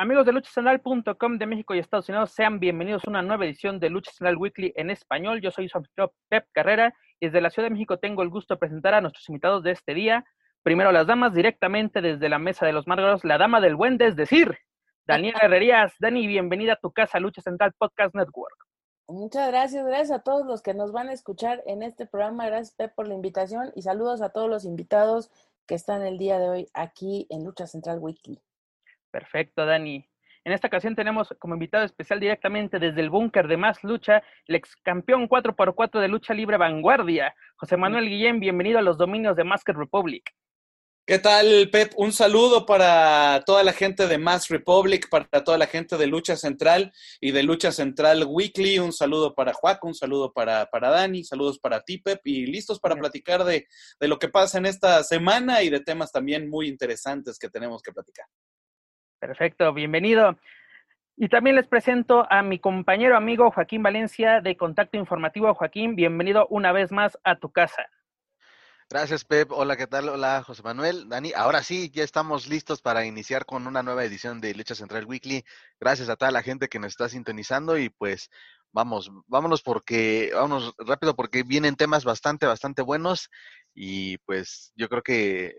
Amigos de luchacentral.com de México y Estados Unidos, sean bienvenidos a una nueva edición de Lucha Central Weekly en español. Yo soy su anfitrión Pep Carrera y desde la Ciudad de México tengo el gusto de presentar a nuestros invitados de este día. Primero las damas, directamente desde la mesa de los Márgaros, la dama del buen es decir, Daniela Herrerías. Dani, bienvenida a tu casa, Lucha Central Podcast Network. Muchas gracias, gracias a todos los que nos van a escuchar en este programa. Gracias, Pep, por la invitación y saludos a todos los invitados que están el día de hoy aquí en Lucha Central Weekly. Perfecto, Dani. En esta ocasión tenemos como invitado especial directamente desde el búnker de Más Lucha, el ex campeón 4x4 de lucha libre Vanguardia, José Manuel Guillén. Bienvenido a los dominios de Masked Republic. ¿Qué tal, Pep? Un saludo para toda la gente de Mass Republic, para toda la gente de Lucha Central y de Lucha Central Weekly. Un saludo para Juaco, un saludo para, para Dani, saludos para ti, Pep, y listos para platicar de, de lo que pasa en esta semana y de temas también muy interesantes que tenemos que platicar. Perfecto, bienvenido. Y también les presento a mi compañero amigo Joaquín Valencia de Contacto Informativo. Joaquín, bienvenido una vez más a tu casa. Gracias, Pep. Hola, ¿qué tal? Hola, José Manuel. Dani, ahora sí, ya estamos listos para iniciar con una nueva edición de Lucha Central Weekly. Gracias a toda la gente que nos está sintonizando y pues vamos, vámonos porque, vámonos rápido porque vienen temas bastante, bastante buenos y pues yo creo que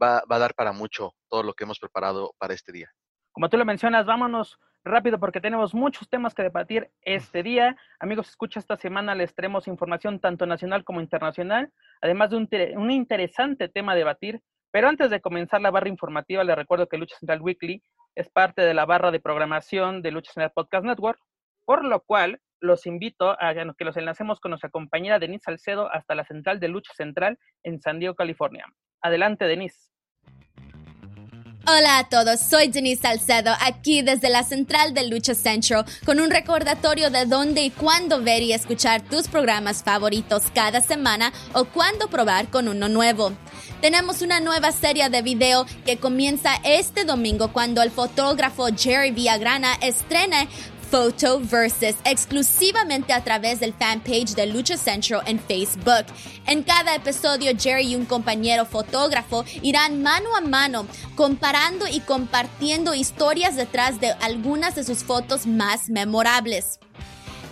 va, va a dar para mucho todo lo que hemos preparado para este día. Como tú lo mencionas, vámonos rápido porque tenemos muchos temas que debatir este día. Amigos, escucha esta semana, les traemos información tanto nacional como internacional, además de un, un, interesante tema a debatir. Pero antes de comenzar la barra informativa, les recuerdo que Lucha Central Weekly es parte de la barra de programación de Lucha Central Podcast Network, por lo cual los invito a que los enlacemos con nuestra compañera Denise Salcedo hasta la central de Lucha Central en San Diego, California. Adelante, Denise. Hola a todos, soy Denise Salcedo, aquí desde la central de Lucha Central, con un recordatorio de dónde y cuándo ver y escuchar tus programas favoritos cada semana o cuándo probar con uno nuevo. Tenemos una nueva serie de video que comienza este domingo cuando el fotógrafo Jerry Villagrana estrena Photo Versus exclusivamente a través del fanpage de Lucha Central en Facebook. En cada episodio, Jerry y un compañero fotógrafo irán mano a mano comparando y compartiendo historias detrás de algunas de sus fotos más memorables.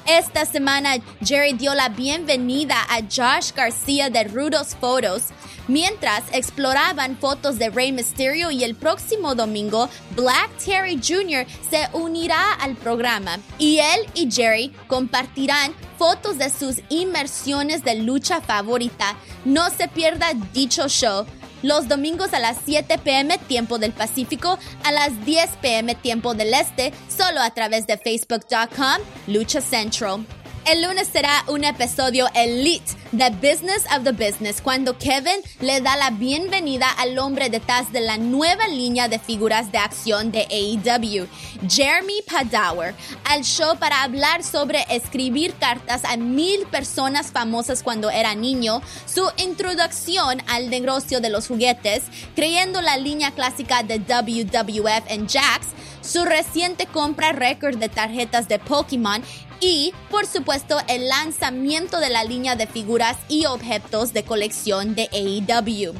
Esta semana, Jerry dio la bienvenida a Josh García de Rudos Photos, mientras exploraban fotos de Rey Mysterio y el próximo domingo, Black Terry Jr. se unirá al programa y él y Jerry compartirán fotos de sus inmersiones de lucha favorita. No se pierda dicho show los domingos a las 7 pm tiempo del Pacífico, a las 10 pm tiempo del Este, solo a través de facebook.com Lucha Central. El lunes será un episodio elite de Business of the Business cuando Kevin le da la bienvenida al hombre detrás de la nueva línea de figuras de acción de AEW, Jeremy Padawer, al show para hablar sobre escribir cartas a mil personas famosas cuando era niño, su introducción al negocio de los juguetes, creyendo la línea clásica de WWF en Jax, su reciente compra récord de tarjetas de Pokémon y, por supuesto, el lanzamiento de la línea de figuras y objetos de colección de AEW.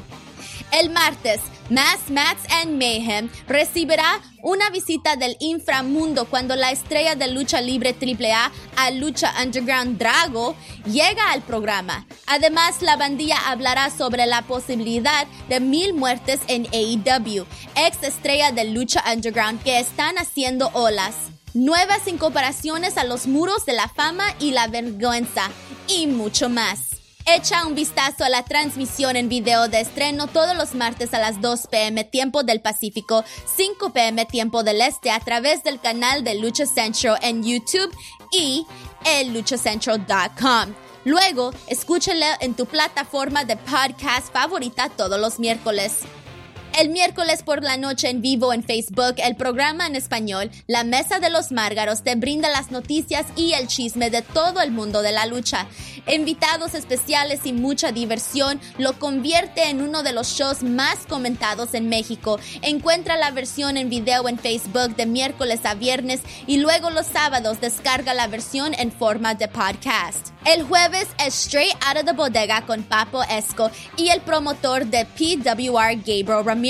El martes, Mass Mats and Mayhem recibirá una visita del inframundo cuando la estrella de lucha libre AAA a Lucha Underground Drago llega al programa. Además, la bandilla hablará sobre la posibilidad de mil muertes en AEW, ex estrella de Lucha Underground que están haciendo olas nuevas incorporaciones a los muros de la fama y la vergüenza y mucho más. Echa un vistazo a la transmisión en video de estreno todos los martes a las 2 pm tiempo del Pacífico, 5 pm tiempo del Este a través del canal de Lucha Central en YouTube y el luchacentral.com. Luego, escúchalo en tu plataforma de podcast favorita todos los miércoles. El miércoles por la noche en vivo en Facebook, el programa en español, La Mesa de los Márgaros, te brinda las noticias y el chisme de todo el mundo de la lucha. Invitados especiales y mucha diversión lo convierte en uno de los shows más comentados en México. Encuentra la versión en video en Facebook de miércoles a viernes y luego los sábados descarga la versión en forma de podcast. El jueves es Straight Out of the Bodega con Papo Esco y el promotor de PWR Gabriel Ramírez.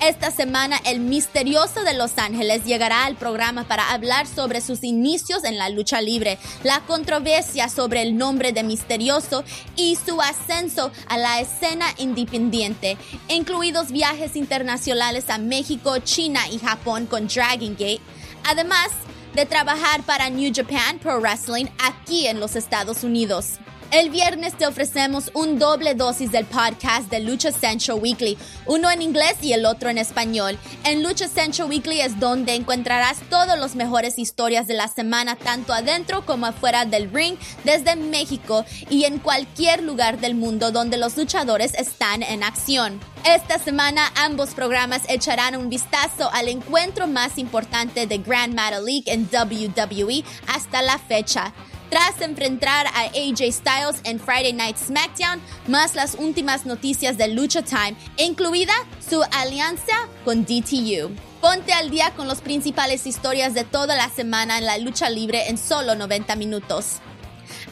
Esta semana el misterioso de Los Ángeles llegará al programa para hablar sobre sus inicios en la lucha libre, la controversia sobre el nombre de misterioso y su ascenso a la escena independiente, incluidos viajes internacionales a México, China y Japón con Dragon Gate. Además, de trabajar para New Japan Pro Wrestling aquí en los Estados Unidos. El viernes te ofrecemos un doble dosis del podcast de Lucha Central Weekly, uno en inglés y el otro en español. En Lucha Central Weekly es donde encontrarás todas las mejores historias de la semana, tanto adentro como afuera del ring, desde México y en cualquier lugar del mundo donde los luchadores están en acción. Esta semana ambos programas echarán un vistazo al encuentro más importante de Grand Metal League en WWE hasta la fecha tras enfrentar a AJ Styles en Friday Night SmackDown, más las últimas noticias de Lucha Time, incluida su alianza con DTU. Ponte al día con las principales historias de toda la semana en la lucha libre en solo 90 minutos.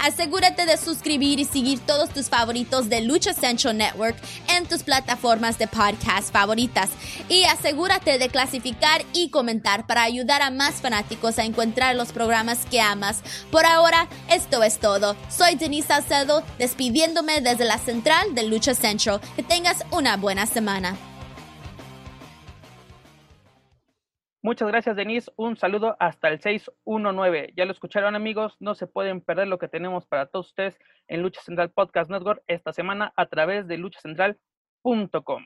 Asegúrate de suscribir y seguir todos tus favoritos de Lucha Central Network en tus plataformas de podcast favoritas. Y asegúrate de clasificar y comentar para ayudar a más fanáticos a encontrar los programas que amas. Por ahora, esto es todo. Soy Denise Salcedo, despidiéndome desde la central de Lucha Central. Que tengas una buena semana. Muchas gracias, Denise. Un saludo hasta el 619. Ya lo escucharon, amigos. No se pueden perder lo que tenemos para todos ustedes en Lucha Central Podcast Network esta semana a través de luchacentral.com.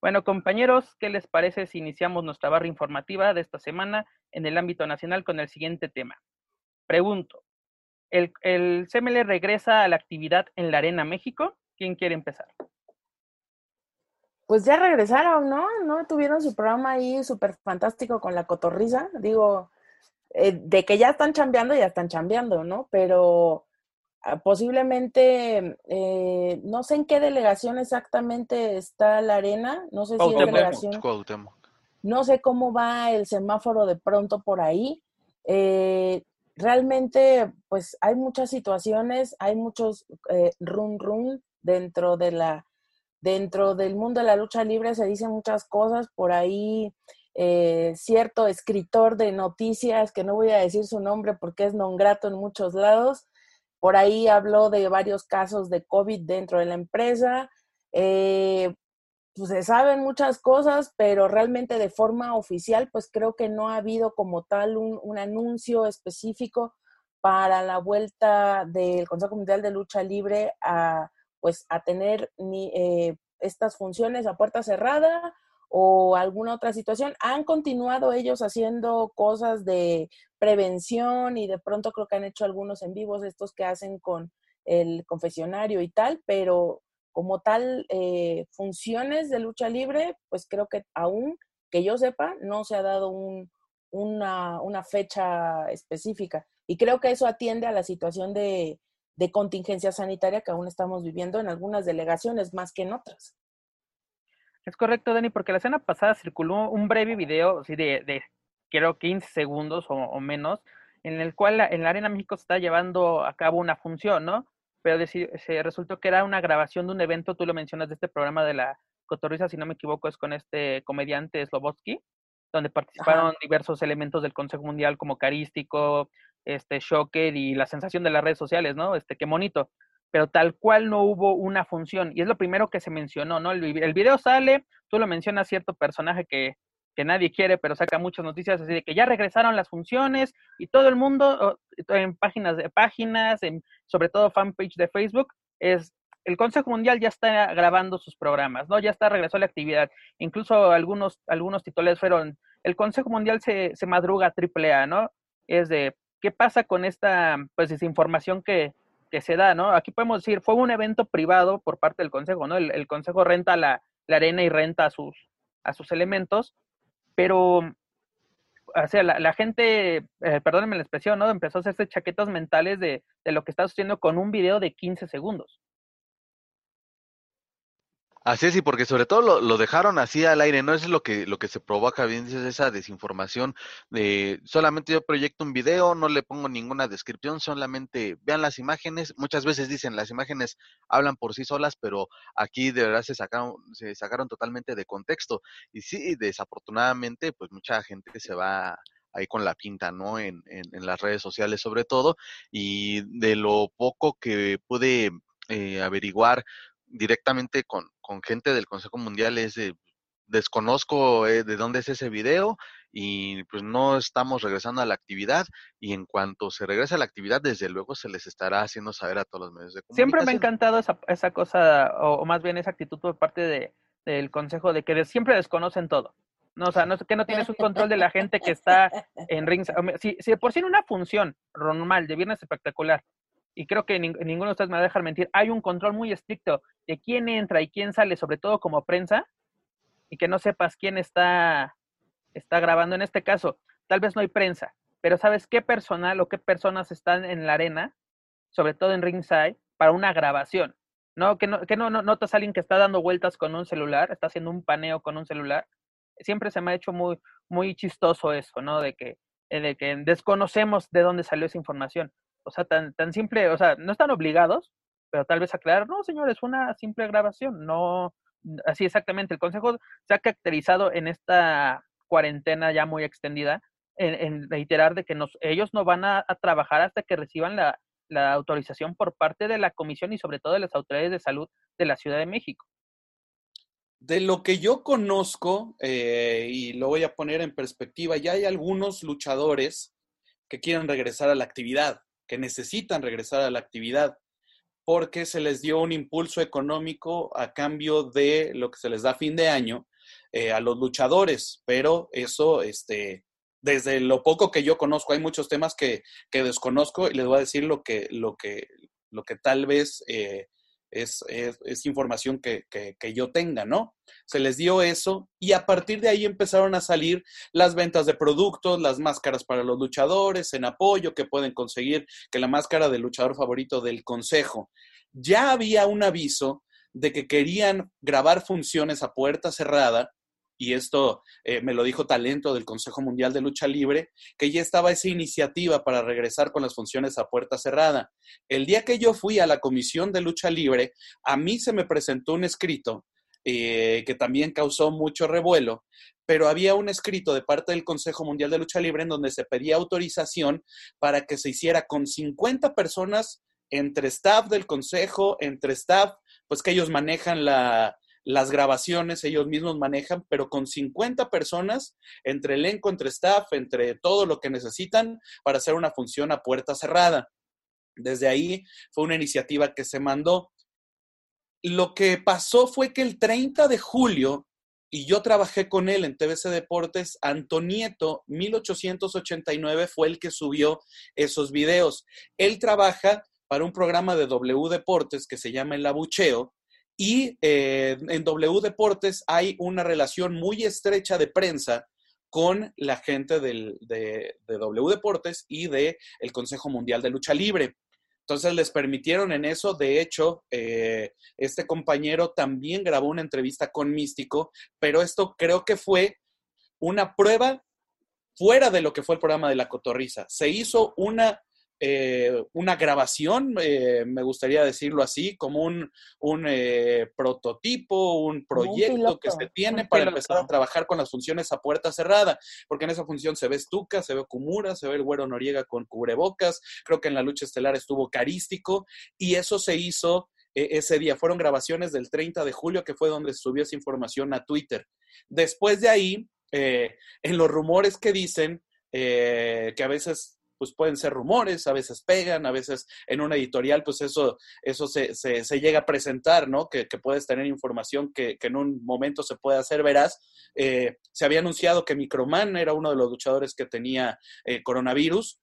Bueno, compañeros, ¿qué les parece si iniciamos nuestra barra informativa de esta semana en el ámbito nacional con el siguiente tema? Pregunto, ¿el, el CML regresa a la actividad en la Arena México? ¿Quién quiere empezar? Pues ya regresaron, ¿no? ¿No? Tuvieron su programa ahí súper fantástico con la cotorriza. Digo, eh, de que ya están chambeando, ya están chambeando, ¿no? Pero ah, posiblemente, eh, no sé en qué delegación exactamente está la arena, no sé si es delegación. No sé cómo va el semáforo de pronto por ahí. Eh, realmente, pues hay muchas situaciones, hay muchos run run dentro de la dentro del mundo de la lucha libre se dicen muchas cosas, por ahí eh, cierto escritor de noticias, que no voy a decir su nombre porque es non grato en muchos lados, por ahí habló de varios casos de COVID dentro de la empresa. Eh, pues se saben muchas cosas, pero realmente de forma oficial, pues creo que no ha habido como tal un, un anuncio específico para la vuelta del Consejo Mundial de Lucha Libre a, pues a tener ni, eh, estas funciones a puerta cerrada o alguna otra situación. Han continuado ellos haciendo cosas de prevención y de pronto creo que han hecho algunos en vivos estos que hacen con el confesionario y tal, pero como tal eh, funciones de lucha libre, pues creo que aún que yo sepa, no se ha dado un, una, una fecha específica. Y creo que eso atiende a la situación de, de contingencia sanitaria que aún estamos viviendo en algunas delegaciones más que en otras. Es correcto, Dani, porque la semana pasada circuló un breve video así de, de creo 15 segundos o, menos, en el cual en la Arena México se está llevando a cabo una función, ¿no? Pero se resultó que era una grabación de un evento, tú lo mencionas, de este programa de la Cotorriza, si no me equivoco, es con este comediante Slobotsky, donde participaron diversos elementos del Consejo Mundial como Carístico, este Shocker y la sensación de las redes sociales, ¿no? Este, qué bonito. Pero tal cual no hubo una función. Y es lo primero que se mencionó, ¿no? El, el video sale, tú lo mencionas cierto personaje que, que nadie quiere, pero saca muchas noticias así de que ya regresaron las funciones y todo el mundo en páginas de páginas, en, sobre todo fanpage de Facebook, es el Consejo Mundial ya está grabando sus programas, ¿no? Ya está regresó a la actividad. Incluso algunos, algunos titulares fueron, el Consejo Mundial se, se madruga a AAA, ¿no? Es de, ¿qué pasa con esta, pues, desinformación que, que se da, ¿no? Aquí podemos decir, fue un evento privado por parte del Consejo, ¿no? El, Consejo renta la, la, arena y renta a sus, a sus elementos, pero, o sea, la, la gente, eh, perdónenme la expresión, ¿no? Empezó a hacerse chaquetas mentales de, de lo que está sucediendo con un video de 15 segundos. Así es, y porque sobre todo lo, dejaron así al aire, ¿no? Eso es lo que, lo que se provoca, bien dices, esa desinformación de solamente yo proyecto un video, no le pongo ninguna descripción, solamente vean las imágenes. Muchas veces dicen las imágenes hablan por sí solas, pero aquí de verdad se sacaron, se sacaron totalmente de contexto. Y sí, desafortunadamente, pues mucha gente se va ahí con la pinta, ¿no? En, en, en las redes sociales sobre todo, y de lo poco que pude eh, averiguar directamente con, con gente del Consejo Mundial es de, desconozco eh, de dónde es ese video y pues no estamos regresando a la actividad y en cuanto se regrese a la actividad, desde luego se les estará haciendo saber a todos los medios de comunicación. Siempre me ha encantado esa, esa cosa, o, más bien esa actitud por parte de, del Consejo de que siempre desconocen todo. No, o sea, no, que no tienes un control de la gente que está en rings. Si, si por sí en una función normal de viernes espectacular y creo que ninguno de ustedes me va a dejar mentir, hay un control muy estricto de quién entra y quién sale, sobre todo como prensa, y que no sepas quién está, está grabando. En este caso, tal vez no hay prensa, pero sabes qué personal o qué personas están en la arena, sobre todo en ringside, para una grabación. No, que no, que no, no notas a alguien que está dando vueltas con un celular, está haciendo un paneo con un celular. Siempre se me ha hecho muy, muy chistoso eso, ¿no? De que, de que desconocemos de dónde salió esa información o sea, tan, tan simple, o sea, no están obligados, pero tal vez aclarar, no, señores, una simple grabación, no, así exactamente, el Consejo se ha caracterizado en esta cuarentena ya muy extendida en, reiterar de que ellos no van a, trabajar hasta que reciban la, la autorización por parte de la Comisión y sobre todo de las autoridades de salud de la Ciudad de México. De lo que yo conozco, eh, y lo voy a poner en perspectiva, ya hay algunos luchadores que quieren regresar a la actividad que necesitan regresar a la actividad porque se les dio un impulso económico a cambio de lo que se les da fin de año eh, a los luchadores, pero eso, este, desde lo poco que yo conozco, hay muchos temas que, que desconozco y les voy a decir lo que, lo que, lo que tal vez eh, es, es, información que, que, yo tenga, ¿no? Se les dio eso y a partir de ahí empezaron a salir las ventas de productos, las máscaras para los luchadores, en apoyo que pueden conseguir, que la máscara del luchador favorito del consejo. Ya había un aviso de que querían grabar funciones a puerta cerrada y esto eh, me lo dijo Talento del Consejo Mundial de Lucha Libre, que ya estaba esa iniciativa para regresar con las funciones a puerta cerrada. El día que yo fui a la Comisión de Lucha Libre, a mí se me presentó un escrito eh, que también causó mucho revuelo, pero había un escrito de parte del Consejo Mundial de Lucha Libre en donde se pedía autorización para que se hiciera con 50 personas entre staff del Consejo, entre staff, pues que ellos manejan la, las grabaciones ellos mismos manejan, pero con 50 personas, entre elenco, entre staff, entre todo lo que necesitan para hacer una función a puerta cerrada. Desde ahí fue una iniciativa que se mandó. Lo que pasó fue que el 30 de julio, y yo trabajé con él en TBC Deportes, Antonieto 1889 fue el que subió esos videos. Él trabaja para un programa de W Deportes que se llama El Abucheo, y eh, en W Deportes hay una relación muy estrecha de prensa con la gente de, W Deportes y del el Consejo Mundial de Lucha Libre. Entonces les permitieron en eso, de hecho, eh, este compañero también grabó una entrevista con Místico, pero esto creo que fue una prueba fuera de lo que fue el programa de la cotorriza. Se hizo una eh, una grabación, eh, me gustaría decirlo así, como un, un eh, prototipo, un proyecto que se tiene para empezar a trabajar con las funciones a puerta cerrada, porque en esa función se ve Stuka, se ve Kumura, se ve el Güero Noriega con cubrebocas, creo que en la lucha estelar estuvo Carístico, y eso se hizo ese día. Fueron grabaciones del 30 de julio, que fue donde subió esa información a Twitter. Después de ahí, en los rumores que dicen, que a veces pues pueden ser rumores, a veces pegan, a veces en una editorial, pues eso, eso se, se, llega a presentar, ¿no? Que, puedes tener información que, en un momento se puede hacer veraz. Eh, se había anunciado que Microman era uno de los luchadores que tenía eh, coronavirus.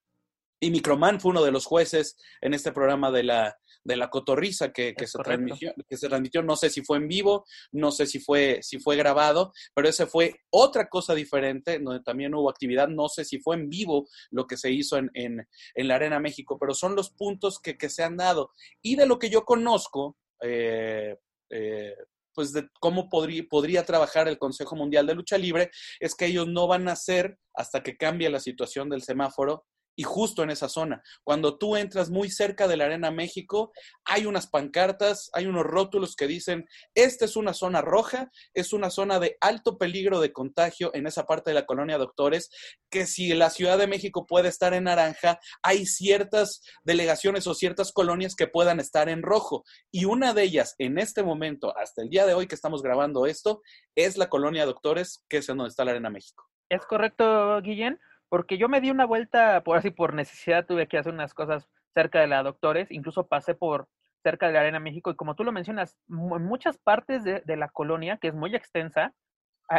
Y Microman fue uno de los jueces en este programa de la, de la cotorriza que, se transmitió, que se transmitió, no sé si fue en vivo, no sé si fue, si fue grabado, pero ese fue otra cosa diferente, donde también hubo actividad, no sé si fue en vivo lo que se hizo en, en, la Arena México, pero son los puntos que, se han dado. Y de lo que yo conozco, eh, eh, pues de cómo podría, podría trabajar el Consejo Mundial de Lucha Libre, es que ellos no van a hacer hasta que cambie la situación del semáforo y justo en esa zona. Cuando tú entras muy cerca de la Arena México, hay unas pancartas, hay unos rótulos que dicen, esta es una zona roja, es una zona de alto peligro de contagio en esa parte de la colonia Doctores, que si la Ciudad de México puede estar en naranja, hay ciertas delegaciones o ciertas colonias que puedan estar en rojo. Y una de ellas, en este momento, hasta el día de hoy que estamos grabando esto, es la colonia Doctores, que es en donde está la Arena México. Es correcto, Guillén porque yo me di una vuelta, por así, por necesidad, tuve que hacer unas cosas cerca de la Doctores, incluso pasé por cerca de la Arena México, y como tú lo mencionas, en muchas partes de, la colonia, que es muy extensa,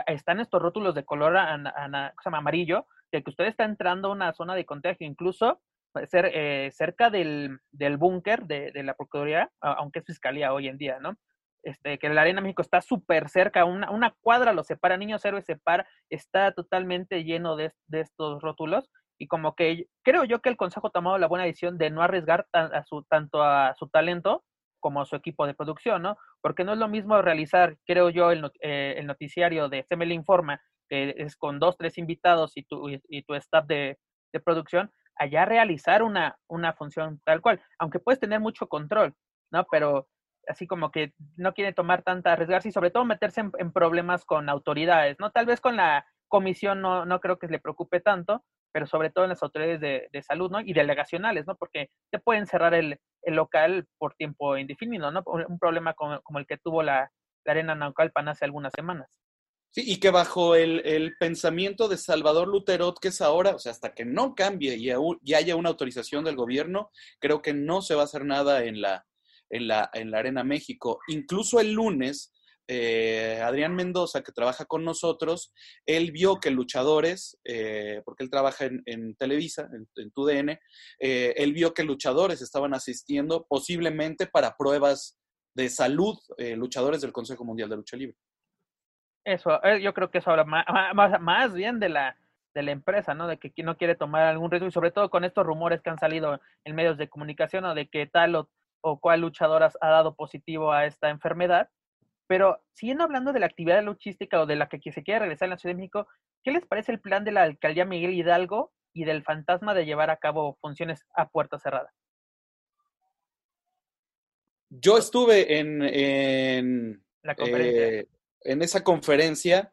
están estos rótulos de color amarillo, de que usted está entrando a una zona de contagio, incluso ser, eh, cerca del, del búnker de, de, la Procuraduría, aunque es fiscalía hoy en día, ¿no? Este, que la Arena México está súper cerca, una, una, cuadra lo separa, Niños Héroes separa, está totalmente lleno de, estos rótulos y como que creo yo que el Consejo ha tomado la buena decisión de no arriesgar tanto a su talento como a su equipo de producción, ¿no? Porque no es lo mismo realizar, creo yo, el, eh, el noticiario de CML Informa, que es con dos, tres invitados y tu, y, tu staff de, de producción, allá realizar una, una función tal cual, aunque puedes tener mucho control, ¿no? Pero así como que no quiere tomar tanta arriesgarse y sobre todo meterse en, problemas con autoridades, ¿no? Tal vez con la comisión no, no creo que le preocupe tanto, pero sobre todo en las autoridades de, salud, ¿no? Y delegacionales, ¿no? Porque te pueden cerrar el, local por tiempo indefinido, ¿no? Un problema como, el que tuvo la, Arena Naucalpan hace algunas semanas. Sí, y que bajo el, el, pensamiento de Salvador Luterot, que es ahora, o sea, hasta que no cambie y, y, haya una autorización del gobierno, creo que no se va a hacer nada en la, en la, en la Arena México. Incluso el lunes, eh, Adrián Mendoza, que trabaja con nosotros, él vio que luchadores, eh, porque él trabaja en, Televisa, en, TUDN, eh, él vio que luchadores estaban asistiendo posiblemente para pruebas de salud, luchadores del Consejo Mundial de Lucha Libre. Eso, yo creo que eso habla más, más, bien de la, de la empresa, ¿no? De que no quiere tomar algún riesgo y sobre todo con estos rumores que han salido en medios de comunicación o de que tal o o cuál luchadoras ha dado positivo a esta enfermedad. Pero siguiendo hablando de la actividad luchística o de la que se quiere regresar en la Ciudad de México, ¿qué les parece el plan de la alcaldía Miguel Hidalgo y del fantasma de llevar a cabo funciones a puerta cerrada? Yo estuve en, en, eh, en esa conferencia.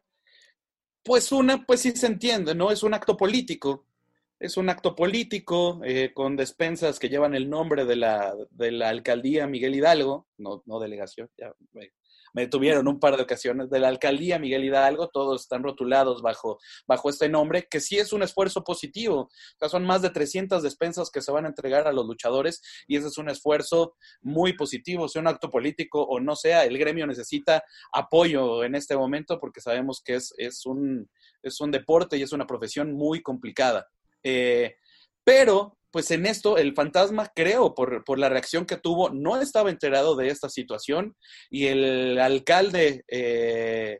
Pues una, pues sí se entiende, ¿no? Es un acto político es un acto político eh, con despensas que llevan el nombre de la, de la alcaldía Miguel Hidalgo, no, no delegación, ya me, detuvieron un par de ocasiones, de la alcaldía Miguel Hidalgo, todos están rotulados bajo, bajo este nombre, que sí es un esfuerzo positivo. O sea, son más de 300 despensas que se van a entregar a los luchadores y ese es un esfuerzo muy positivo, sea un acto político o no sea, el gremio necesita apoyo en este momento porque sabemos que es, es, un, es un deporte y es una profesión muy complicada. Eh, pero, pues en esto, el fantasma, creo, por, la reacción que tuvo, no estaba enterado de esta situación y el alcalde... Eh,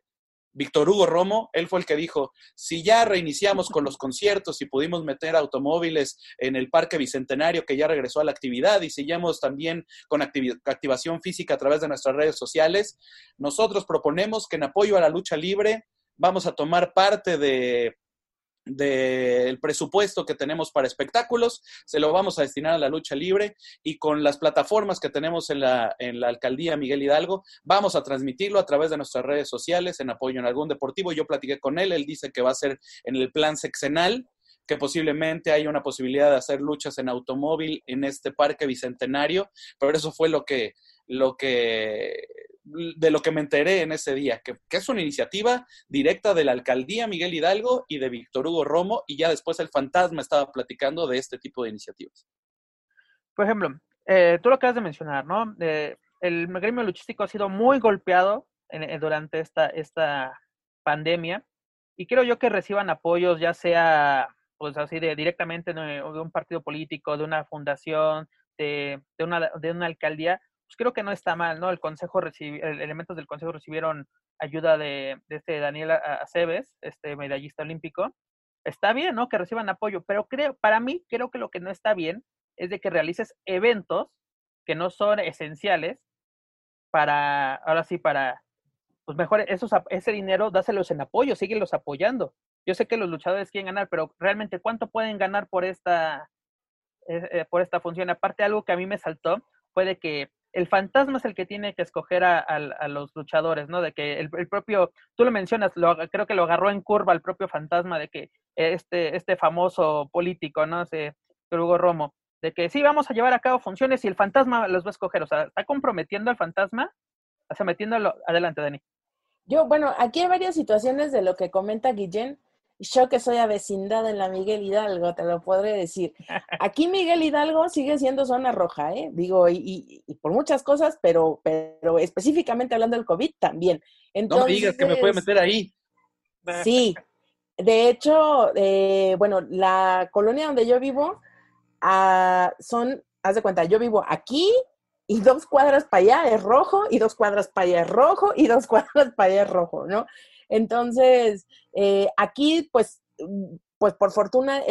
Víctor Hugo Romo, él fue el que dijo, si ya reiniciamos con los conciertos y pudimos meter automóviles en el Parque Bicentenario que ya regresó a la actividad y seguimos también con activación física a través de nuestras redes sociales, nosotros proponemos que en apoyo a la lucha libre vamos a tomar parte de del presupuesto que tenemos para espectáculos, se lo vamos a destinar a la lucha libre y con las plataformas que tenemos en la, en la alcaldía Miguel Hidalgo, vamos a transmitirlo a través de nuestras redes sociales en apoyo en algún deportivo. Yo platiqué con él, él dice que va a ser en el plan sexenal, que posiblemente haya una posibilidad de hacer luchas en automóvil en este parque bicentenario, pero eso fue lo que, lo que de lo que me enteré en ese día, que, es una iniciativa directa de la alcaldía Miguel Hidalgo y de Víctor Hugo Romo, y ya después el fantasma estaba platicando de este tipo de iniciativas. Por ejemplo, eh, tú lo acabas de mencionar, ¿no? Eh, el gremio luchístico ha sido muy golpeado en, durante esta, esta pandemia, y creo yo que reciban apoyos, ya sea pues así de directamente de, un partido político, de una fundación, de, de, una, de una alcaldía, pues creo que no está mal, ¿no? El consejo recibió, elementos del consejo recibieron ayuda de, este Daniel Aceves, este medallista olímpico. Está bien, ¿no? Que reciban apoyo, pero creo, para mí, creo que lo que no está bien es de que realices eventos que no son esenciales para, ahora sí, para, pues mejor ese dinero dáselos en apoyo, síguelos apoyando. Yo sé que los luchadores quieren ganar, pero realmente cuánto pueden ganar por esta, eh, eh, por esta función. Aparte, algo que a mí me saltó fue de que el fantasma es el que tiene que escoger a, los luchadores, ¿no? De que el, propio, tú lo mencionas, lo, creo que lo agarró en curva el propio fantasma de que este, este famoso político, ¿no? Ese Hugo Romo, de que sí, vamos a llevar a cabo funciones y el fantasma los va a escoger, o sea, está comprometiendo al fantasma, o sea, metiéndolo, adelante, Dani. Yo, bueno, aquí hay varias situaciones de lo que comenta Guillén, yo que soy avecindada en la Miguel Hidalgo, te lo podré decir. Aquí Miguel Hidalgo sigue siendo zona roja, ¿eh? Digo, y, por muchas cosas, pero, pero específicamente hablando del COVID también. Entonces, no digas que me puede meter ahí. Sí. De hecho, eh, bueno, la colonia donde yo vivo ah, son, haz de cuenta, yo vivo aquí y dos cuadras para allá es rojo y dos cuadras para allá es rojo y dos cuadras para allá es rojo, ¿no? Entonces, eh, aquí, pues, pues por fortuna,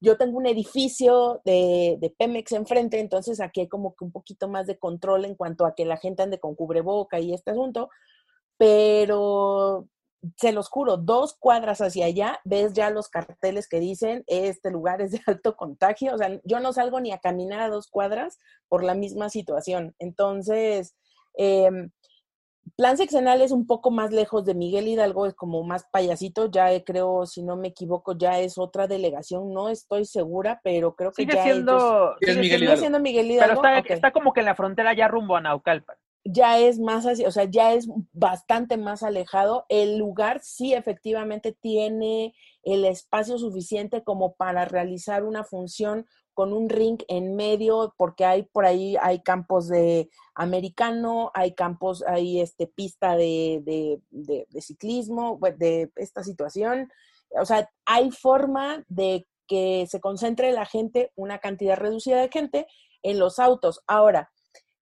yo tengo un edificio de, de, Pemex enfrente, entonces aquí hay como que un poquito más de control en cuanto a que la gente ande con cubreboca y este asunto, pero se los juro, dos cuadras hacia allá, ves ya los carteles que dicen, este lugar es de alto contagio, o sea, yo no salgo ni a caminar a dos cuadras por la misma situación. Entonces, eh, Plan Sexenal es un poco más lejos de Miguel Hidalgo, es como más payasito, ya creo, si no me equivoco, ya es otra delegación, no estoy segura, pero creo que sigue ya siendo, sigue, Miguel Hidalgo. siendo Miguel Hidalgo. Pero está, está, como que en la frontera ya rumbo a Naucalpan. Ya es más así, o sea, ya es bastante más alejado. El lugar sí efectivamente tiene el espacio suficiente como para realizar una función con un ring en medio, porque hay por ahí, hay campos de americano, hay campos, hay este, pista de, de, de, ciclismo, de esta situación. O sea, hay forma de que se concentre la gente, una cantidad reducida de gente, en los autos. Ahora,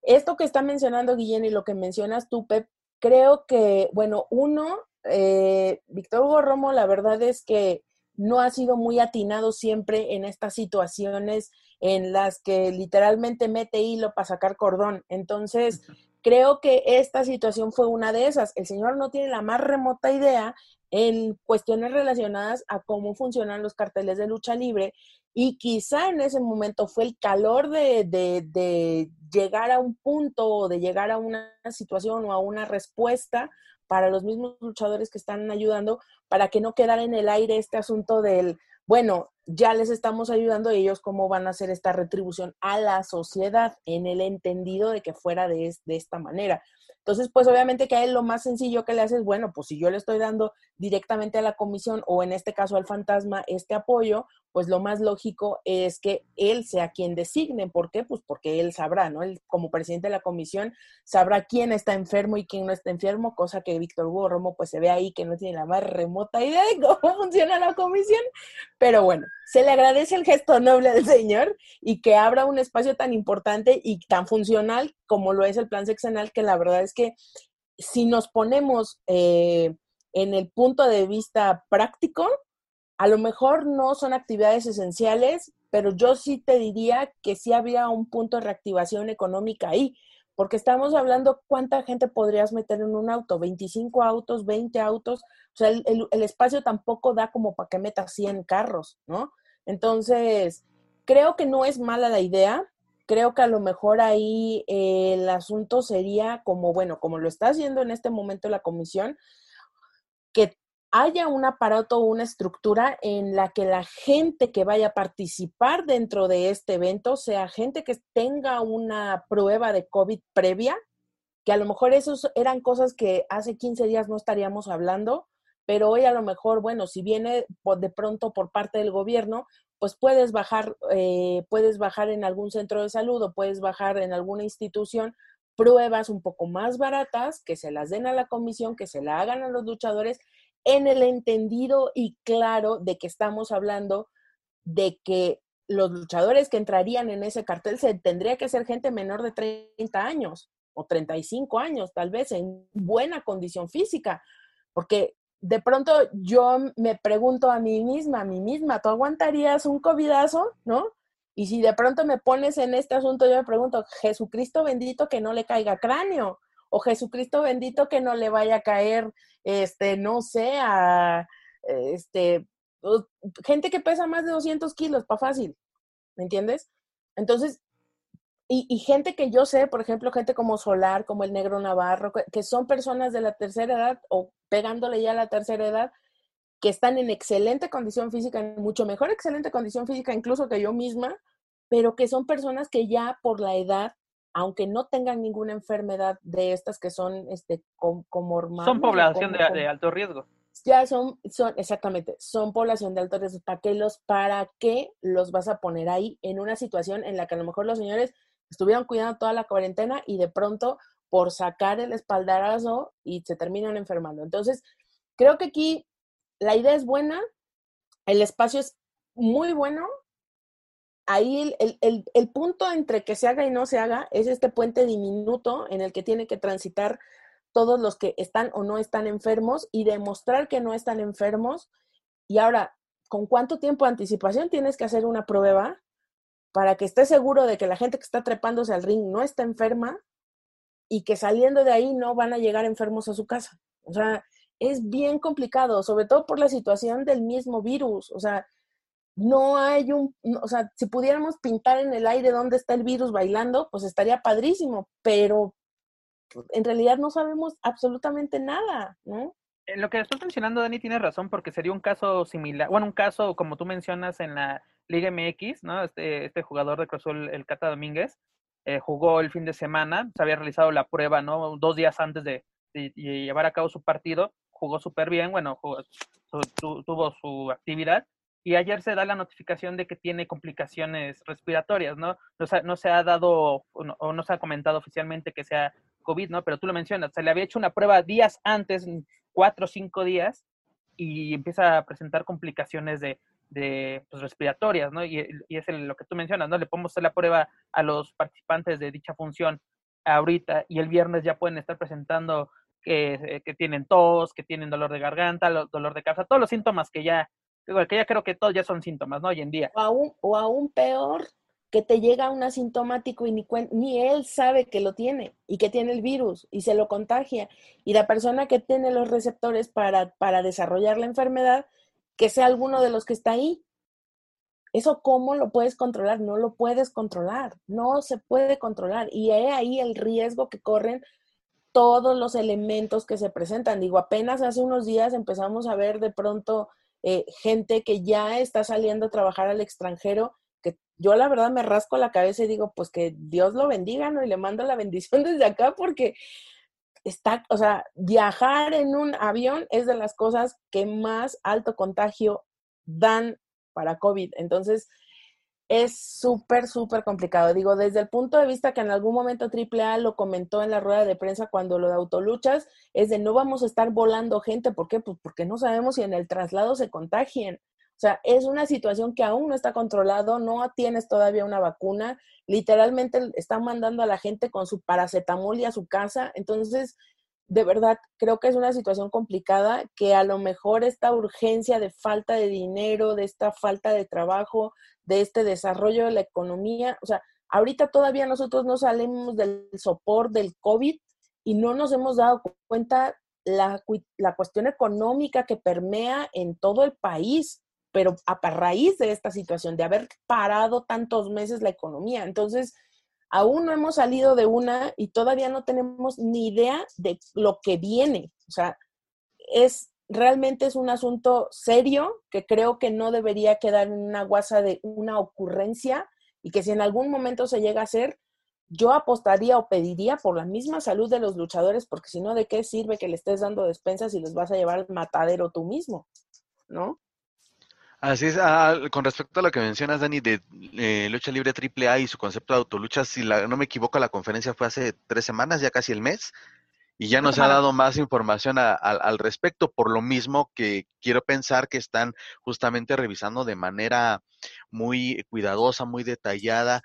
esto que está mencionando Guillén y lo que mencionas tú, Pep, creo que, bueno, uno, eh, Víctor Hugo Romo, la verdad es que no ha sido muy atinado siempre en estas situaciones en las que literalmente mete hilo para sacar cordón. Entonces, creo que esta situación fue una de esas. El señor no tiene la más remota idea en cuestiones relacionadas a cómo funcionan los carteles de lucha libre y quizá en ese momento fue el calor de, de llegar a un punto o de llegar a una situación o a una respuesta para los mismos luchadores que están ayudando, para que no quedara en el aire este asunto del, bueno, ya les estamos ayudando y ellos cómo van a hacer esta retribución a la sociedad en el entendido de que fuera de, de esta manera. Entonces, pues obviamente que a él lo más sencillo que le hace es, bueno, pues si yo le estoy dando directamente a la comisión o en este caso al fantasma este apoyo, pues lo más lógico es que él sea quien designe. ¿Por qué? Pues porque él sabrá, ¿no? Él como presidente de la comisión sabrá quién está enfermo y quién no está enfermo, cosa que Víctor Hugo Romo pues se ve ahí que no tiene la más remota idea de cómo funciona la comisión. Pero bueno, se le agradece el gesto noble del señor y que abra un espacio tan importante y tan funcional como lo es el plan sexenal, que la verdad es que si nos ponemos eh, en el punto de vista práctico, a lo mejor no son actividades esenciales, pero yo sí te diría que sí habría un punto de reactivación económica ahí, porque estamos hablando cuánta gente podrías meter en un auto, 25 autos, 20 autos, o sea, el, espacio tampoco da como para que metas 100 carros, ¿no? Entonces, creo que no es mala la idea, creo que a lo mejor ahí el asunto sería como, bueno, como lo está haciendo en este momento la comisión, que haya un aparato o una estructura en la que la gente que vaya a participar dentro de este evento sea gente que tenga una prueba de COVID previa que a lo mejor esos eran cosas que hace 15 días no estaríamos hablando, pero hoy a lo mejor, bueno, si viene de pronto por parte del gobierno, pues puedes bajar, eh, puedes bajar en algún centro de salud o puedes bajar en alguna institución pruebas un poco más baratas, que se las den a la comisión, que se la hagan a los luchadores, en el entendido y claro de que estamos hablando de que los luchadores que entrarían en ese cartel tendría que ser gente menor de 30 años o 35 años, tal vez en buena condición física, porque de pronto yo me pregunto a mí misma, a mí misma, ¿tú aguantarías un covidazo, no? Y si de pronto me pones en este asunto, yo me pregunto, Jesucristo bendito que no le caiga cráneo, o Jesucristo bendito que no le vaya a caer, este, no sé, a, este, gente que pesa más de 200 kilos, para fácil, ¿me entiendes? Entonces, y, gente que yo sé, por ejemplo, gente como Solar, como el Negro Navarro, que son personas de la tercera edad o pegándole ya a la tercera edad, que están en excelente condición física, en mucho mejor excelente condición física incluso que yo misma, pero que son personas que ya por la edad, aunque no tengan ninguna enfermedad de estas que son este como Son población de, alto riesgo. Ya son, son, exactamente, son población de alto riesgo. ¿Para qué los, para qué los vas a poner ahí en una situación en la que a lo mejor los señores estuvieron cuidando toda la cuarentena y de pronto por sacar el espaldarazo y se terminan enfermando. Entonces, creo que aquí la idea es buena, el espacio es muy bueno. Ahí el, el, punto entre que se haga y no se haga es este puente diminuto en el que tiene que transitar todos los que están o no están enfermos y demostrar que no están enfermos. Y ahora, ¿con cuánto tiempo de anticipación tienes que hacer una prueba para que estés seguro de que la gente que está trepándose al ring no está enferma y que saliendo de ahí no van a llegar enfermos a su casa. O sea, es bien complicado, sobre todo por la situación del mismo virus. O sea, no hay un, o sea, si pudiéramos pintar en el aire dónde está el virus bailando, pues estaría padrísimo, pero en realidad no sabemos absolutamente nada, ¿no? En lo que estás mencionando, Dani, tienes razón, porque sería un caso similar, bueno, un caso como tú mencionas en la Liga MX, ¿no? Este, este jugador de Cruz el Cata Domínguez, eh, jugó el fin de semana, se había realizado la prueba, ¿no? Dos días antes de, llevar a cabo su partido, jugó súper bien, bueno, tuvo su actividad, y ayer se da la notificación de que tiene complicaciones respiratorias, ¿no? No se, no se ha dado o no, se ha comentado oficialmente que sea COVID, ¿no? Pero tú lo mencionas, se le había hecho una prueba días antes, cuatro o cinco días, y empieza a presentar complicaciones de, de pues, respiratorias, ¿no? Y, es lo que tú mencionas, ¿no? Le podemos hacer la prueba a los participantes de dicha función ahorita y el viernes ya pueden estar presentando que, eh, que tienen tos, que tienen dolor de garganta, dolor de cabeza, todos los síntomas que ya, que ya creo que todos ya son síntomas, ¿no? Hoy en día. O aún, o aún peor, que te llega un asintomático y ni, ni él sabe que lo tiene y que tiene el virus y se lo contagia. Y la persona que tiene los receptores para, para desarrollar la enfermedad que sea alguno de los que está ahí. Eso cómo lo puedes controlar? No lo puedes controlar, no se puede controlar. Y he ahí el riesgo que corren todos los elementos que se presentan. Digo, apenas hace unos días empezamos a ver de pronto eh, gente que ya está saliendo a trabajar al extranjero, que yo la verdad me rasco la cabeza y digo, pues que Dios lo bendiga, ¿no? Y le mando la bendición desde acá porque está, o sea, viajar en un avión es de las cosas que más alto contagio dan para COVID. Entonces, es súper, súper complicado. Digo, desde el punto de vista que en algún momento AAA lo comentó en la rueda de prensa cuando lo de autoluchas, es de no vamos a estar volando gente. ¿Por qué? Pues porque no sabemos si en el traslado se contagien. O sea, es una situación que aún no está controlado, no tienes todavía una vacuna, literalmente están mandando a la gente con su paracetamol y a su casa, entonces, de verdad, creo que es una situación complicada que a lo mejor esta urgencia de falta de dinero, de esta falta de trabajo, de este desarrollo de la economía, o sea, ahorita todavía nosotros no salimos del soporte del COVID y no nos hemos dado cuenta la, la cuestión económica que permea en todo el país pero a raíz de esta situación, de haber parado tantos meses la economía. Entonces, aún no hemos salido de una y todavía no tenemos ni idea de lo que viene. O sea, es realmente es un asunto serio que creo que no debería quedar en una guasa de una ocurrencia y que si en algún momento se llega a hacer, yo apostaría o pediría por la misma salud de los luchadores, porque si no, ¿de qué sirve que le estés dando despensas si los vas a llevar al matadero tú mismo? ¿No? Así es, ah, con respecto a lo que mencionas, Dani, de eh, lucha libre AAA y su concepto de autolucha, si no me equivoco, la conferencia fue hace tres semanas, ya casi el mes, y ya nos ha dado más información al respecto, por lo mismo que quiero pensar que están justamente revisando de manera muy cuidadosa, muy detallada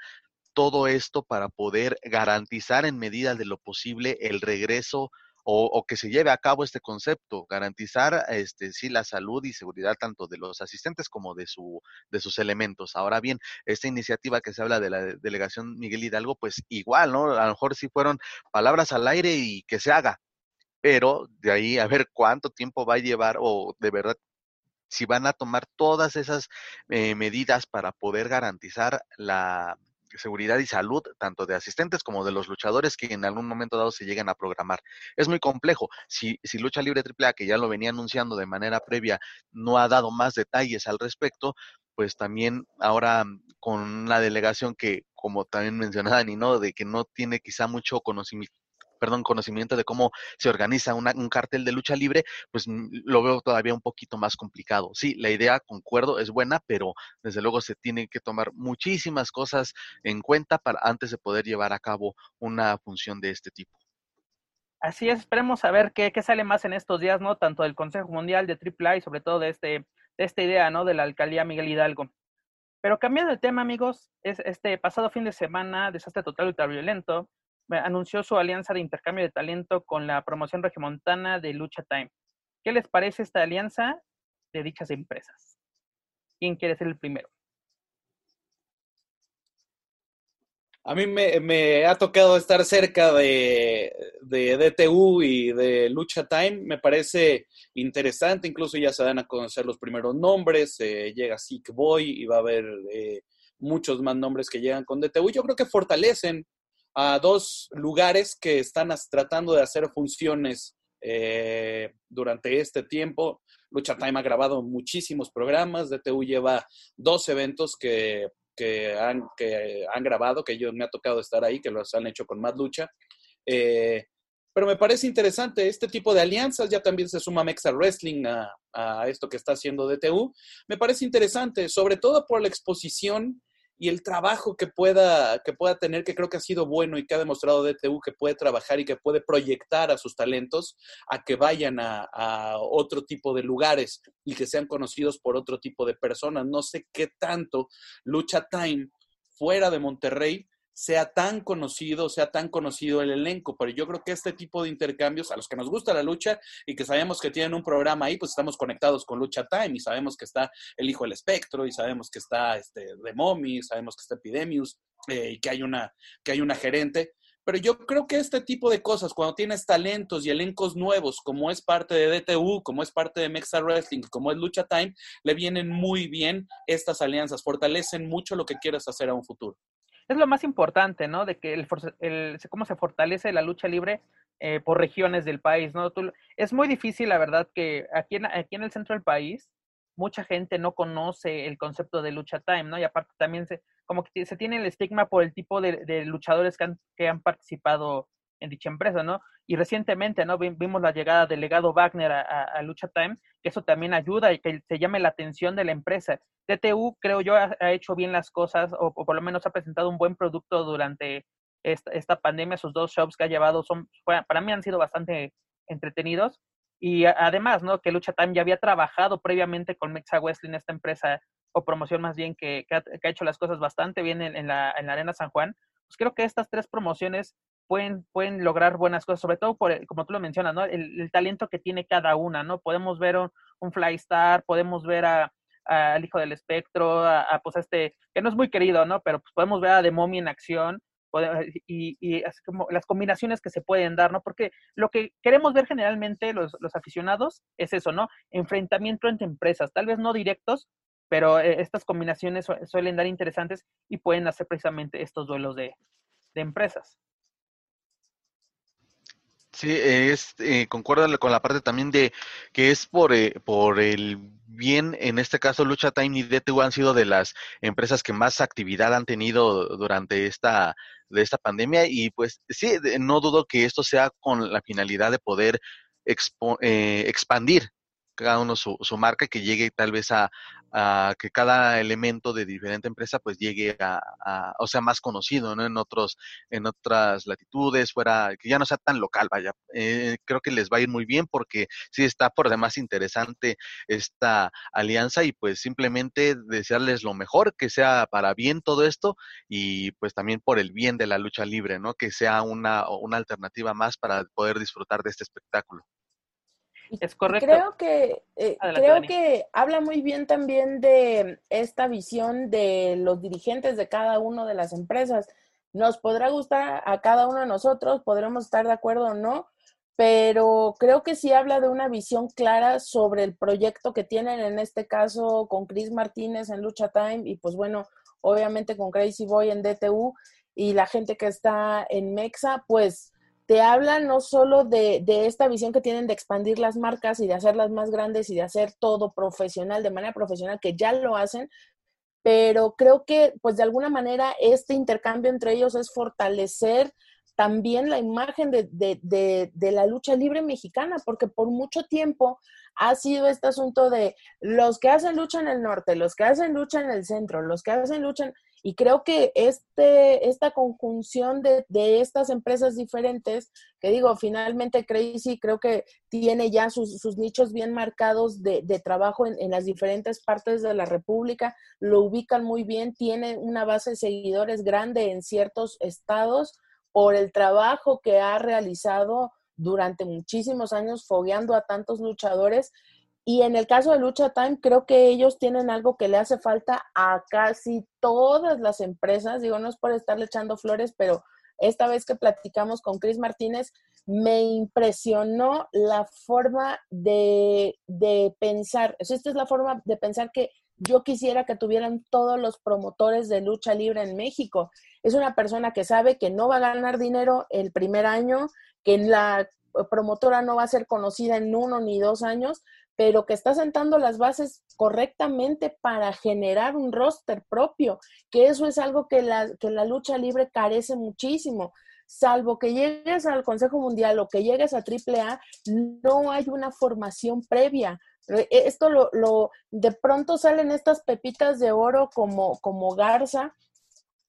todo esto para poder garantizar en medida de lo posible el regreso o, que se lleve a cabo este concepto, garantizar este sí la salud y seguridad tanto de los asistentes como de su de sus elementos. Ahora bien, esta iniciativa que se habla de la delegación Miguel Hidalgo, pues igual, ¿no? A lo mejor sí fueron palabras al aire y que se haga, pero de ahí a ver cuánto tiempo va a llevar o de verdad si van a tomar todas esas eh, medidas para poder garantizar la seguridad y salud, tanto de asistentes como de los luchadores que en algún momento dado se lleguen a programar. Es muy complejo. Si, si Lucha Libre AAA, que ya lo venía anunciando de manera previa, no ha dado más detalles al respecto, pues también ahora con una delegación que, como también mencionaba Ni, ¿no? De que no tiene quizá mucho conocimiento perdón, conocimiento de cómo se organiza un cartel de lucha libre, pues mm, lo veo todavía un poquito más complicado. Sí, la idea, concuerdo, es buena, pero desde luego se tiene que tomar muchísimas cosas en cuenta para antes de poder llevar a cabo una función de este tipo. Así es, esperemos a ver qué, sale más en estos días, ¿no? Tanto del Consejo Mundial de AAA y sobre todo de, este, de esta idea, ¿no? De la alcaldía Miguel Hidalgo. Pero cambiando de tema, amigos, es este pasado fin de semana, desastre total ultraviolento, anunció su alianza de intercambio de talento con la promoción regiomontana de Lucha Time. ¿Qué les parece esta alianza de dichas empresas? ¿Quién quiere ser el primero? A mí me, ha tocado estar cerca de, de, DTU y de Lucha Time. Me parece interesante. Incluso ya se dan a conocer los primeros nombres. Eh, llega Sick Boy y va a haber eh, muchos más nombres que llegan con DTU. Yo creo que fortalecen a dos lugares que están tratando de hacer funciones eh, durante este tiempo. Lucha Time ha grabado muchísimos programas, DTU lleva dos eventos que, han, que han grabado, que yo me ha tocado estar ahí, que los han hecho con más lucha. Eh, pero me parece interesante este tipo de alianzas, ya también se suma Mexa Wrestling a, a esto que está haciendo DTU. Me parece interesante, sobre todo por la exposición y el trabajo que pueda, que pueda tener, que creo que ha sido bueno y que ha demostrado DTU que puede trabajar y que puede proyectar a sus talentos a que vayan a, a, otro tipo de lugares y que sean conocidos por otro tipo de personas. No sé qué tanto Lucha Time fuera de Monterrey sea tan conocido, sea tan conocido el elenco, pero yo creo que este tipo de intercambios, a los que nos gusta la lucha y que sabemos que tienen un programa ahí, pues estamos conectados con Lucha Time y sabemos que está el Hijo del Espectro y sabemos que está este, The Mommy, sabemos que está Epidemius eh, y que hay, una, que hay una gerente, pero yo creo que este tipo de cosas, cuando tienes talentos y elencos nuevos, como es parte de DTU, como es parte de Mexa Wrestling, como es Lucha Time, le vienen muy bien estas alianzas, fortalecen mucho lo que quieras hacer a un futuro es lo más importante, ¿no? De que el, el cómo se fortalece la lucha libre eh, por regiones del país, ¿no? es muy difícil, la verdad, que aquí en, aquí en el centro del país mucha gente no conoce el concepto de lucha time, ¿no? Y aparte también se, como que se tiene el estigma por el tipo de, de luchadores que han, que han participado en dicha empresa, ¿no? Y recientemente, ¿no? Vimos la llegada del legado Wagner a, Lucha Time, que eso también ayuda y que se llame la atención de la empresa. DTU, creo yo, ha, hecho bien las cosas, o, por lo menos ha presentado un buen producto durante esta, pandemia. Sus dos shows que ha llevado son, para mí han sido bastante entretenidos. Y además, ¿no? Que Lucha Time ya había trabajado previamente con Mexa Wrestling, esta empresa, o promoción más bien, que, ha, hecho las cosas bastante bien en la Arena San Juan. Pues creo que estas tres promociones pueden, pueden lograr buenas cosas, sobre todo por, como tú lo mencionas, ¿no? El, talento que tiene cada una, ¿no? Podemos ver un, un Flystar, podemos ver a, al Hijo del Espectro, a, pues este, que no es muy querido, ¿no? Pero pues podemos ver a The Mommy en acción y, y como las combinaciones que se pueden dar, ¿no? Porque lo que queremos ver generalmente los, los aficionados es eso, ¿no? Enfrentamiento entre empresas, tal vez no directos, pero eh, estas combinaciones suelen dar interesantes y pueden hacer precisamente estos duelos de, de empresas. Sí, es, eh, con la parte también de que es por, eh, por el bien, en este caso Lucha Time y DTU han sido de las empresas que más actividad han tenido durante esta, de esta pandemia. Y pues sí, no dudo que esto sea con la finalidad de poder eh, expandir cada uno su, su marca que llegue tal vez a, a que cada elemento de diferente empresa pues llegue a, o sea, más conocido, ¿no? En otros, en otras latitudes, fuera, que ya no sea tan local, vaya. Eh, creo que les va a ir muy bien porque sí está por demás interesante esta alianza y pues simplemente desearles lo mejor, que sea para bien todo esto y pues también por el bien de la lucha libre, ¿no? Que sea una, una alternativa más para poder disfrutar de este espectáculo. Es correcto. Creo que, eh, creo que habla muy bien también de esta visión de los dirigentes de cada una de las empresas. Nos podrá gustar a cada uno de nosotros, podremos estar de acuerdo o no, pero creo que sí habla de una visión clara sobre el proyecto que tienen en este caso con Chris Martínez en Lucha Time y pues bueno, obviamente con Crazy Boy en DTU y la gente que está en Mexa, pues te habla no solo de, de, esta visión que tienen de expandir las marcas y de hacerlas más grandes y de hacer todo profesional, de manera profesional, que ya lo hacen, pero creo que pues de alguna manera este intercambio entre ellos es fortalecer también la imagen de, de, de, la lucha libre mexicana, porque por mucho tiempo ha sido este asunto de los que hacen lucha en el norte, los que hacen lucha en el centro, los que hacen lucha en... Y creo que este, esta conjunción de, de, estas empresas diferentes, que digo, finalmente Crazy creo que tiene ya sus, sus nichos bien marcados de, de trabajo en, en, las diferentes partes de la República, lo ubican muy bien, tiene una base de seguidores grande en ciertos estados por el trabajo que ha realizado durante muchísimos años fogueando a tantos luchadores y en el caso de Lucha Time, creo que ellos tienen algo que le hace falta a casi todas las empresas. Digo, no es por estarle echando flores, pero esta vez que platicamos con Chris Martínez, me impresionó la forma de, de pensar. Esta es la forma de pensar que yo quisiera que tuvieran todos los promotores de lucha libre en México. Es una persona que sabe que no va a ganar dinero el primer año, que la promotora no va a ser conocida en uno ni dos años, pero que está sentando las bases correctamente para generar un roster propio, que eso es algo que la, que la lucha libre carece muchísimo. Salvo que llegues al Consejo Mundial o que llegues a AAA, no hay una formación previa. E, esto lo, lo de pronto salen estas pepitas de oro como, como Garza,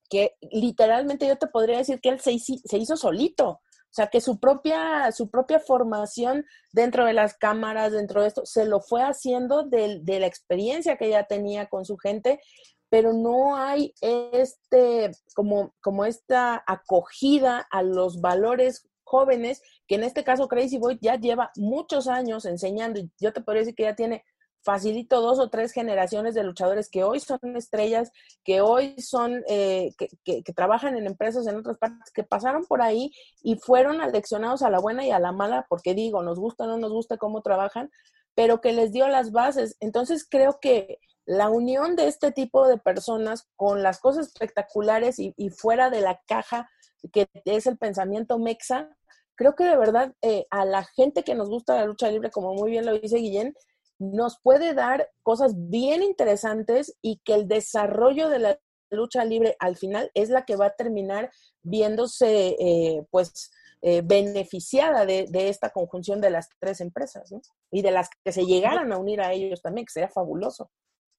que literalmente yo te podría decir que él se, se hizo solito o sea, que su propia, su propia formación dentro de las cámaras, dentro de esto, se lo fue haciendo de, de la experiencia que ella tenía con su gente, pero no hay este, como, como esta acogida a los valores jóvenes, que en este caso Crazy Boy ya lleva muchos años enseñando, y yo te podría decir que ya tiene facilito dos o tres generaciones de luchadores que hoy son estrellas, que hoy son, eh, que, que, trabajan en empresas en otras partes, que pasaron por ahí y fueron aleccionados a la buena y a la mala, porque digo, nos gusta o no nos gusta cómo trabajan, pero que les dio las bases. Entonces creo que la unión de este tipo de personas con las cosas espectaculares y, y fuera de la caja que es el pensamiento mexa, creo que de verdad eh, a la gente que nos gusta la lucha libre, como muy bien lo dice Guillén, nos puede dar cosas bien interesantes y que el desarrollo de la lucha libre al final es la que va a terminar viéndose eh, pues eh, beneficiada de, esta conjunción de las tres empresas y de las que se llegaran a unir a ellos también, que sería fabuloso.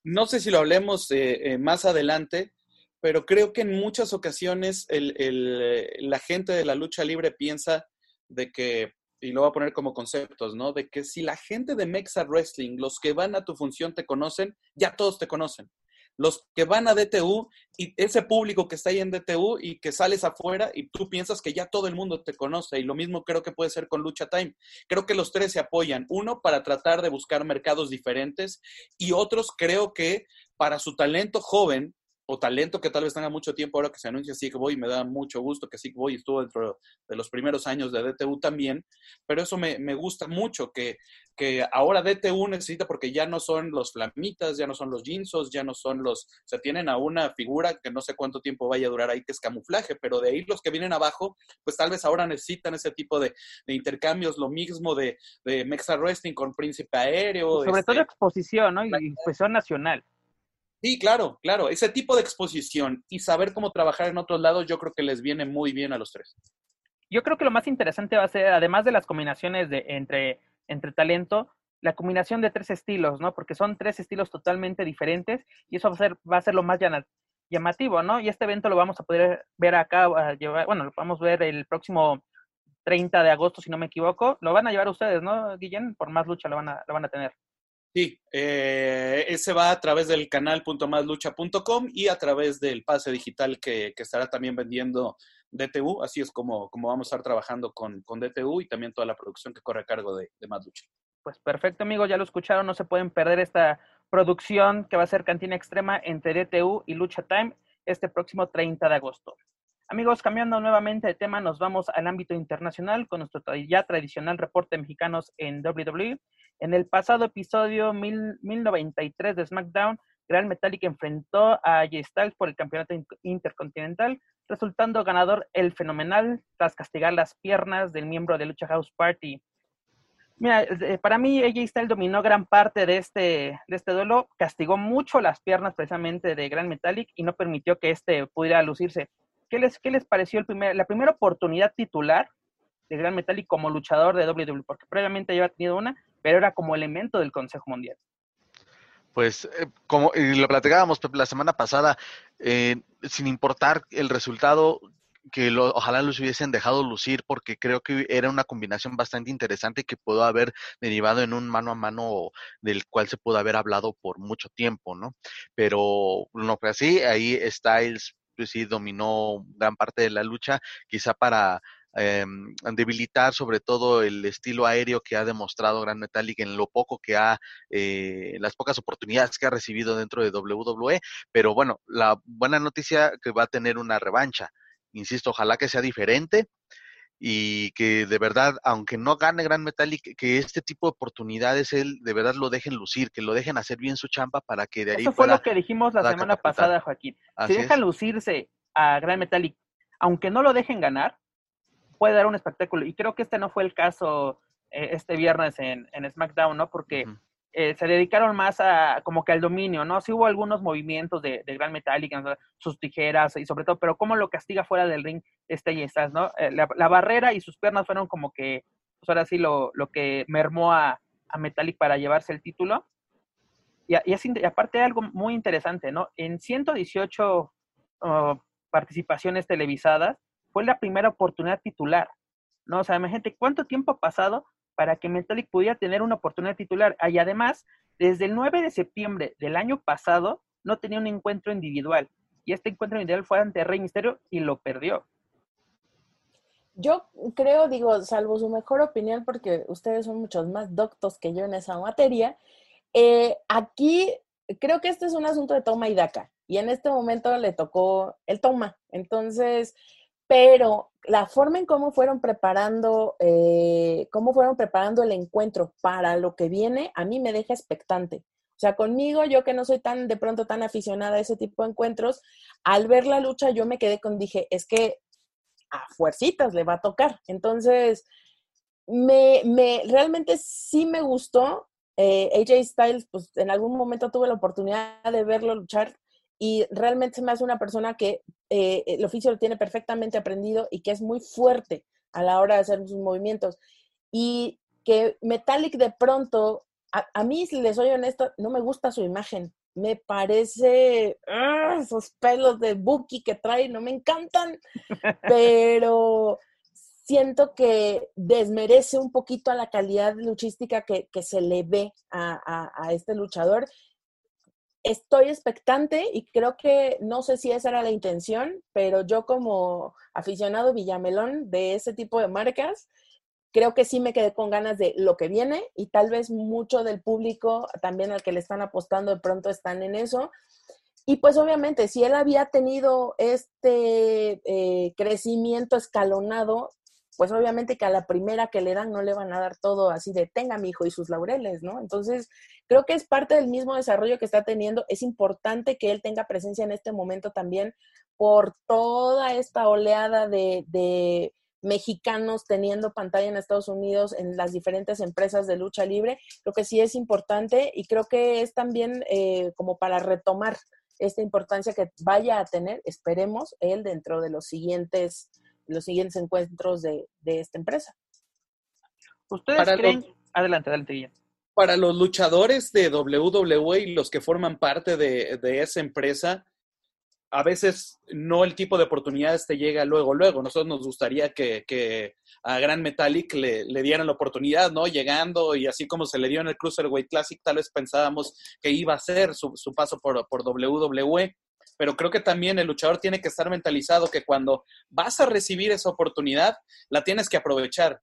No sé si lo hablemos eh, más adelante, pero creo que en muchas ocasiones el, el, la gente de la lucha libre piensa de que y lo voy a poner como conceptos, ¿no? De que si la gente de Mexa Wrestling, los que van a tu función te conocen, ya todos te conocen. Los que van a DTU y ese público que está ahí en DTU y que sales afuera y tú piensas que ya todo el mundo te conoce. Y lo mismo creo que puede ser con Lucha Time. Creo que los tres se apoyan. Uno, para tratar de buscar mercados diferentes y otros creo que para su talento joven o talento que tal vez tenga mucho tiempo ahora que se anuncia Sick Boy, me da mucho gusto que Sick Boy estuvo dentro de los primeros años de DTU también, pero eso me, me, gusta mucho, que, que ahora DTU necesita, porque ya no son los flamitas, ya no son los jeansos, ya no son los, o sea, tienen a una figura que no sé cuánto tiempo vaya a durar ahí, que es camuflaje, pero de ahí los que vienen abajo, pues tal vez ahora necesitan ese tipo de, de intercambios, lo mismo de, de Mexa Wrestling con Príncipe Aéreo. Sobre este, todo exposición, ¿no? Y exposición nacional. Sí, claro, claro. Ese tipo de exposición y saber cómo trabajar en otros lados, yo creo que les viene muy bien a los tres. Yo creo que lo más interesante va a ser, además de las combinaciones de, entre, entre talento, la combinación de tres estilos, ¿no? Porque son tres estilos totalmente diferentes y eso va a ser, va a ser lo más llamativo, ¿no? Y este evento lo vamos a poder ver acá, bueno, lo vamos a ver el próximo 30 de agosto, si no me equivoco. Lo van a llevar ustedes, ¿no, Guillén? Por más lucha lo van a, lo van a tener. Sí, eh, ese va a través del canal.maslucha.com y a través del pase digital que, estará también vendiendo DTU. Así es como, vamos a estar trabajando con, DTU y también toda la producción que corre a cargo de, de Más Lucha. Pues perfecto, amigos, ya lo escucharon, no se pueden perder esta producción que va a ser Cantina Extrema entre DTU y Lucha Time este próximo 30 de agosto. Amigos, cambiando nuevamente de tema, nos vamos al ámbito internacional con nuestro ya tradicional reporte mexicanos en WWE. En el pasado episodio 1093 de SmackDown, Real Metallic enfrentó a Jay Styles por el campeonato intercontinental, resultando ganador el fenomenal tras castigar las piernas del miembro de Lucha House Party. Mira, para mí AJ Styles dominó gran parte de este, de este duelo, castigó mucho las piernas precisamente de Gran Metallic y no permitió que este pudiera lucirse. ¿Qué les, qué les pareció el primer, la primera oportunidad titular de Gran Metallic como luchador de WWE? Porque previamente había tenido una, pero era como elemento del Consejo Mundial. Pues eh, como lo platicábamos la semana pasada, eh, sin importar el resultado, que ojalá los hubiesen dejado lucir porque creo que era una combinación bastante interesante que pudo haber derivado en un mano a mano del cual se pudo haber hablado por mucho tiempo, ¿no? Pero no fue así, ahí Styles pues sí dominó gran parte de la lucha, quizá para eh, debilitar sobre todo el estilo aéreo que ha demostrado Gran Metallic en lo poco que ha, eh, las pocas oportunidades que ha recibido dentro de WWE, pero bueno, la buena noticia que va a tener una revancha. Insisto, ojalá que sea diferente y que de verdad, aunque no gane Gran Metallic, que este tipo de oportunidades él de verdad lo dejen lucir, que lo dejen hacer bien su champa para que de ahí Eso fue lo que dijimos la semana pasada, Joaquín. si dejan lucirse a Gran Metallic, aunque no lo dejen ganar, puede dar un espectáculo. Y creo que este no fue el caso eh, este viernes en, en, SmackDown, ¿no? Porque eh, se dedicaron más a como que al dominio, ¿no? Sí hubo algunos movimientos de, de Gran Metallic, sus tijeras y sobre todo, pero cómo lo castiga fuera del ring este y estás, ¿no? Eh, la, barrera y sus piernas fueron como que, pues ahora sí, lo, lo que mermó a, a Metallic para llevarse el título. Y, y, es, aparte algo muy interesante, ¿no? En 118 participaciones televisadas, fue la primera oportunidad titular, ¿no? O sea, imagínate cuánto tiempo ha pasado para que Metallic pudiera tener una oportunidad titular. Y además, desde el 9 de septiembre del año pasado, no tenía un encuentro individual. Y este encuentro individual fue ante Rey Misterio y lo perdió. Yo creo, digo, salvo su mejor opinión, porque ustedes son muchos más doctos que yo en esa materia, eh, aquí creo que este es un asunto de toma y daca. Y en este momento le tocó el toma. Entonces, pero la forma en cómo fueron preparando, eh, cómo fueron preparando el encuentro para lo que viene, a mí me deja expectante. O sea, conmigo, yo que no soy tan de pronto tan aficionada a ese tipo de encuentros, al ver la lucha yo me quedé con, dije, es que a fuercitas le va a tocar. Entonces, me, me realmente sí me gustó. Eh, AJ Styles, pues en algún momento tuve la oportunidad de verlo luchar y realmente se me hace una persona que eh, el oficio lo tiene perfectamente aprendido y que es muy fuerte a la hora de hacer sus movimientos. Y que Metallic de pronto, a, mí, si les soy honesto, no me gusta su imagen. Me parece, ¡ah! esos pelos de Buki que trae, no me encantan, pero siento que desmerece un poquito a la calidad luchística que, que se le ve a, a, este luchador estoy expectante y creo que no sé si esa era la intención, pero yo como aficionado Villamelón de ese tipo de marcas, creo que sí me quedé con ganas de lo que viene y tal vez mucho del público también al que le están apostando de pronto están en eso. y pues obviamente, si él había tenido este eh, crecimiento escalonado, pues obviamente que a la primera que le dan no le van a dar todo así de tenga mi hijo y sus laureles, ¿no? Entonces, creo que es parte del mismo desarrollo que está teniendo. Es importante que él tenga presencia en este momento también por toda esta oleada de, mexicanos teniendo pantalla en Estados Unidos en las diferentes empresas de lucha libre. Creo que sí es importante y creo que es también eh, como para retomar esta importancia que vaya a tener, esperemos, él dentro de los siguientes, los siguientes encuentros de, esta empresa. ¿Ustedes creen? Adelante, adelante, Guillermo. Para los luchadores de WWE y los que forman parte de, de esa empresa, a veces no el tipo de oportunidades te llega luego, luego. Nosotros nos gustaría que, a Gran Metallic le, dieran la oportunidad, ¿no? Llegando y así como se le dio en el Cruiserweight Classic, tal vez pensábamos que iba a ser su, paso por, por WWE. Pero creo que también el luchador tiene que estar mentalizado que cuando vas a recibir esa oportunidad, la tienes que aprovechar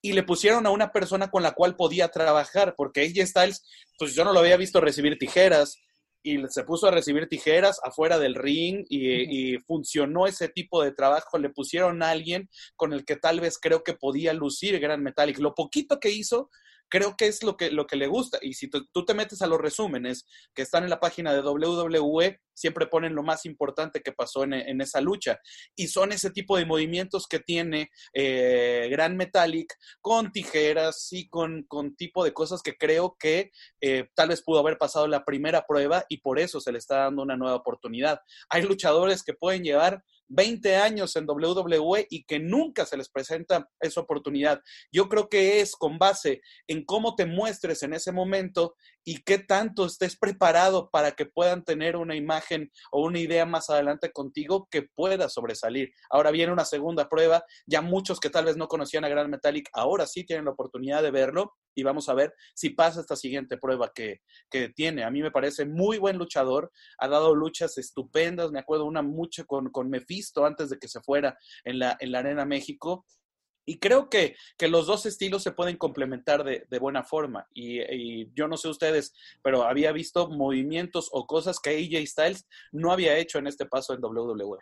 y le pusieron a una persona con la cual podía trabajar, porque AJ Styles, pues yo no lo había visto recibir tijeras, y se puso a recibir tijeras afuera del ring y, funcionó ese tipo de trabajo. Le pusieron a alguien con el que tal vez creo que podía lucir Gran Metallic. Lo poquito que hizo creo que es lo que, lo que le gusta. Y si tú te metes a los resúmenes que están en la página de WWE, siempre ponen lo más importante que pasó en, esa lucha. Y son ese tipo de movimientos que tiene eh, Gran Metallic con tijeras y con, con, tipo de cosas que creo que eh, tal vez pudo haber pasado la primera prueba y por eso se le está dando una nueva oportunidad. Hay luchadores que pueden llevar 20 años en WWE y que nunca se les presenta esa oportunidad. Yo creo que es con base en cómo te muestres en ese momento y qué tanto estés preparado para que puedan tener una imagen o una idea más adelante contigo que pueda sobresalir. Ahora viene una segunda prueba, ya muchos que tal vez no conocían a Gran Metallic, ahora sí tienen la oportunidad de verlo y vamos a ver si pasa esta siguiente prueba que, que tiene. A mí me parece muy buen luchador, ha dado luchas estupendas, me acuerdo una mucho con, con Mephisto antes de que se fuera en la, en la Arena México y creo que, que, los dos estilos se pueden complementar de, de buena forma. Y, yo no sé ustedes, pero había visto movimientos o cosas que AJ Styles no había hecho en este paso en WWE.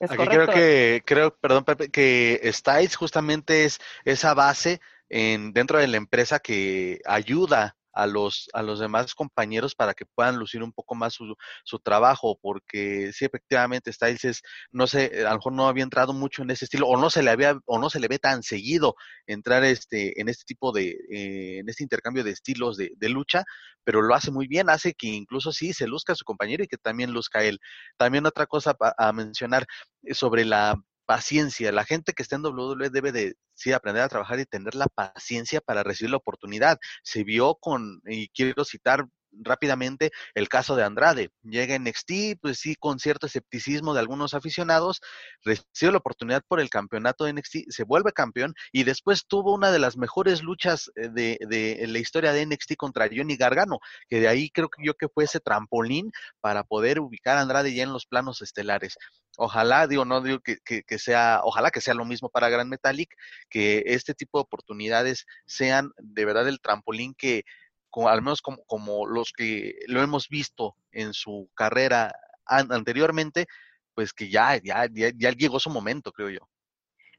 Aquí creo que, creo, perdón, Pepe, que Styles justamente es esa base en, dentro de la empresa que ayuda a los, a los demás compañeros para que puedan lucir un poco más su, su trabajo, porque sí, efectivamente, Styles es, no sé, a lo mejor no había entrado mucho en ese estilo, o no se le había, o no se le ve tan seguido entrar este, en este tipo de, eh, en este intercambio de estilos de, de, lucha, pero lo hace muy bien, hace que incluso sí se luzca su compañero y que también luzca él. También otra cosa a mencionar eh, sobre la paciencia. La gente que está en WWE debe de sí aprender a trabajar y tener la paciencia para recibir la oportunidad. Se vio con, y quiero citar rápidamente el caso de Andrade. Llega en NXT, pues sí, con cierto escepticismo de algunos aficionados, recibe la oportunidad por el campeonato de NXT, se vuelve campeón y después tuvo una de las mejores luchas eh, de, de la historia de NXT contra Johnny Gargano, que de ahí creo que yo que fue ese trampolín para poder ubicar a Andrade ya en los planos estelares. Ojalá, digo, no digo que, que, sea, ojalá que sea lo mismo para Grand Metallic, que este tipo de oportunidades sean de verdad el trampolín que, al menos como, como, los que lo hemos visto en su carrera anteriormente, pues que ya, ya, ya, llegó su momento, creo yo.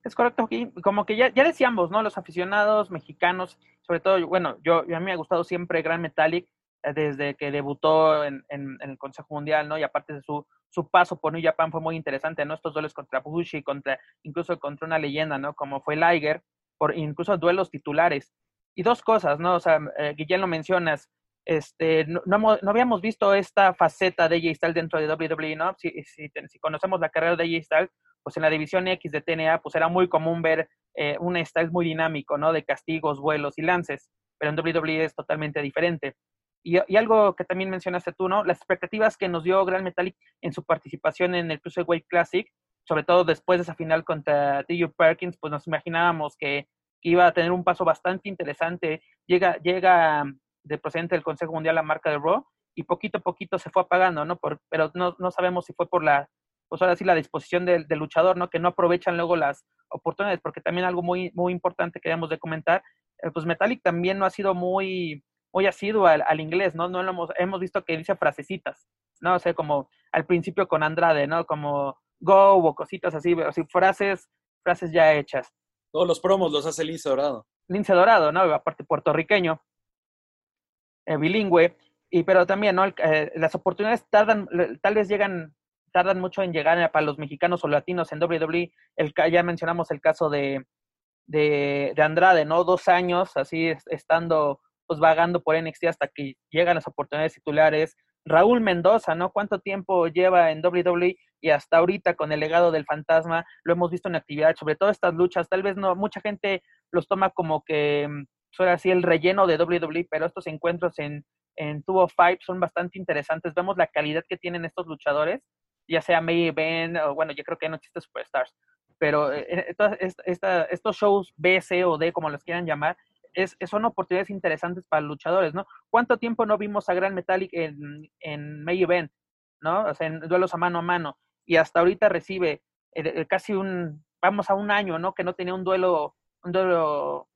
Es correcto, como que ya, ya decíamos, ¿no? Los aficionados mexicanos, sobre todo, bueno, yo, a mí me ha gustado siempre Grand Metallic desde que debutó en, el Consejo Mundial, ¿no? Y aparte de su, paso por New Japan fue muy interesante, ¿no? Estos duelos contra Bushi, contra, incluso contra una leyenda, ¿no? Como fue Liger, por incluso duelos titulares. Y dos cosas, ¿no? O sea, eh, Guillén lo mencionas, este, no, habíamos visto esta faceta de J Styles dentro de WWE, ¿no? Si, conocemos la carrera de J Styles, pues en la división X de TNA, pues era muy común ver eh, un Styles muy dinámico, ¿no? De castigos, vuelos y lances, pero en WWE es totalmente diferente. Y, y, algo que también mencionaste tú, ¿no? Las expectativas que nos dio Grand Metallic en su participación en el Cruiserweight Classic, sobre todo después de esa final contra T.U. Perkins, pues nos imaginábamos que iba a tener un paso bastante interesante. Llega, llega de presidente del Consejo Mundial la marca de Raw y poquito a poquito se fue apagando, ¿no? Por, pero no, no, sabemos si fue por la, pues ahora sí, la disposición del, del, luchador, ¿no? Que no aprovechan luego las oportunidades, porque también algo muy, muy importante que debemos de comentar, eh, pues Metallic también no ha sido muy, muy asiduo al, al inglés, ¿no? No lo hemos, hemos visto que dice frasecitas, ¿no? O sea, como al principio con Andrade, ¿no? Como go o cositas así, así frases, frases ya hechas. Todos los promos los hace Lince Dorado. Lince Dorado, ¿no? Aparte puertorriqueño, eh, bilingüe, y pero también, ¿no? Eh, las oportunidades tardan, tal vez llegan, tardan mucho en llegar para los mexicanos o latinos en WWE. El, ya mencionamos el caso de, de, de Andrade, ¿no? Dos años así estando, pues vagando por NXT hasta que llegan las oportunidades titulares. Raúl Mendoza, ¿no? ¿Cuánto tiempo lleva en WWE? Y hasta ahorita con el legado del fantasma lo hemos visto en actividad, sobre todo estas luchas. Tal vez no, mucha gente los toma como que mm, así el relleno de WWE, pero estos encuentros en, en Tubo Five son bastante interesantes. Vemos la calidad que tienen estos luchadores, ya sea May Ben, o bueno, yo creo que no existe Superstars, pero eh, eh, estos shows B, C o D, como los quieran llamar, es, son oportunidades interesantes para luchadores, ¿no? ¿Cuánto tiempo no vimos a Gran Metallic en, en May Event, ¿no? O sea, en duelos a mano a mano, y hasta ahorita recibe eh, casi un, vamos a un año, ¿no? Que no tenía un duelo, un duelo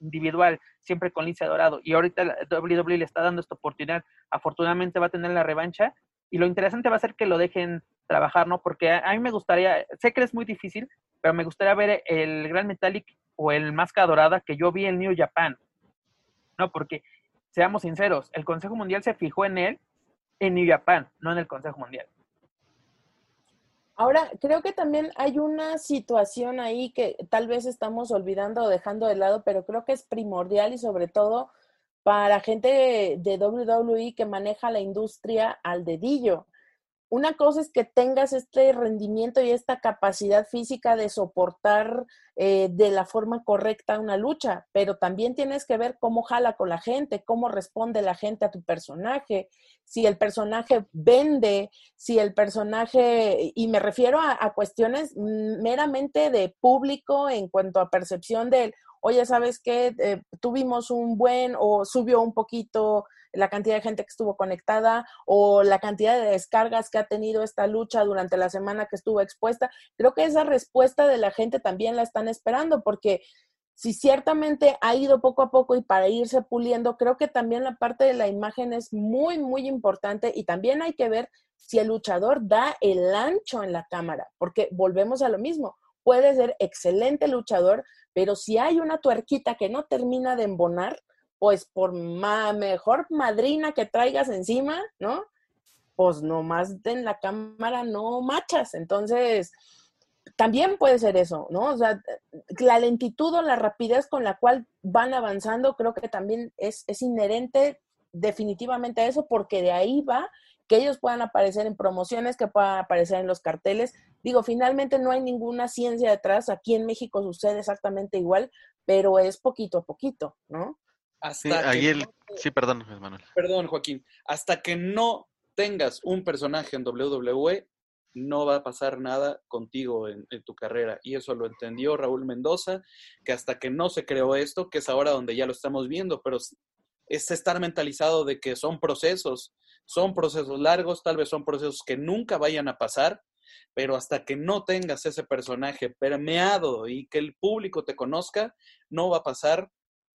individual, siempre con Lince Dorado, y ahorita WWE le está dando esta oportunidad, afortunadamente va a tener la revancha, y lo interesante va a ser que lo dejen trabajar, ¿no? Porque a, mí me gustaría, sé que es muy difícil, pero me gustaría ver el Gran Metallic o el Máscara Dorada que yo vi en New Japan, ¿no? Porque, seamos sinceros, el Consejo Mundial se fijó en él en New Japan, no en el Consejo Mundial. Ahora, creo que también hay una situación ahí que tal vez estamos olvidando o dejando de lado, pero creo que es primordial y sobre todo para gente de WWE que maneja la industria al dedillo una cosa es que tengas este rendimiento y esta capacidad física de soportar eh, de la forma correcta una lucha, pero también tienes que ver cómo jala con la gente, cómo responde la gente a tu personaje, si el personaje vende, si el personaje, y me refiero a, cuestiones meramente de público en cuanto a percepción del, oye, ¿sabes qué? Eh, tuvimos un buen o subió un poquito la cantidad de gente que estuvo conectada o la cantidad de descargas que ha tenido esta lucha durante la semana que estuvo expuesta. Creo que esa respuesta de la gente también la están esperando porque si ciertamente ha ido poco a poco y para irse puliendo, creo que también la parte de la imagen es muy, muy importante y también hay que ver si el luchador da el ancho en la cámara, porque volvemos a lo mismo, puede ser excelente luchador, pero si hay una tuerquita que no termina de embonar, pues por mejor madrina que traigas encima, ¿no? Pues nomás en la cámara no machas. Entonces, también puede ser eso, ¿no? O sea, la lentitud o la rapidez con la cual van avanzando creo que también es, es inherente definitivamente a eso, porque de ahí va que ellos puedan aparecer en promociones, que puedan aparecer en los carteles. Digo, finalmente no hay ninguna ciencia detrás. Aquí en México sucede exactamente igual, pero es poquito a poquito, ¿no? Hasta sí, sí, perdón, Manuel. Perdón, Joaquín. Hasta que no tengas un personaje en WWE, no va a pasar nada contigo en, tu carrera. Y eso lo entendió Raúl Mendoza, que hasta que no se creó esto, que es ahora donde ya lo estamos viendo, pero es estar mentalizado de que son procesos, son procesos largos, tal vez son procesos que nunca vayan a pasar, pero hasta que no tengas ese personaje permeado y que el público te conozca, no va a pasar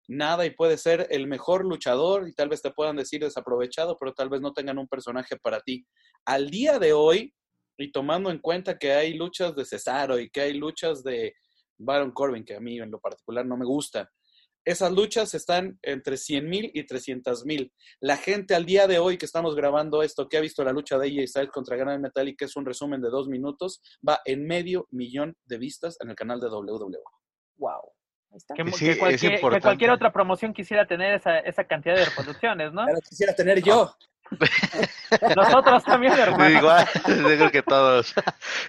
nada y puede ser el mejor luchador y tal vez te puedan decir desaprovechado, pero tal vez no tengan un personaje para ti. Al día de hoy, y tomando en cuenta que hay luchas de Cesaro y que hay luchas de Baron Corbin, que a mí en lo particular no me gusta, esas luchas están entre 100 mil y 300 mil. La gente al día de hoy que estamos grabando esto, que ha visto la lucha de AJ Styles contra Gran Metal y que es un resumen de dos minutos, va en medio millón de vistas en el canal de WWE. ¡Wow! Que, cualquier, otra promoción quisiera tener esa, esa cantidad de reproducciones, ¿no? Pero quisiera tener yo. Nosotros también, hermano. igual, creo que todos.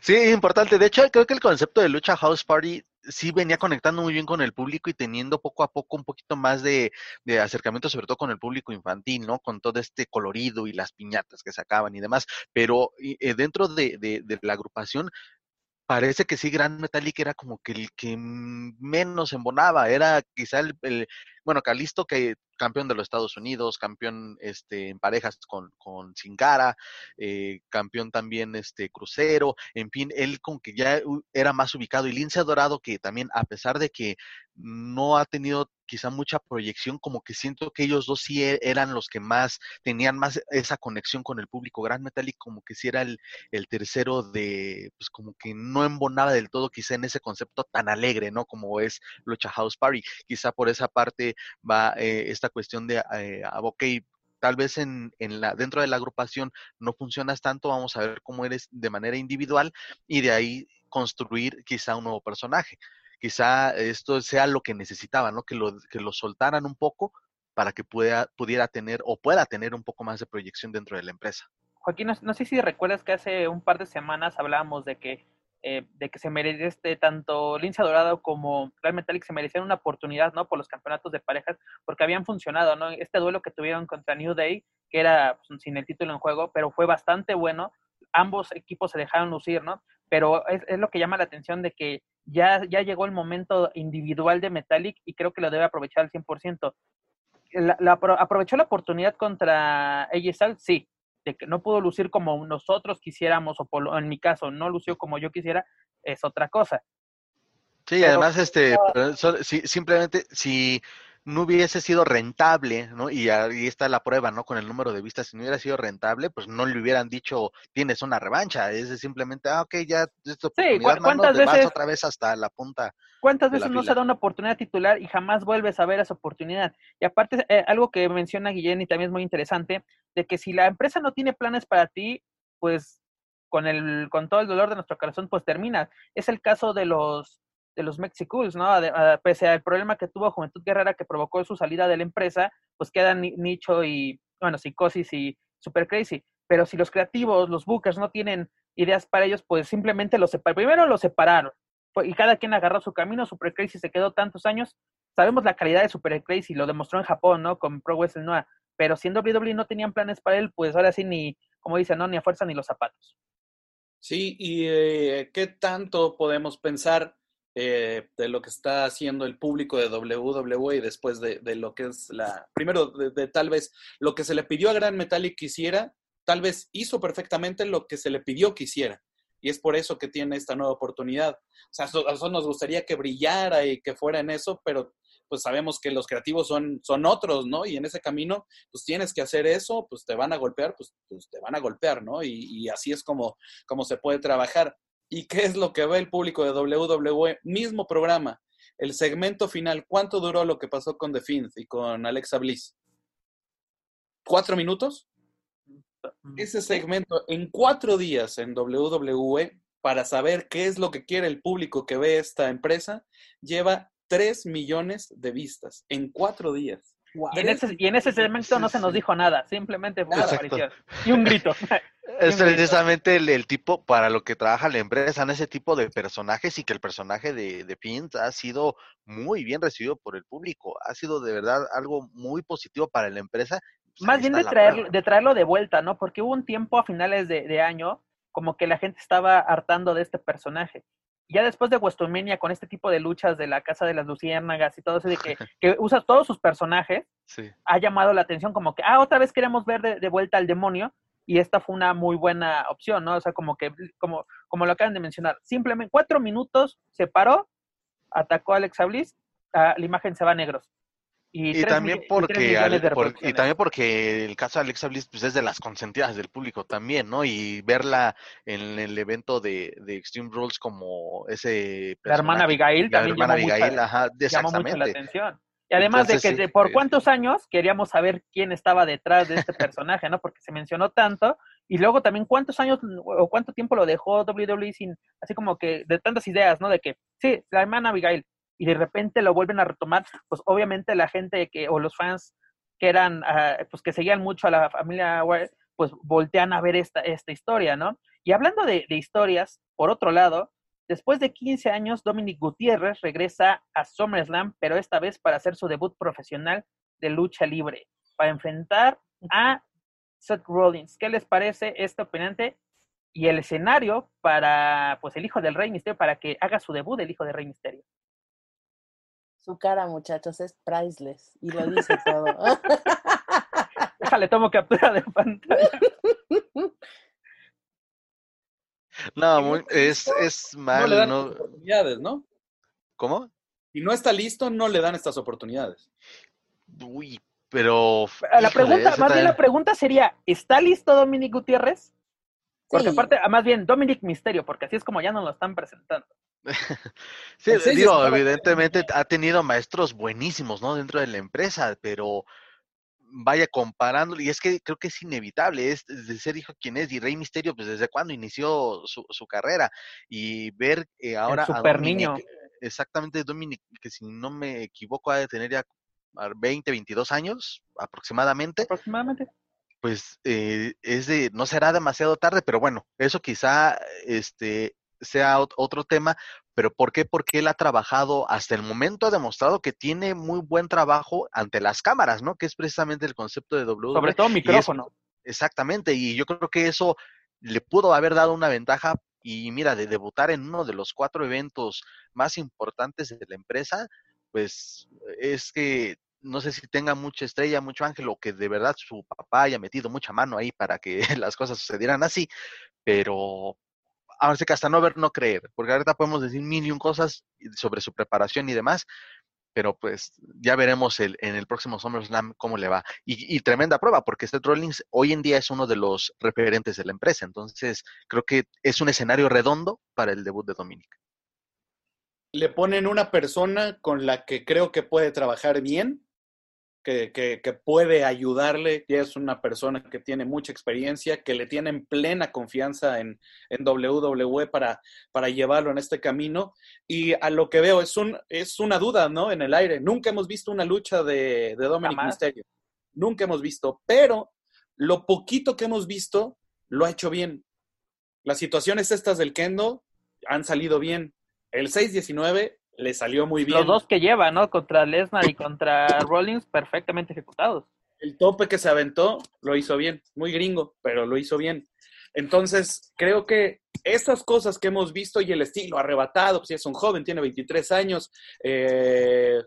Sí, es importante. De hecho, creo que el concepto de lucha House Party sí venía conectando muy bien con el público y teniendo poco a poco un poquito más de, acercamiento, sobre todo con el público infantil, ¿no? Con todo este colorido y las piñatas que sacaban y demás. Pero eh, dentro de, de, la agrupación parece que sí, Gran Metallic era como que el que menos embonaba, era quizá el, bueno, Calisto, que campeón de los Estados Unidos, campeón este, en parejas con, con Sin Cara, eh, campeón también este, crucero, en fin, él como que ya era más ubicado, y Lince Dorado, que también a pesar de que no ha tenido quizá mucha proyección, como que siento que ellos dos sí e, eran los que más tenían más esa conexión con el público. Grand Metalik como que sí era el, tercero de, pues como que no embonaba del todo quizá en ese concepto tan alegre, ¿no? Como es Lucha House Party. Quizá por esa parte va eh, esta cuestión de, eh, ah, ok, tal vez en, en, la, dentro de la agrupación no funcionas tanto, vamos a ver cómo eres de manera individual y de ahí construir quizá un nuevo personaje. Quizá esto sea lo que necesitaba, ¿no? Que lo, que lo soltaran un poco para que pueda, pudiera tener o pueda tener un poco más de proyección dentro de la empresa. Joaquín, no, sé si recuerdas que hace un par de semanas hablábamos de que eh, de que se merece este, tanto Lince Dorado como Real Metallic se merecían una oportunidad, ¿no? Por los campeonatos de parejas, porque habían funcionado, ¿no? Este duelo que tuvieron contra New Day, que era pues, sin el título en juego, pero fue bastante bueno. Ambos equipos se dejaron lucir, ¿no? Pero es, lo que llama la atención de que ya, ya llegó el momento individual de Metallic y creo que lo debe aprovechar al 100%. La, aprovechó la oportunidad contra AJ sí, que no pudo lucir como nosotros quisiéramos, o en mi caso no lució como yo quisiera, es otra cosa. Sí, además, este, simplemente si no hubiese sido rentable, ¿no? Y ahí está la prueba, ¿no? Con el número de vistas, si no hubiera sido rentable, pues no le hubieran dicho, tienes una revancha, es simplemente, ah, ok, ya, esto, sí, ¿cuántas veces? otra vez hasta la punta. ¿Cuántas veces no se da una oportunidad titular y jamás vuelves a ver esa oportunidad? Y aparte, eh, algo que menciona Guillén y también es muy interesante, de que si la empresa no tiene planes para ti, pues con el con todo el dolor de nuestro corazón, pues termina. Es el caso de los de los Mexicools, ¿no? pese al problema que tuvo Juventud Guerrera que provocó su salida de la empresa, pues quedan Nicho y, bueno, Psicosis y Super Crazy. Pero si los creativos, los bookers no tienen ideas para ellos, pues simplemente los separaron. Primero los separaron y cada quien agarró su camino. Super Crazy se quedó tantos años. Sabemos la calidad de Super Crazy, lo demostró en Japón, ¿no? Con Pro Wrestling Noah. Pero si en WWE no tenían planes para él, pues ahora sí ni, como dicen, no, ni a fuerza ni los zapatos. Sí, y eh, qué tanto podemos pensar eh, de lo que está haciendo el público de WWE y después de, lo que es la, primero de, tal vez lo que se le pidió a Gran Metallic que hiciera, tal vez hizo perfectamente lo que se le pidió que hiciera. Y es por eso que tiene esta nueva oportunidad. O sea, a nosotros nos gustaría que brillara y que fuera en eso, pero pues sabemos que los creativos son, son otros, ¿no? Y en ese camino, pues tienes que hacer eso, pues te van a golpear, pues, pues te van a golpear, ¿no? Y, y así es como, como se puede trabajar. ¿Y qué es lo que ve el público de WWE? Mismo programa. El segmento final, ¿cuánto duró lo que pasó con The Fiend y con Alexa Bliss? ¿Cuatro minutos? Ese segmento en cuatro días en WWE para saber qué es lo que quiere el público que ve esta empresa, lleva tres millones de vistas en cuatro días. Y, en ese, y, en ese, segmento no se nos dijo nada, simplemente fue una aparición y un grito. Es precisamente el, tipo para lo que trabaja la empresa, en ese tipo de personajes y que el personaje de, de Pint ha sido muy bien recibido por el público. Ha sido de verdad algo muy positivo para la empresa. Pues Más bien de, traer, de traerlo de vuelta, ¿no? Porque hubo un tiempo a finales de, de año como que la gente estaba hartando de este personaje ya después de WrestleMania, con este tipo de luchas de la Casa de las Luciérnagas y todo eso, de que, que usa todos sus personajes, ha llamado la atención como que, ah, otra vez queremos ver de, vuelta al demonio, y esta fue una muy buena opción, ¿no? O sea, como que, como, como lo acaban de mencionar, simplemente cuatro minutos se paró, atacó a Alexa Bliss, la imagen se va a negros. Y, también porque y, también porque el caso de Alexa Bliss pues, es de las consentidas del público también, ¿no? Y verla en el evento de, Extreme Rules como ese la hermana Abigail también llamó, mucho la atención. Y además de que por cuántos años queríamos saber quién estaba detrás de este personaje, ¿no? Porque se mencionó tanto y luego también cuántos años o cuánto tiempo lo dejó WWE sin así como que de tantas ideas, ¿no? De que sí, la hermana Abigail, y de repente lo vuelven a retomar, pues obviamente la gente que, o los fans que eran, ah, pues que seguían mucho a la familia pues voltean a ver esta, esta historia, ¿no? Y hablando de, historias, por otro lado, después de 15 años, Dominic Gutiérrez regresa a SummerSlam, pero esta vez para hacer su debut profesional de lucha libre, para enfrentar a Seth Rollins. ¿Qué les parece este opinante? Y el escenario para, pues, el hijo del Rey Misterio, para que haga su debut el hijo del Rey Misterio. Su cara, muchachos, es priceless y lo dice todo. Déjale, tomo captura de pantalla. No, es, es mal. No le dan oportunidades, ¿no? ¿Cómo? Y no está listo, no le dan estas oportunidades. Uy, pero. La pregunta, más bien la pregunta sería: ¿está listo Dominic Gutiérrez? Porque aparte, ah, más bien, Dominic Misterio, porque así es como ya nos lo están presentando. sí, digo, evidentemente ha tenido maestros buenísimos, ¿no? Dentro de la empresa, pero vaya comparándolo, y es que creo que es inevitable, es de ser hijo quien es, y Rey Misterio, pues desde cuando inició su, su carrera, y ver eh, ahora super niño. exactamente Dominic, que si no me equivoco ha de tener ya 20, 22 años aproximadamente. Aproximadamente. Pues eh, es de, no será demasiado tarde, pero bueno, eso quizá este, sea otro tema, pero ¿por qué? Porque él ha trabajado, hasta el momento ha demostrado que tiene muy buen trabajo ante las cámaras, ¿no? Que es precisamente el concepto de W. Sobre todo micrófono. exactamente, y yo creo que eso le pudo haber dado una ventaja y mira, de debutar en uno de los cuatro eventos más importantes de la empresa, pues es que no sé si tenga mucha estrella, mucho ángel, o que de verdad su papá haya metido mucha mano ahí para que las cosas sucedieran así, pero ahora sí que hasta no ver, no creer, porque ahorita podemos decir mil y un cosas sobre su preparación y demás, pero pues ya veremos el, en el próximo SummerSlam cómo le va. Y, tremenda prueba, porque Seth Rollins hoy en día es uno de los referentes de la empresa, entonces creo que es un escenario redondo para el debut de Dominic. Le ponen una persona con la que creo que puede trabajar bien, que, puede ayudarle, y es una persona que tiene mucha experiencia, que le tienen plena confianza en, en WWE para, para llevarlo en este camino. Y a lo que veo, es, un, es una duda, ¿no? En el aire. Nunca hemos visto una lucha de, de Dominic Mysterio. Nunca hemos visto, pero lo poquito que hemos visto lo ha hecho bien. Las situaciones estas del Kendo han salido bien. El 6-19 le salió muy bien. Los dos que lleva, ¿no? Contra Lesnar y contra Rollins, perfectamente ejecutados. El tope que se aventó lo hizo bien, muy gringo, pero lo hizo bien. Entonces, creo que esas cosas que hemos visto y el estilo arrebatado, pues es un joven, tiene 23 años, eh,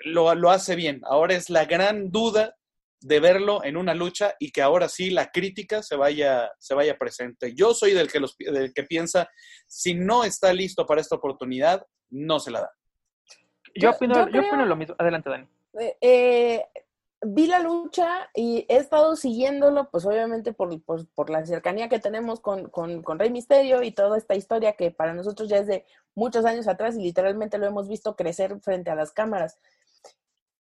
lo, lo hace bien. Ahora es la gran duda de verlo en una lucha y que ahora sí la crítica se vaya, se vaya presente. Yo soy del que, los, del que piensa, si no está listo para esta oportunidad, no se la da. Yo, opino, lo mismo. Adelante, Dani. Eh, eh, vi la lucha y he estado siguiéndolo, pues obviamente por, por, la cercanía que tenemos con, con, con, Rey Misterio y toda esta historia que para nosotros ya es de muchos años atrás y literalmente lo hemos visto crecer frente a las cámaras.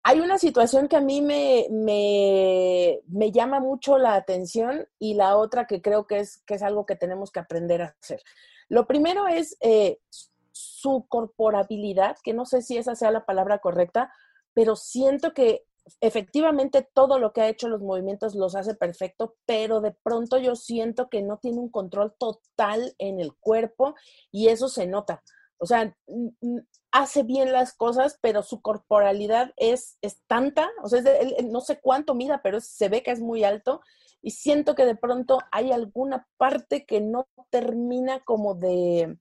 Hay una situación que a mí me, me, me llama mucho la atención y la otra que creo que es, que es algo que tenemos que aprender a hacer. Lo primero es eh, su corporabilidad, que no sé si esa sea la palabra correcta, pero siento que efectivamente todo lo que ha hecho los movimientos los hace perfecto, pero de pronto yo siento que no tiene un control total en el cuerpo y eso se nota. O sea, hace bien las cosas, pero su corporalidad es, es tanta, o sea, no sé cuánto mida, pero se ve que es muy alto y siento que de pronto hay alguna parte que no termina como de,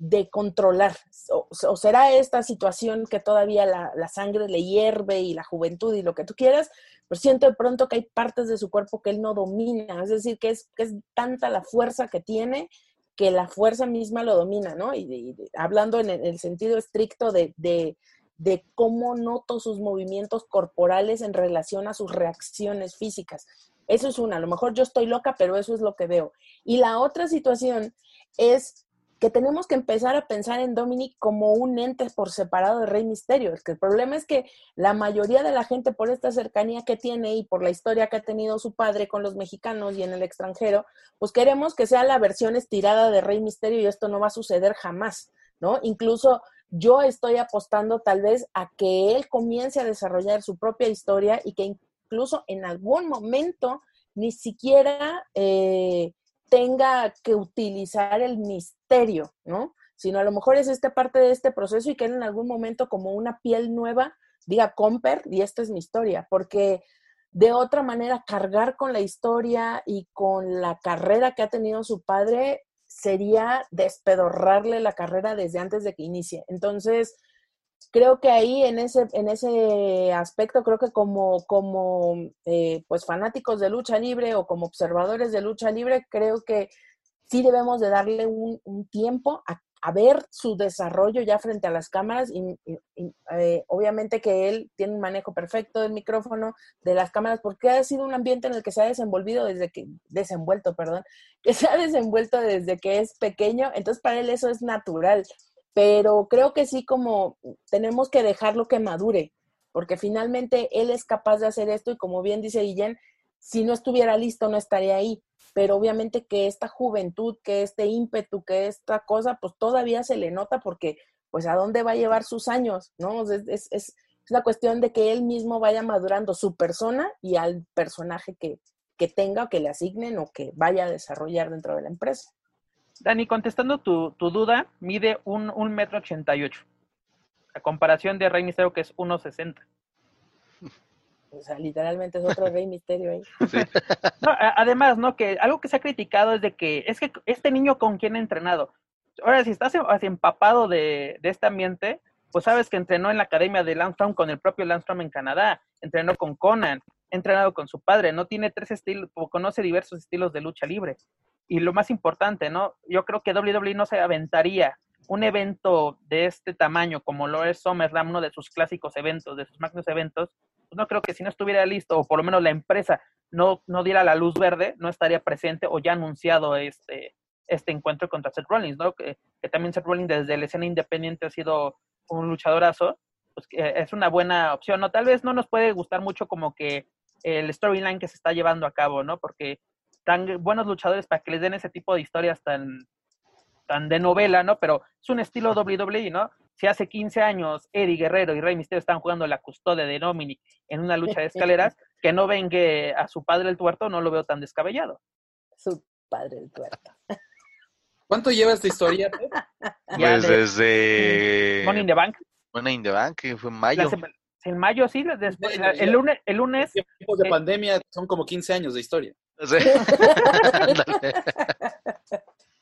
de controlar? O, será esta situación que todavía la, sangre le hierve y la juventud y lo que tú quieras? Pero siento de pronto que hay partes de su cuerpo que él no domina, es decir, que es, que es tanta la fuerza que tiene que la fuerza misma lo domina, ¿no? Y, hablando en el, sentido estricto de, de, de cómo noto sus movimientos corporales en relación a sus reacciones físicas. Eso es una, a lo mejor yo estoy loca, pero eso es lo que veo. Y la otra situación es que tenemos que empezar a pensar en Dominic como un ente por separado de Rey Misterio. Es el problema es que la mayoría de la gente, por esta cercanía que tiene y por la historia que ha tenido su padre con los mexicanos y en el extranjero, pues queremos que sea la versión estirada de Rey Misterio y esto no va a suceder jamás, ¿no? Incluso yo estoy apostando tal vez a que él comience a desarrollar su propia historia y que incluso en algún momento ni siquiera eh, tenga que utilizar el misterio, ¿no? Sino a lo mejor es esta parte de este proceso y que en algún momento como una piel nueva diga Comper y esta es mi historia, porque de otra manera cargar con la historia y con la carrera que ha tenido su padre sería despedorrarle la carrera desde antes de que inicie. Entonces, creo que ahí en ese, en ese aspecto, creo que como, como eh, pues fanáticos de lucha libre o como observadores de lucha libre, creo que sí debemos de darle un, tiempo a, ver su desarrollo ya frente a las cámaras y, eh, obviamente que él tiene un manejo perfecto del micrófono, de las cámaras, porque ha sido un ambiente en el que se ha desenvolvido desde que, desenvuelto, perdón, que se ha desenvuelto desde que es pequeño, entonces para él eso es natural, pero creo que sí como tenemos que dejarlo que madure, porque finalmente él es capaz de hacer esto y como bien dice Guillén, si no estuviera listo no estaría ahí pero obviamente que esta juventud, que este ímpetu, que esta cosa, pues todavía se le nota porque, pues, ¿a dónde va a llevar sus años? ¿No? Es, es, es, la cuestión de que él mismo vaya madurando su persona y al personaje que, que tenga o que le asignen o que vaya a desarrollar dentro de la empresa. Dani, contestando tu, tu duda, mide un, un metro ochenta y ocho. A comparación de Rey Misterio, que es 1.60. O sea, literalmente es otro rey misterio ahí. además, ¿no? Que algo que se ha criticado es de que es que este niño con quién ha entrenado. Ahora, si estás así empapado de, de este ambiente, pues sabes que entrenó en la academia de Landstrom con el propio Landstrom en Canadá, entrenó con Conan, entrenado con su padre, no tiene tres estilos, conoce diversos estilos de lucha libre. Y lo más importante, ¿no? Yo creo que WWE no se aventaría un evento de este tamaño como lo es SummerSlam, uno de sus clásicos eventos, de sus magnos eventos, no creo que si no estuviera listo, o por lo menos la empresa no, no diera la luz verde, no estaría presente o ya anunciado este, este encuentro contra Seth Rollins, ¿no? Que, también Seth Rollins desde la escena independiente ha sido un luchadorazo, pues es una buena opción, ¿no? Tal vez no nos puede gustar mucho como que el storyline que se está llevando a cabo, ¿no? Porque tan buenos luchadores para que les den ese tipo de historias tan, tan de novela, ¿no? Pero es un estilo WWE, ¿no? Si hace 15 años Eddie Guerrero y Rey Misterio están jugando la custodia de Dominic en una lucha de escaleras, que no venga a su padre el tuerto, no lo veo tan descabellado. Su padre el tuerto. ¿Cuánto lleva esta historia? pues desde... Money in the Bank. Money in the Bank, que fue en mayo. en mayo, sí, después, el lunes. El lunes tiempos de eh, pandemia son como 15 años de historia. Sí.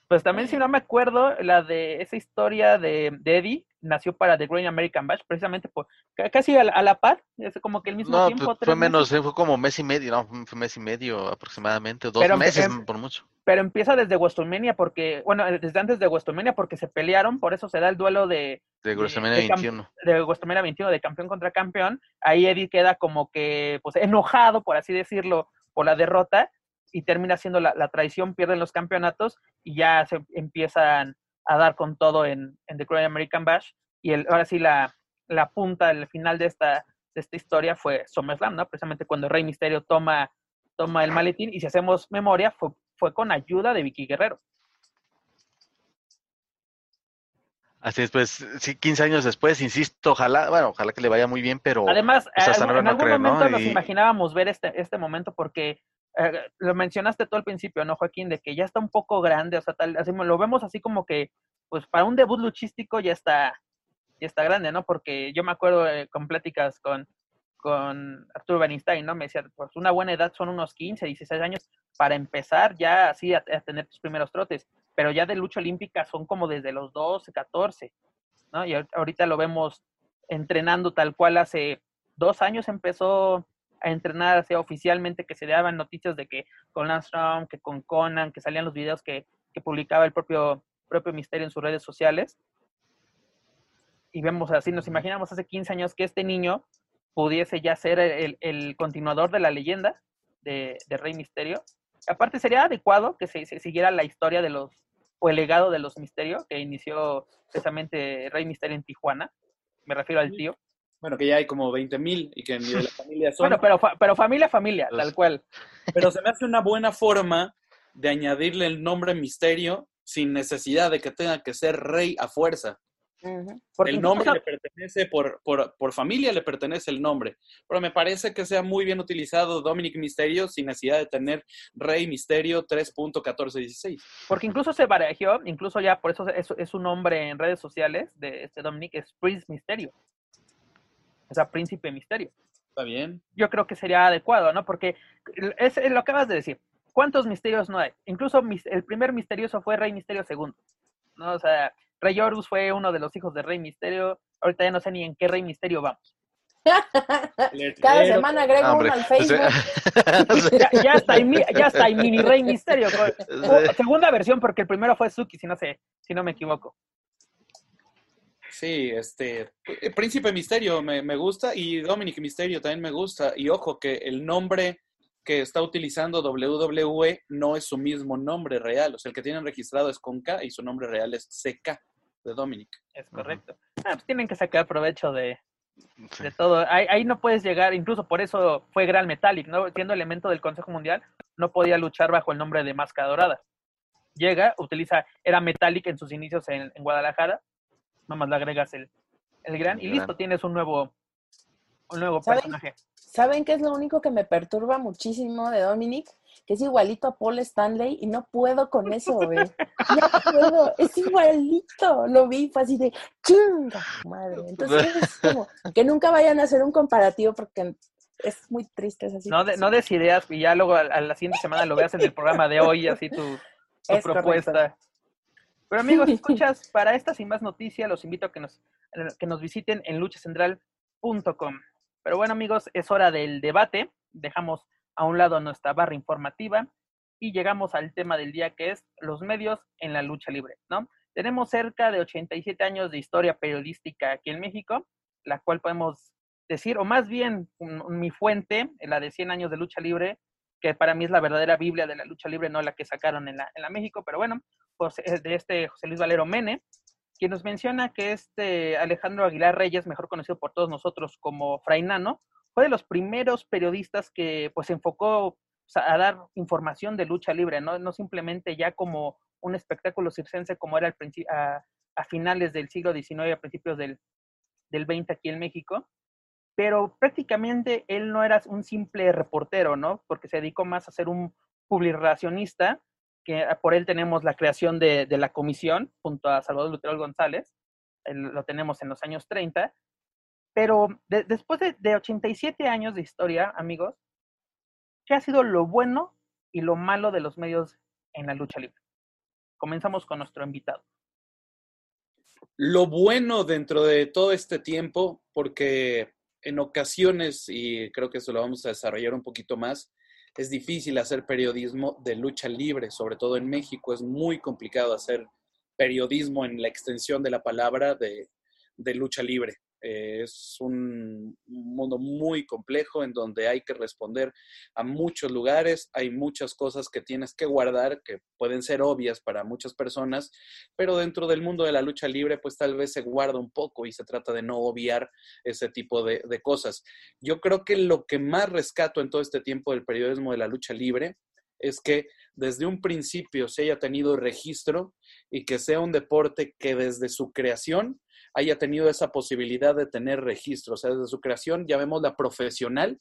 Pues también, si no me acuerdo, la de esa historia de, Eddie nació para The Great American Bash, precisamente por casi a la, par, es como que el mismo tiempo. Pues, fue menos, fue como mes y medio, no, fue mes y medio aproximadamente, dos meses em, por mucho. Pero empieza desde WrestleMania, porque, bueno, desde antes de WrestleMania, porque se pelearon, por eso se da el duelo de. De WrestleMania 21. De WrestleMania 21, de campeón contra campeón. Ahí Eddie queda como que, pues, enojado, por así decirlo, por la derrota y termina siendo la, la, traición, pierden los campeonatos y ya se empiezan a dar con todo en, en The Great American Bash. Y el, ahora sí, la, la punta, el final de esta, de esta historia fue SummerSlam, ¿no? Precisamente cuando Rey Misterio toma, toma el maletín y si hacemos memoria, fue, fue con ayuda de Vicky Guerrero. Así es, pues, sí, 15 años después, insisto, ojalá, bueno, ojalá que le vaya muy bien, pero... Además, pues, en algún momento nos imaginábamos ver este, este momento porque eh, lo mencionaste todo al principio, ¿no, Joaquín? De que ya está un poco grande, o sea, tal, así, lo vemos así como que, pues para un debut luchístico ya está, ya está grande, ¿no? Porque yo me acuerdo eh, con pláticas con, con Arturo Bernstein, ¿no? Me decía, pues una buena edad son unos 15, 16 años para empezar ya así a, tener tus primeros trotes, pero ya de lucha olímpica son como desde los 12, 14, ¿no? Y ahorita lo vemos entrenando tal cual hace dos años empezó a entrenar hacia oficialmente, que se daban noticias de que con Lance que con Conan, que salían los videos que, publicaba el propio, propio Misterio en sus redes sociales. Y vemos así, nos imaginamos hace 15 años que este niño pudiese ya ser el, continuador de la leyenda de, Rey Misterio. Aparte sería adecuado que se, siguiera la historia de los, o el legado de los Misterios, que inició precisamente Rey Misterio en Tijuana. Me refiero al tío. Bueno, que ya hay como 20 mil y que ni de la familia son. Bueno, pero, pero familia, familia, tal cual. Pero se me hace una buena forma de añadirle el nombre misterio sin necesidad de que tenga que ser rey a fuerza. el nombre le pertenece, por, por, por, familia le pertenece el nombre. Pero me parece que sea muy bien utilizado Dominic Misterio sin necesidad de tener Rey Misterio 3.1416. Porque incluso se barajó, incluso ya por eso es, es un nombre en redes sociales de este Dominic, es Prince Misterio o sea, príncipe misterio. Está bien. Yo creo que sería adecuado, ¿no? Porque es, lo que acabas de decir. ¿Cuántos misterios no hay? Incluso el primer misterioso fue Rey Misterio II. ¿no? O sea, Rey Horus fue uno de los hijos de Rey Misterio. Ahorita ya no sé ni en qué Rey Misterio vamos. Cada semana agrego uno al Facebook. ya, está ahí, ya está ahí mini Rey Misterio. segunda versión, porque el primero fue Suki, si no sé, si no me equivoco. Sí, este, Príncipe Misterio me, me, gusta y Dominic Misterio también me gusta. Y ojo que el nombre que está utilizando WWE no es su mismo nombre real. O sea, el que tienen registrado es con K y su nombre real es CK de Dominic. Es correcto. Ah, pues tienen que sacar provecho de, de todo. Ahí, ahí, no puedes llegar, incluso por eso fue Gran Metallic, ¿no? Siendo elemento del Consejo Mundial, no podía luchar bajo el nombre de Máscara Dorada. Llega, utiliza, era Metallic en sus inicios en, en Guadalajara, nomás le agregas el, el gran y listo, tienes un nuevo, un nuevo ¿Saben? personaje. ¿Saben qué es lo único que me perturba muchísimo de Dominic? Que es igualito a Paul Stanley y no puedo con eso, güey. No puedo, es igualito. Lo vi, fue así de chinga, madre. Entonces es como que nunca vayan a hacer un comparativo porque es muy triste esa No, situación. de, no des ideas y ya luego a, a, la siguiente semana lo veas en el programa de hoy, así tu, tu Es propuesta. correcto. Pero amigos, escuchas, para estas y más noticias los invito a que nos, que nos visiten en luchacentral.com. Pero bueno amigos, es hora del debate. Dejamos a un lado nuestra barra informativa y llegamos al tema del día que es los medios en la lucha libre, ¿no? Tenemos cerca de 87 años de historia periodística aquí en México, la cual podemos decir, o más bien mi fuente, la de 100 años de lucha libre, que para mí es la verdadera Biblia de la lucha libre, no la que sacaron en la, en la México, pero bueno, José- es de este José Luis Valero Mene, quien nos menciona que este Alejandro Aguilar Reyes, mejor conocido por todos nosotros como Fray Nano, fue de los primeros periodistas que pues se enfocó a dar información de lucha libre, ¿no? no simplemente ya como un espectáculo circense como era al a, a finales del siglo XIX, a principios del, del 20 aquí en México, pero prácticamente él no era un simple reportero, ¿no? Porque se dedicó más a ser un publicacionista, que por él tenemos la creación de, la comisión junto a Salvador Lutero González, lo tenemos en los años 30, pero de, después de, de 87 años de historia, amigos, ¿qué ha sido lo bueno y lo malo de los medios en la lucha libre? Comenzamos con nuestro invitado. Lo bueno dentro de todo este tiempo, porque en ocasiones, y creo que eso lo vamos a desarrollar un poquito más, es difícil hacer periodismo de lucha libre, sobre todo en México. Es muy complicado hacer periodismo en la extensión de la palabra de, de lucha libre. Eh, es un mundo muy complejo en donde hay que responder a muchos lugares, hay muchas cosas que tienes que guardar que pueden ser obvias para muchas personas, pero dentro del mundo de la lucha libre pues tal vez se guarda un poco y se trata de no obviar ese tipo de, de cosas. Yo creo que lo que más rescato en todo este tiempo del periodismo de la lucha libre es que desde un principio se haya tenido registro y que sea un deporte que desde su creación haya tenido esa posibilidad de tener registro. O sea, desde su creación, llamémosla profesional,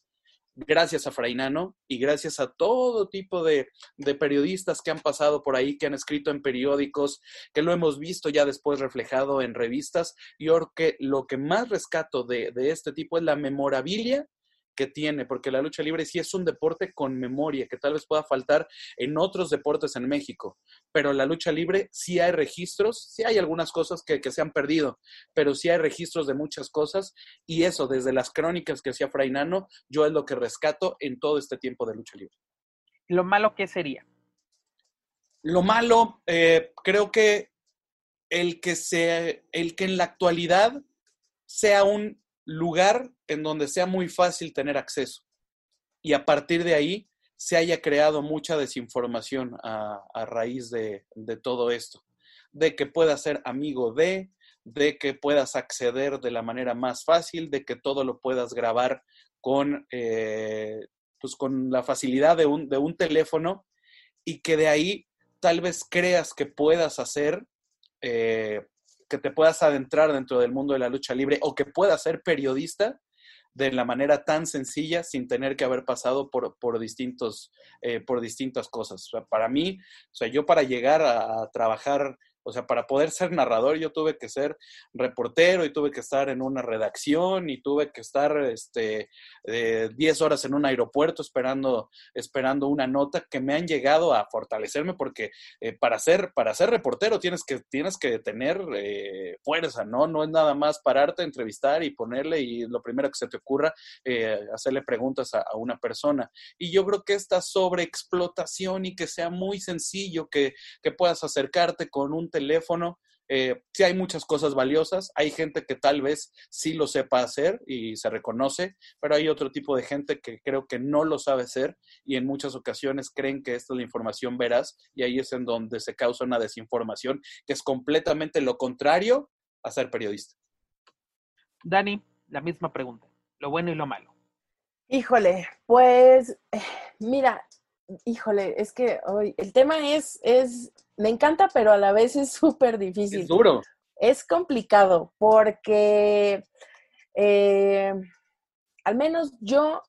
gracias a Frainano y gracias a todo tipo de, de, periodistas que han pasado por ahí, que han escrito en periódicos, que lo hemos visto ya después reflejado en revistas. Yo creo que lo que más rescato de, de este tipo es la memorabilia que tiene, porque la lucha libre sí es un deporte con memoria, que tal vez pueda faltar en otros deportes en México, pero la lucha libre sí hay registros, sí hay algunas cosas que, que se han perdido, pero sí hay registros de muchas cosas, y eso, desde las crónicas que hacía Fray Nano, yo es lo que rescato en todo este tiempo de lucha libre. ¿Lo malo qué sería? Lo malo, eh, creo que el que, sea, el que en la actualidad sea un lugar en donde sea muy fácil tener acceso. Y a partir de ahí se haya creado mucha desinformación a, raíz de, de, todo esto. De que puedas ser amigo de, de que puedas acceder de la manera más fácil, de que todo lo puedas grabar con, eh, pues con la facilidad de un, de un teléfono y que de ahí tal vez creas que puedas hacer eh, que te puedas adentrar dentro del mundo de la lucha libre o que puedas ser periodista de la manera tan sencilla sin tener que haber pasado por, por, distintos, eh, por distintas cosas. O sea, para mí, o sea, yo para llegar a, a trabajar o sea, para poder ser narrador yo tuve que ser reportero y tuve que estar en una redacción y tuve que estar este, eh, 10 horas en un aeropuerto esperando, esperando una nota que me han llegado a fortalecerme porque eh, para, ser, para ser reportero tienes que, tienes que tener eh, fuerza, ¿no? No es nada más pararte, entrevistar y ponerle y lo primero que se te ocurra, hacerle preguntas a, a, una persona. Y yo creo que esta sobreexplotación y que sea muy sencillo, que, que puedas acercarte con un teléfono Eh, sí hay muchas cosas valiosas, hay gente que tal vez sí lo sepa hacer y se reconoce, pero hay otro tipo de gente que creo que no lo sabe hacer y en muchas ocasiones creen que esta es la información veraz y ahí es en donde se causa una desinformación que es completamente lo contrario a ser periodista. Dani, la misma pregunta, lo bueno y lo malo. Híjole, pues eh, mira, híjole, es que hoy el tema es, es, me encanta, pero a la vez es súper difícil. Es duro. Es complicado porque eh, al menos yo,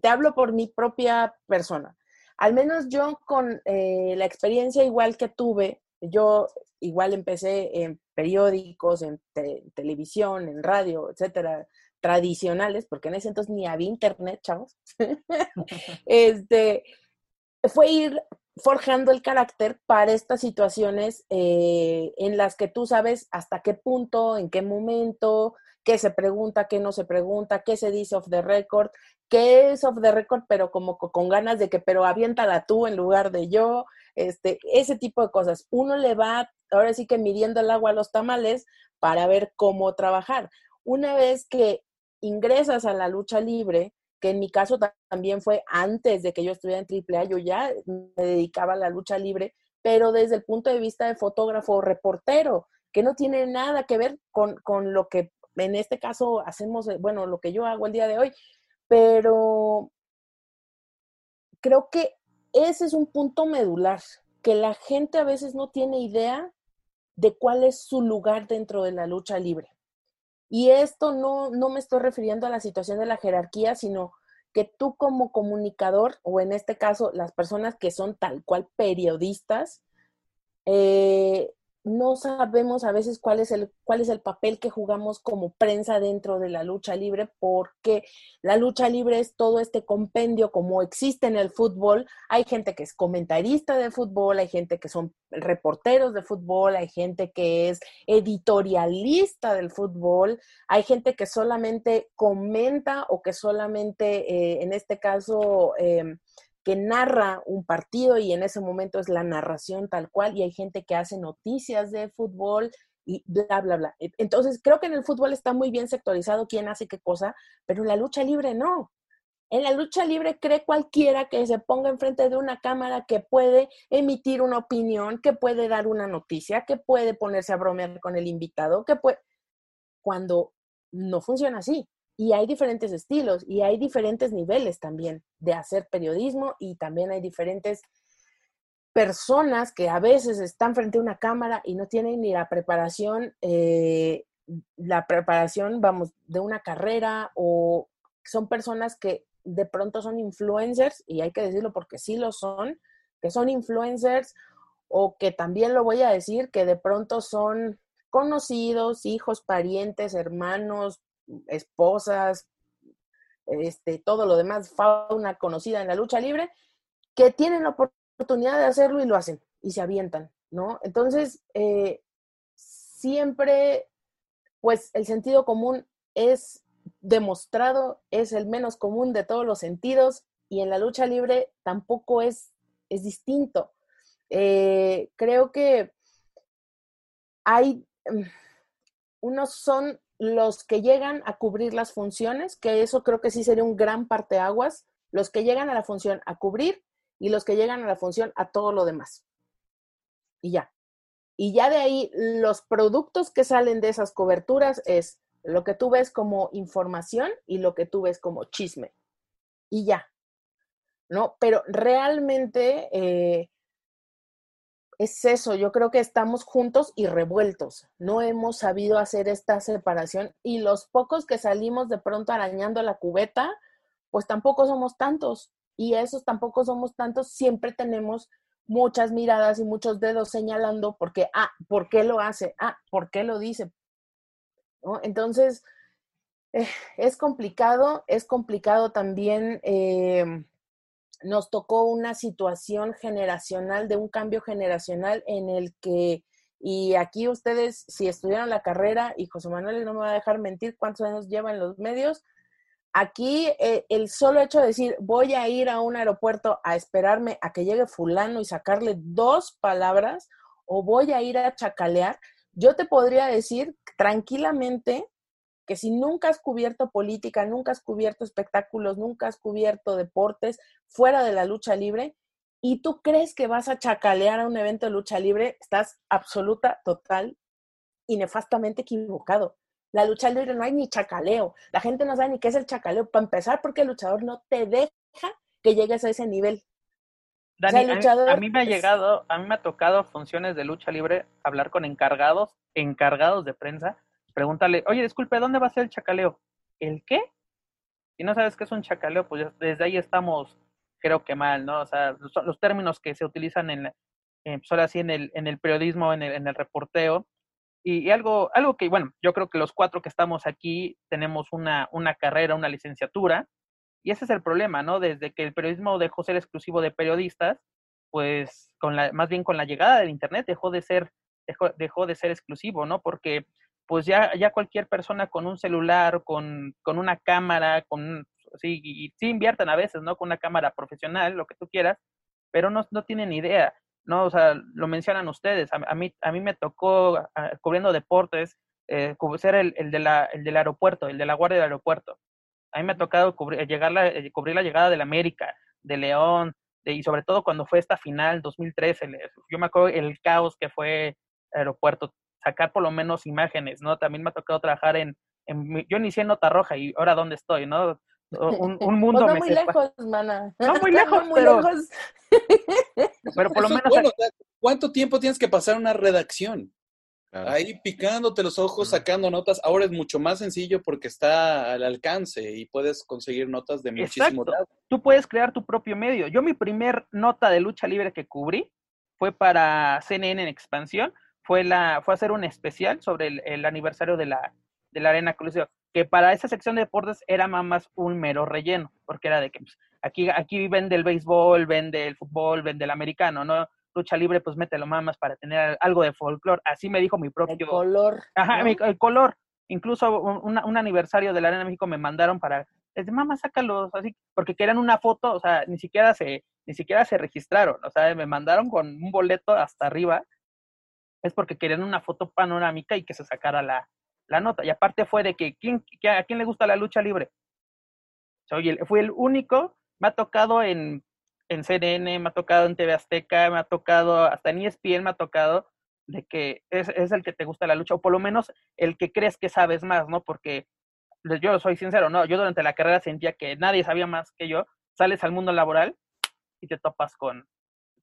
te hablo por mi propia persona, al menos yo con eh, la experiencia igual que tuve, yo igual empecé en periódicos, en televisión, en radio, etcétera, tradicionales, porque en ese entonces ni había internet, chavos. este, fue ir forjando el carácter para estas situaciones eh, en las que tú sabes hasta qué punto, en qué momento, qué se pregunta, qué no se pregunta, qué se dice off the record, qué es off the record, pero como con ganas de que, pero aviéntala tú en lugar de yo, este, ese tipo de cosas. Uno le va, ahora sí que midiendo el agua a los tamales para ver cómo trabajar. Una vez que ingresas a la lucha libre, que en mi caso también fue antes de que yo estuviera en AAA, yo ya me dedicaba a la lucha libre, pero desde el punto de vista de fotógrafo o reportero, que no tiene nada que ver con, con lo que en este caso hacemos, eh, bueno, lo que yo hago el día de hoy, pero creo que ese es un punto medular, que la gente a veces no tiene idea de cuál es su lugar dentro de la lucha libre. Y esto no, no me estoy refiriendo a la situación de la jerarquía, sino que tú como comunicador, o en este caso las personas que son tal cual periodistas, eh, no sabemos a veces cuál es el cuál es el papel que jugamos como prensa dentro de la lucha libre porque la lucha libre es todo este compendio como existe en el fútbol. Hay gente que es comentarista de fútbol hay gente que son reporteros de fútbol hay gente que es editorialista del fútbol hay gente que solamente comenta o que solamente eh, en este caso eh, que narra un partido y en ese momento es la narración tal cual y hay gente que hace noticias de fútbol y bla, bla, bla. E, entonces, creo que en el fútbol está muy bien sectorizado quién hace qué cosa, pero en la lucha libre no. En la lucha libre cree cualquiera que se ponga enfrente de una cámara que puede emitir una opinión, que puede dar una noticia, que puede ponerse a bromear con el invitado, que puede... Cuando no funciona así. Y hay diferentes estilos y hay diferentes niveles también de hacer periodismo y también hay diferentes personas que a veces están frente a una cámara y no tienen ni la preparación, eh, la preparación, vamos, de una carrera o son personas que de pronto son influencers, y hay que decirlo porque sí lo son, que son influencers o que también lo voy a decir, que de pronto son conocidos, hijos, parientes, hermanos, esposas, este, todo lo demás, fauna conocida en la lucha libre, que tienen la oportunidad de hacerlo y lo hacen y se avientan, ¿no? Entonces, eh, siempre, pues el sentido común es demostrado, es el menos común de todos los sentidos y en la lucha libre tampoco es, es distinto. Eh, creo que hay, mm, unos son los que llegan a cubrir las funciones, que eso creo que sí sería un gran parteaguas, los que llegan a la función a cubrir y los que llegan a la función a todo lo demás. Y ya. Y ya de ahí, los productos que salen de esas coberturas es lo que tú ves como información y lo que tú ves como chisme. Y ya. ¿No? Pero realmente eh, es eso, yo creo que estamos juntos y revueltos. No hemos sabido hacer esta separación y los pocos que salimos de pronto arañando la cubeta, pues tampoco somos tantos. Y esos tampoco somos tantos, siempre tenemos muchas miradas y muchos dedos señalando porque, ah, ¿por qué lo hace? Ah, ¿por qué lo dice? Entonces, eh, es complicado, es complicado también. Eh, nos tocó una situación generacional, de un cambio generacional en el que, y aquí ustedes, si estudiaron la carrera, y José Manuel no me va a dejar mentir cuántos años lleva en los medios, aquí eh, el solo hecho de decir, voy a ir a un aeropuerto a esperarme a que llegue fulano y sacarle dos palabras, o voy a ir a chacalear, yo te podría decir tranquilamente que si nunca has cubierto política, nunca has cubierto espectáculos, nunca has cubierto deportes fuera de la lucha libre y tú crees que vas a chacalear a un evento de lucha libre, estás absoluta, total y nefastamente equivocado. La lucha libre no hay ni chacaleo. La gente no sabe ni qué es el chacaleo. Para empezar, porque el luchador no te deja que llegues a ese nivel. Dani, a, mí, me ha llegado, a mí me ha tocado funciones de lucha libre, hablar con encargados, encargados de prensa, pregúntale, oye, disculpe, ¿dónde va a ser el chacaleo? ¿El qué? Si no sabes qué es un chacaleo, pues desde ahí estamos, creo que mal, ¿no? O sea, los, términos que se utilizan en, eh, pues así en el, en el periodismo, en el, en el reporteo, y, algo, algo que, bueno, yo creo que los cuatro que estamos aquí tenemos una, una carrera, una licenciatura, y ese es el problema, ¿no? Desde que el periodismo dejó ser exclusivo de periodistas, pues con la, más bien con la llegada del Internet dejó de ser, dejó, dejó de ser exclusivo, ¿no? Porque pues ya, ya cualquier persona con un celular, con, con una cámara, con, sí, y sí invierten a veces, ¿no? Con una cámara profesional, lo que tú quieras, pero no, no tienen idea. ¿no? O sea, lo mencionan ustedes. A, mí, a mí me tocó, ah, cubriendo deportes, eh, ser el, el, de la, el del aeropuerto, el de la guardia del aeropuerto. A mí me ha tocado cubrir, llegar la, eh, cubrir la llegada del América, de León, de, y sobre todo cuando fue esta final 2013. Yo me acuerdo el caos que fue el aeropuerto, sacar por lo menos imágenes, ¿no? También me ha tocado trabajar en, en yo inicié en Nota Roja y ahora dónde estoy, ¿no? Un, un mundo pues no muy lejos, mana. No muy lejos, muy pero, lejos. pero por lo menos. ¿Cuánto tiempo tienes que pasar una redacción? Ahí picándote los ojos, sacando notas. Ahora es mucho más sencillo porque está al alcance y puedes conseguir notas de muchísimo Exacto. Tú puedes crear tu propio medio. Yo mi primer nota de lucha libre que cubrí fue para CNN en expansión. Fue la fue hacer un especial sobre el, el aniversario de la de la Arena Coliseo que para esa sección de deportes era más un mero relleno, porque era de que pues, aquí, aquí vende el béisbol, vende el fútbol, vende el americano, ¿no? Lucha libre, pues mételo más para tener algo de folclore. Así me dijo mi propio... El color. Ajá, el color. Incluso un, un, aniversario de la Arena México me mandaron para... Es de mamá, sácalos, así, porque querían una foto, o sea, ni siquiera se, ni siquiera se registraron, o sea, me mandaron con un boleto hasta arriba, es porque querían una foto panorámica y que se sacara la, la nota. Y aparte fue de que, ¿quién, ¿a quién le gusta la lucha libre? Oye, fui el único, me ha tocado en, en CNN, me ha tocado en TV Azteca, me ha tocado, hasta en ESPN me ha tocado, de que es, es el que te gusta la lucha, o por lo menos el que crees que sabes más, ¿no? Porque yo soy sincero, no, yo durante la carrera sentía que nadie sabía más que yo, sales al mundo laboral y te topas con,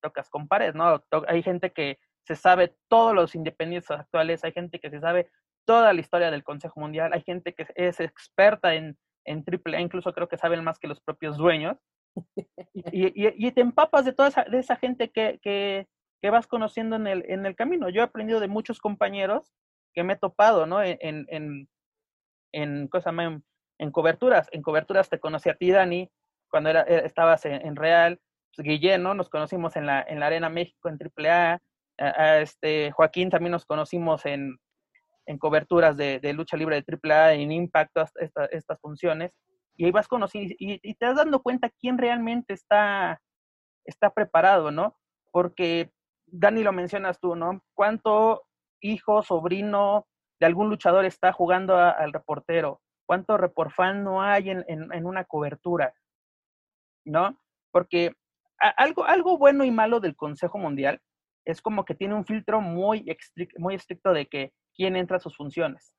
tocas con pares, ¿no? Hay gente que se sabe todos los independientes actuales, hay gente que se sabe toda la historia del Consejo Mundial. Hay gente que es experta en, en AAA, incluso creo que saben más que los propios dueños. Y, y, te empapas de toda esa, de esa gente que, que, que, vas conociendo en el, en el camino. Yo he aprendido de muchos compañeros que me he topado, ¿no? En, en, en, en, en, coberturas. En coberturas te conocí a ti, Dani, cuando era, eh, estabas en, Real. Pues, Guillén, ¿no? Nos conocimos en la, en la Arena México, en AAA. Este, Joaquín también nos conocimos en, en coberturas de, lucha libre de AAA, en impacto, estas funciones, y ahí vas conociendo y, y, te vas dando cuenta quién realmente está, está preparado, ¿no? Porque, Dani, lo mencionas tú, ¿no? ¿Cuánto hijo, sobrino de algún luchador está jugando al reportero? ¿Cuánto reporfan no hay en, en, una cobertura? ¿No? Porque algo, algo bueno y malo del Consejo Mundial es como que tiene un filtro muy, muy estricto de que quién entra a sus funciones.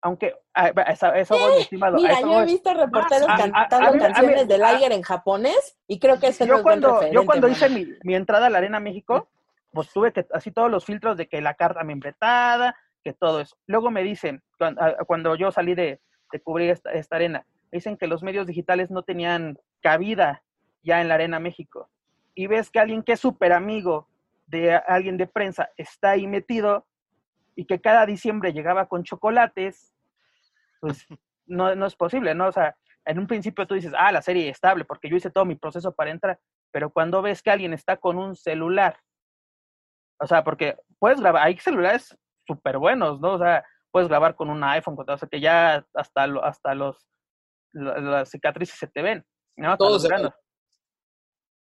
Aunque, ah, eso, eso voy, estimado. Mira, yo he visto reporteros cantando canciones de Liger en japonés y creo que ese yo no es cuando, Yo cuando hice mi, mi, entrada a la Arena México, pues tuve que, así todos los filtros de que la carta membretada, que todo eso. Luego me dicen, cuando, yo salí de, de cubrir esta, esta arena, me dicen que los medios digitales no tenían cabida ya en la Arena México. Y ves que alguien que es súper amigo de alguien de prensa está ahí metido, y que cada diciembre llegaba con chocolates, pues no, no es posible, ¿no? O sea, en un principio tú dices, ah, la serie es estable, porque yo hice todo mi proceso para entrar, pero cuando ves que alguien está con un celular, o sea, porque puedes grabar, hay celulares súper buenos, ¿no? O sea, puedes grabar con un iPhone, o sea, que ya hasta, hasta los, las cicatrices se te ven, ¿no? Todos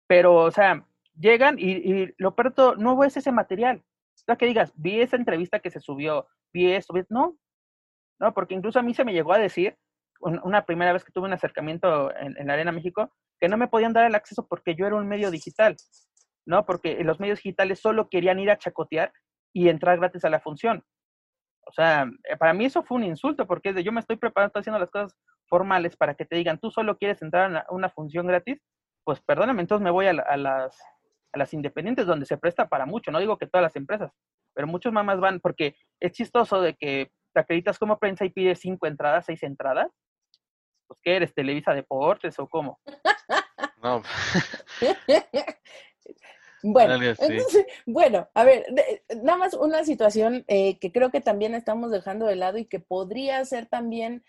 Pero, o sea, llegan y, y lo peor no ves ese material. sea, que digas, vi esa entrevista que se subió, vi esto, no, no, porque incluso a mí se me llegó a decir, una primera vez que tuve un acercamiento en, la Arena México, que no me podían dar el acceso porque yo era un medio digital, ¿no? Porque los medios digitales solo querían ir a chacotear y entrar gratis a la función. O sea, eh, para mí eso fue un insulto, porque es de yo me estoy preparando, estoy haciendo las cosas formales para que te digan, tú solo quieres entrar a una, función gratis, pues perdóname, entonces me voy a, las, a las independientes donde se presta para mucho, no digo que todas las empresas, pero muchos mamás van, porque es chistoso de que te acreditas como prensa y pides cinco entradas, seis entradas, pues ¿qué eres? ¿Televisa Deportes o cómo? No. Bueno, bueno, a ver, nada más una situación eh, que creo que también estamos dejando de lado y que podría ser también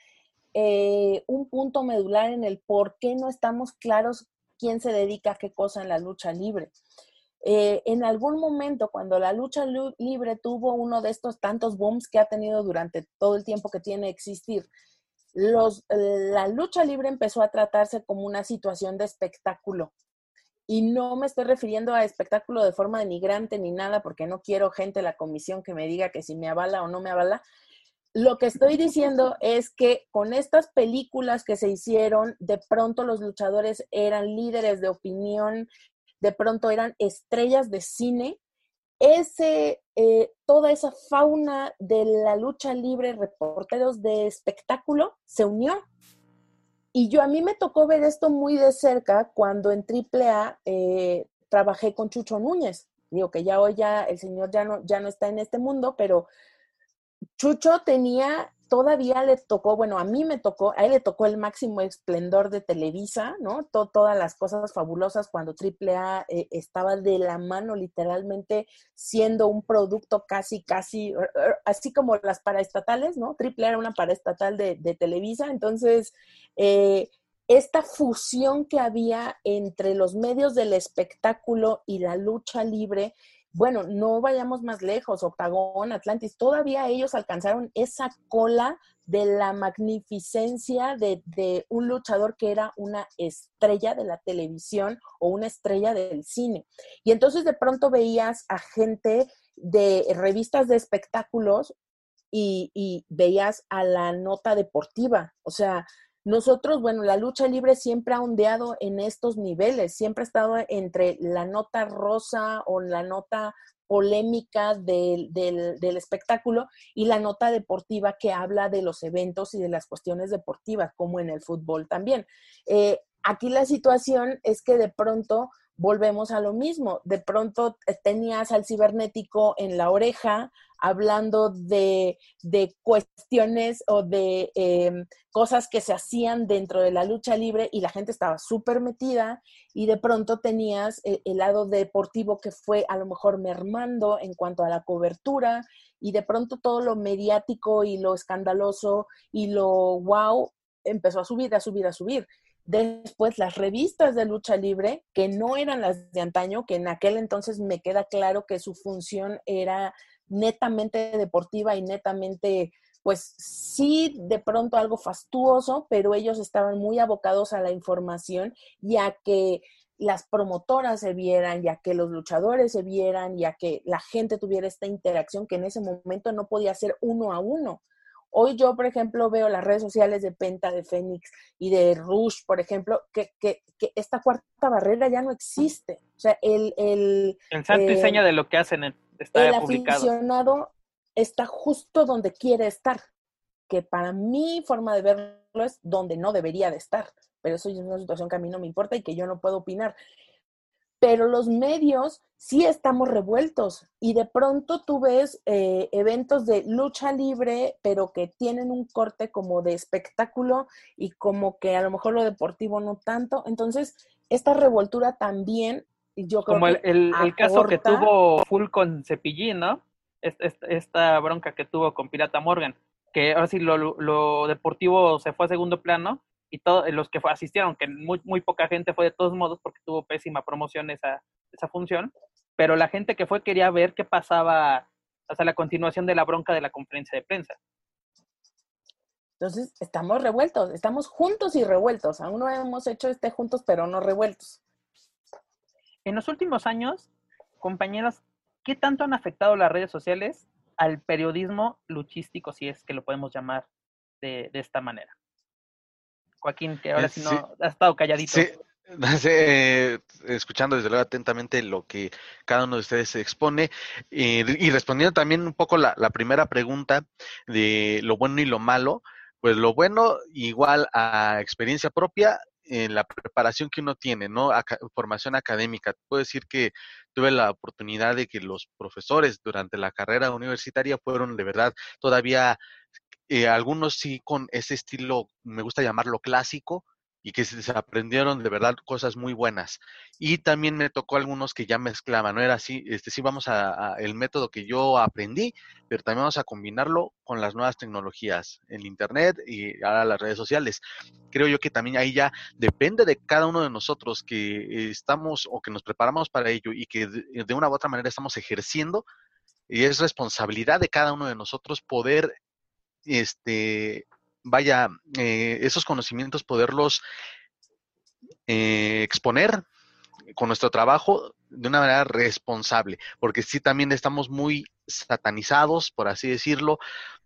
eh, un punto medular en el por qué no estamos claros quién se dedica a qué cosa en la lucha libre. Eh, en algún momento, cuando la lucha libre tuvo uno de estos tantos booms que ha tenido durante todo el tiempo que tiene existir, los, la lucha libre empezó a tratarse como una situación de espectáculo y no me estoy refiriendo a espectáculo de forma denigrante ni nada, porque no quiero gente de la comisión que me diga que si me avala o no me avala. Lo que estoy diciendo es que con estas películas que se hicieron, de pronto los luchadores eran líderes de opinión, de pronto eran estrellas de cine. Ese, eh, toda esa fauna de la lucha libre, reporteros de espectáculo, se unió y yo a mí me tocó ver esto muy de cerca cuando en AAA eh, trabajé con Chucho Núñez. Digo que ya hoy ya el señor ya no, ya no está en este mundo, pero Chucho tenía todavía le tocó, bueno, a mí me tocó, a él le tocó el máximo esplendor de Televisa, ¿no? todas las cosas fabulosas cuando AAA eh, estaba de la mano literalmente siendo un producto casi, casi, er, er, así como las paraestatales, ¿no? AAA era una paraestatal de, de Televisa, entonces, eh, esta fusión que había entre los medios del espectáculo y la lucha libre bueno, no vayamos más lejos, Octagón, Atlantis, todavía ellos alcanzaron esa cola de la magnificencia de, un luchador que era una estrella de la televisión o una estrella del cine. Y entonces de pronto veías a gente de revistas de espectáculos y, y veías a la nota deportiva, o sea, nosotros, bueno, la lucha libre siempre ha ondeado en estos niveles, siempre ha estado entre la nota rosa o la nota polémica del, del, espectáculo y la nota deportiva que habla de los eventos y de las cuestiones deportivas, como en el fútbol también. Eh, aquí la situación es que de pronto volvemos a lo mismo. De pronto eh, tenías al cibernético en la oreja hablando de, cuestiones o de em, cosas que se hacían dentro de la lucha libre y la gente estaba súper metida y de pronto tenías el, el, lado deportivo que fue a lo mejor mermando en cuanto a la cobertura y de pronto todo lo mediático y lo escandaloso y lo wow empezó a subir, a subir, a subir. Después las revistas de lucha libre, que no eran las de antaño, que en aquel entonces me queda claro que su función era netamente deportiva y netamente, pues sí, de pronto algo fastuoso, pero ellos estaban muy abocados a la información y a que las promotoras se vieran, ya que los luchadores se vieran, ya que la gente tuviera esta interacción que en ese momento no podía ser uno a uno. Hoy yo, por ejemplo, veo las redes sociales de Penta, de Fénix y de Rush, por ejemplo, que, que, que esta cuarta barrera ya no existe. O sea, el... El, eh, de lo que hacen está el aficionado está justo donde quiere estar, que para mi forma de verlo es donde no debería de estar. Pero eso es una situación que a mí no me importa y que yo no puedo opinar pero los medios sí estamos revueltos y de pronto tú ves eh, eventos de lucha libre, pero que tienen un corte como de espectáculo y como que a lo mejor lo deportivo no tanto. Entonces, esta revoltura también, yo creo como el, el, el caso que tuvo Full con Cepillín, ¿no? Esta, bronca que tuvo con Pirata Morgan, que ahora sí lo, lo deportivo se fue a segundo plano y todos los que asistieron, que muy, muy poca gente fue de todos modos porque tuvo pésima promoción esa, esa función, pero la gente que fue quería ver qué pasaba hasta la continuación de la bronca de la conferencia de prensa. Entonces, estamos revueltos, estamos juntos y revueltos. Aún no hemos hecho este juntos, pero no revueltos. En los últimos años, compañeros, ¿qué tanto han afectado las redes sociales al periodismo luchístico, si es que lo podemos llamar de, esta manera? Joaquín, que ahora eh, sí no ha estado calladito. Sí. Eh, escuchando desde luego atentamente lo que cada uno de ustedes expone y respondiendo también un poco la, primera pregunta de lo bueno y lo malo, pues lo bueno igual a experiencia propia en la preparación que uno tiene, ¿no? formación académica. Puedo decir que tuve la oportunidad de que los profesores durante la carrera universitaria fueron de verdad todavía, eh, algunos sí con ese estilo, me gusta llamarlo clásico, y que se aprendieron de verdad cosas muy buenas. Y también me tocó algunos que ya mezclaban, no era así, este sí vamos a, el método que yo aprendí, pero también vamos a combinarlo con las nuevas tecnologías, el internet y ahora las redes sociales. Creo yo que también ahí ya depende de cada uno de nosotros que estamos o que nos preparamos para ello y que de una u otra manera estamos ejerciendo y es responsabilidad de cada uno de nosotros poder este vaya, eh, esos conocimientos poderlos eh, exponer con nuestro trabajo de una manera responsable, porque sí también estamos muy satanizados, por así decirlo,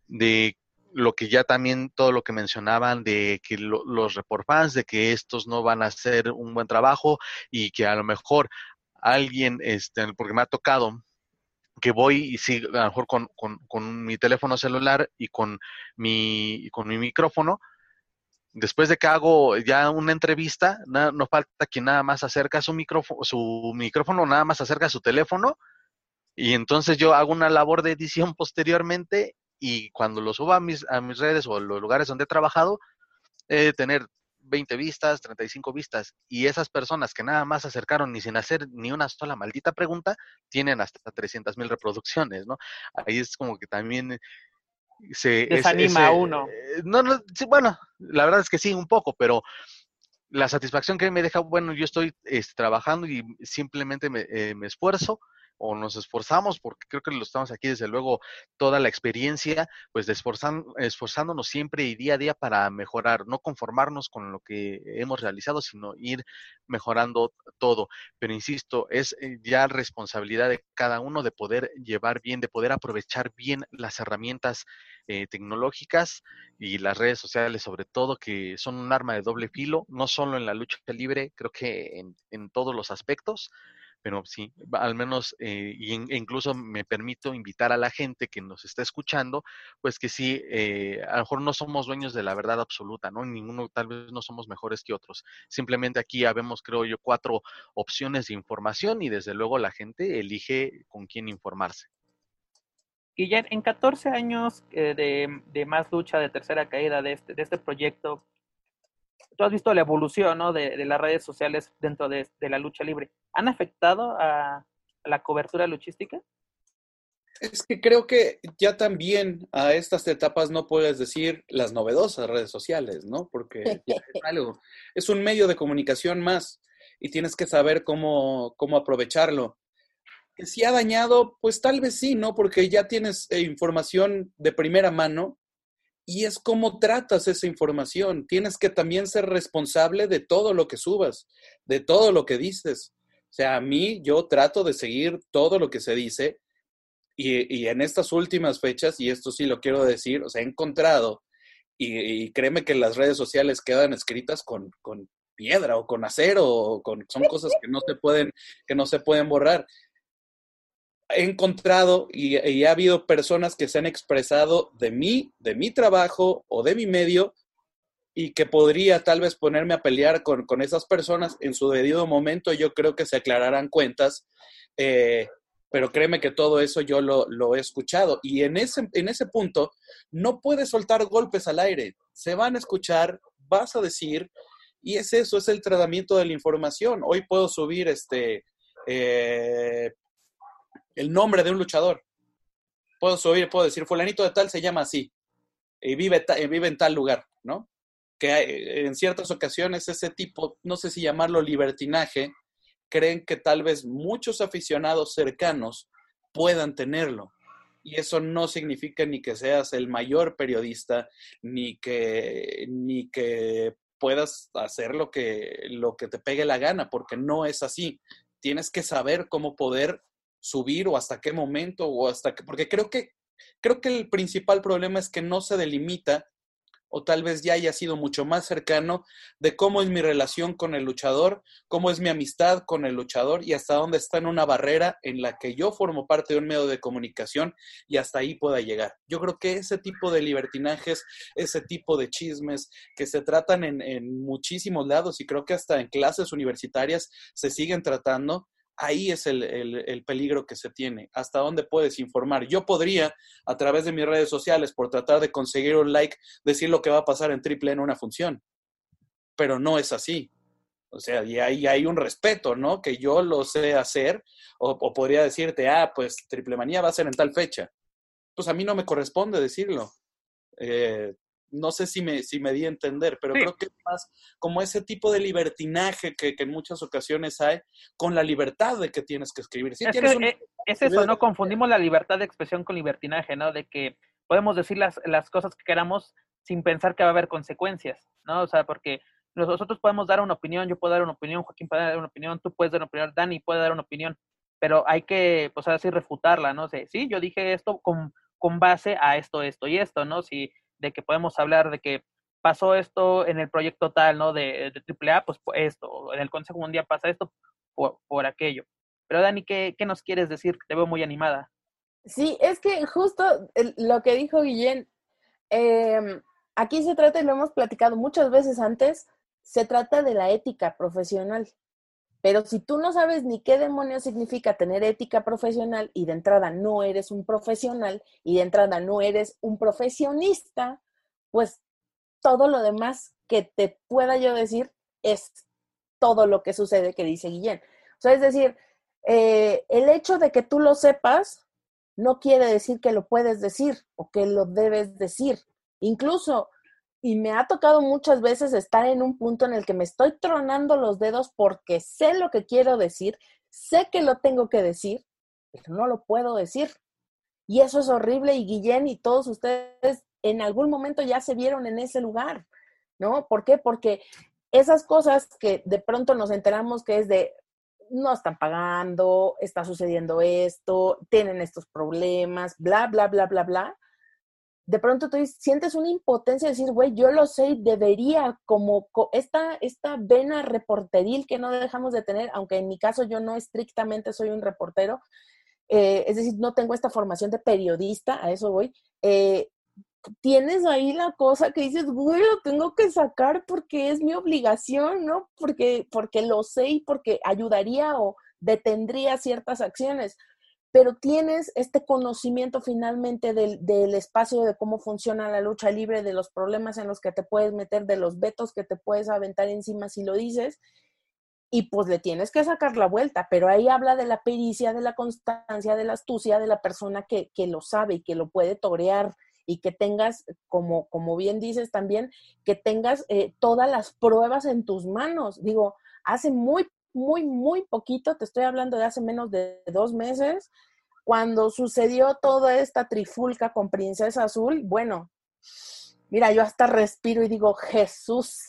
de lo que ya también todo lo que mencionaban de que los report fans, de que estos no van a hacer un buen trabajo y que a lo mejor alguien, este, porque me ha tocado que voy y sí, a lo mejor con, con, mi teléfono celular y con mi, con mi micrófono. Después de que hago ya una entrevista, no falta quien nada más acerca su micrófono, su micrófono nada más acerca su teléfono y entonces yo hago una labor de edición posteriormente y cuando lo suba a mis, a mis redes o los lugares donde he trabajado, he de tener 20 vistas, 35 vistas, y esas personas que nada más se acercaron ni sin hacer ni una sola maldita pregunta, tienen hasta 300 mil reproducciones, ¿no? Ahí es como que también se... Desanima a uno. Eh, no, no, sí, bueno, la verdad es que sí, un poco, pero la satisfacción que me deja, bueno, yo estoy este, trabajando y simplemente me, eh, me esfuerzo, o nos esforzamos, porque creo que lo estamos aquí desde luego toda la experiencia, pues de esforzándonos siempre y día a día para mejorar, no conformarnos con lo que hemos realizado, sino ir mejorando todo. Pero insisto, es eh, ya responsabilidad de cada uno de poder llevar bien, de poder aprovechar bien las herramientas eh, tecnológicas y las redes sociales sobre todo, que son un arma de doble filo, no solo en la lucha libre, creo que en, en todos los aspectos pero sí, al menos, eh, incluso me permito invitar a la gente que nos está escuchando, pues que sí, eh, a lo mejor no somos dueños de la verdad absoluta, ¿no? Ninguno tal vez no somos mejores que otros. Simplemente aquí habemos, creo yo, cuatro opciones de información y desde luego la gente elige con quién informarse. Y ya en 14 años eh, de, de, más lucha, de tercera caída de este, de este proyecto, tú has visto la evolución ¿no? de, las redes sociales dentro de, la lucha libre. ¿Han afectado a, la cobertura luchística? Es que creo que ya también a estas etapas no puedes decir las novedosas redes sociales, ¿no? Porque es algo, es un medio de comunicación más y tienes que saber cómo, cómo aprovecharlo. Que si ha dañado, pues tal vez sí, ¿no? Porque ya tienes eh, información de primera mano y es cómo tratas esa información. Tienes que también ser responsable de todo lo que subas, de todo lo que dices. O sea, a mí yo trato de seguir todo lo que se dice y, en estas últimas fechas, y esto sí lo quiero decir, o sea, he encontrado, y, créeme que las redes sociales quedan escritas con, con piedra o con acero, o con, son cosas que no se pueden, que no se pueden borrar he encontrado y, ha habido personas que se han expresado de mí, de mi trabajo o de mi medio y que podría tal vez ponerme a pelear con, esas personas en su debido momento. Yo creo que se aclararán cuentas, eh, pero créeme que todo eso yo lo, lo, he escuchado. Y en ese, en ese punto no puedes soltar golpes al aire. Se van a escuchar, vas a decir, y es eso, es el tratamiento de la información. Hoy puedo subir este... Eh, el nombre de un luchador. Puedo subir, puedo decir, fulanito de tal se llama así y vive, vive en tal lugar, ¿no? Que en ciertas ocasiones ese tipo, no sé si llamarlo libertinaje, creen que tal vez muchos aficionados cercanos puedan tenerlo. Y eso no significa ni que seas el mayor periodista, ni que, ni que puedas hacer lo que, lo que te pegue la gana, porque no es así. Tienes que saber cómo poder subir o hasta qué momento o hasta qué, porque creo que creo que el principal problema es que no se delimita o tal vez ya haya sido mucho más cercano de cómo es mi relación con el luchador, cómo es mi amistad con el luchador y hasta dónde está en una barrera en la que yo formo parte de un medio de comunicación y hasta ahí pueda llegar. Yo creo que ese tipo de libertinajes, ese tipo de chismes que se tratan en, en muchísimos lados y creo que hasta en clases universitarias se siguen tratando, ahí es el, peligro que se tiene. ¿Hasta dónde puedes informar? Yo podría, a través de mis redes sociales, por tratar de conseguir un like, decir lo que va a pasar en triple en una función. Pero no es así. O sea, y ahí hay un respeto, ¿no? Que yo lo sé hacer, o, podría decirte, ah, pues triple manía va a ser en tal fecha. Pues a mí no me corresponde decirlo. Eh, no sé si me, si me di a entender, pero creo que es más como ese tipo de libertinaje que, en muchas ocasiones hay con la libertad de que tienes que escribir. es, eh, es eso, ¿no? Confundimos la libertad de expresión con libertinaje, ¿no? De que podemos decir las, las cosas que queramos sin pensar que va a haber consecuencias, ¿no? O sea, porque nosotros podemos dar una opinión, yo puedo dar una opinión, Joaquín puede dar una opinión, tú puedes dar una opinión, Dani puede dar una opinión, pero hay que, pues así, refutarla, ¿no? sé sí, yo dije esto con, con base a esto, esto y esto, ¿no? Si de que podemos hablar de que pasó esto en el proyecto tal, ¿no? De, de AAA, pues esto, en el Consejo Mundial pasa esto por, por aquello. Pero Dani, ¿qué, ¿qué, nos quieres decir? Te veo muy animada. Sí, es que justo lo que dijo Guillén, em, aquí se trata, y lo hemos platicado muchas veces antes, se trata de la ética profesional. Pero si tú no sabes ni qué demonios significa tener ética profesional y de entrada no eres un profesional y de entrada no eres un profesionista, pues todo lo demás que te pueda yo decir es todo lo que sucede que dice Guillén. O sea, es decir, eh, el hecho de que tú lo sepas no quiere decir que lo puedes decir o que lo debes decir. Incluso y me ha tocado muchas veces estar en un punto en el que me estoy tronando los dedos porque sé lo que quiero decir, sé que lo tengo que decir, pero no lo puedo decir. Y eso es horrible y Guillén y todos ustedes en algún momento ya se vieron en ese lugar, ¿no? ¿Por qué? Porque esas cosas que de pronto nos enteramos que es de, no están pagando, está sucediendo esto, tienen estos problemas, bla, bla, bla, bla, bla de pronto tú sientes una impotencia de decir, güey, yo lo sé debería, como esta, esta vena reporteril que no dejamos de tener, aunque en mi caso yo no estrictamente soy un reportero, eh, es decir, no tengo esta formación de periodista, a eso voy, eh, tienes ahí la cosa que dices, güey, lo tengo que sacar porque es mi obligación, ¿no? Porque, porque lo sé y porque ayudaría o detendría ciertas acciones pero tienes este conocimiento finalmente del, del, espacio, de cómo funciona la lucha libre, de los problemas en los que te puedes meter, de los vetos que te puedes aventar encima si lo dices, y pues le tienes que sacar la vuelta, pero ahí habla de la pericia, de la constancia, de la astucia de la persona que, que lo sabe y que lo puede torear y que tengas, como, como bien dices también, que tengas eh, todas las pruebas en tus manos. Digo, hace muy muy, muy poquito, te estoy hablando de hace menos de dos meses, cuando sucedió toda esta trifulca con Princesa Azul, bueno, mira, yo hasta respiro y digo, Jesús.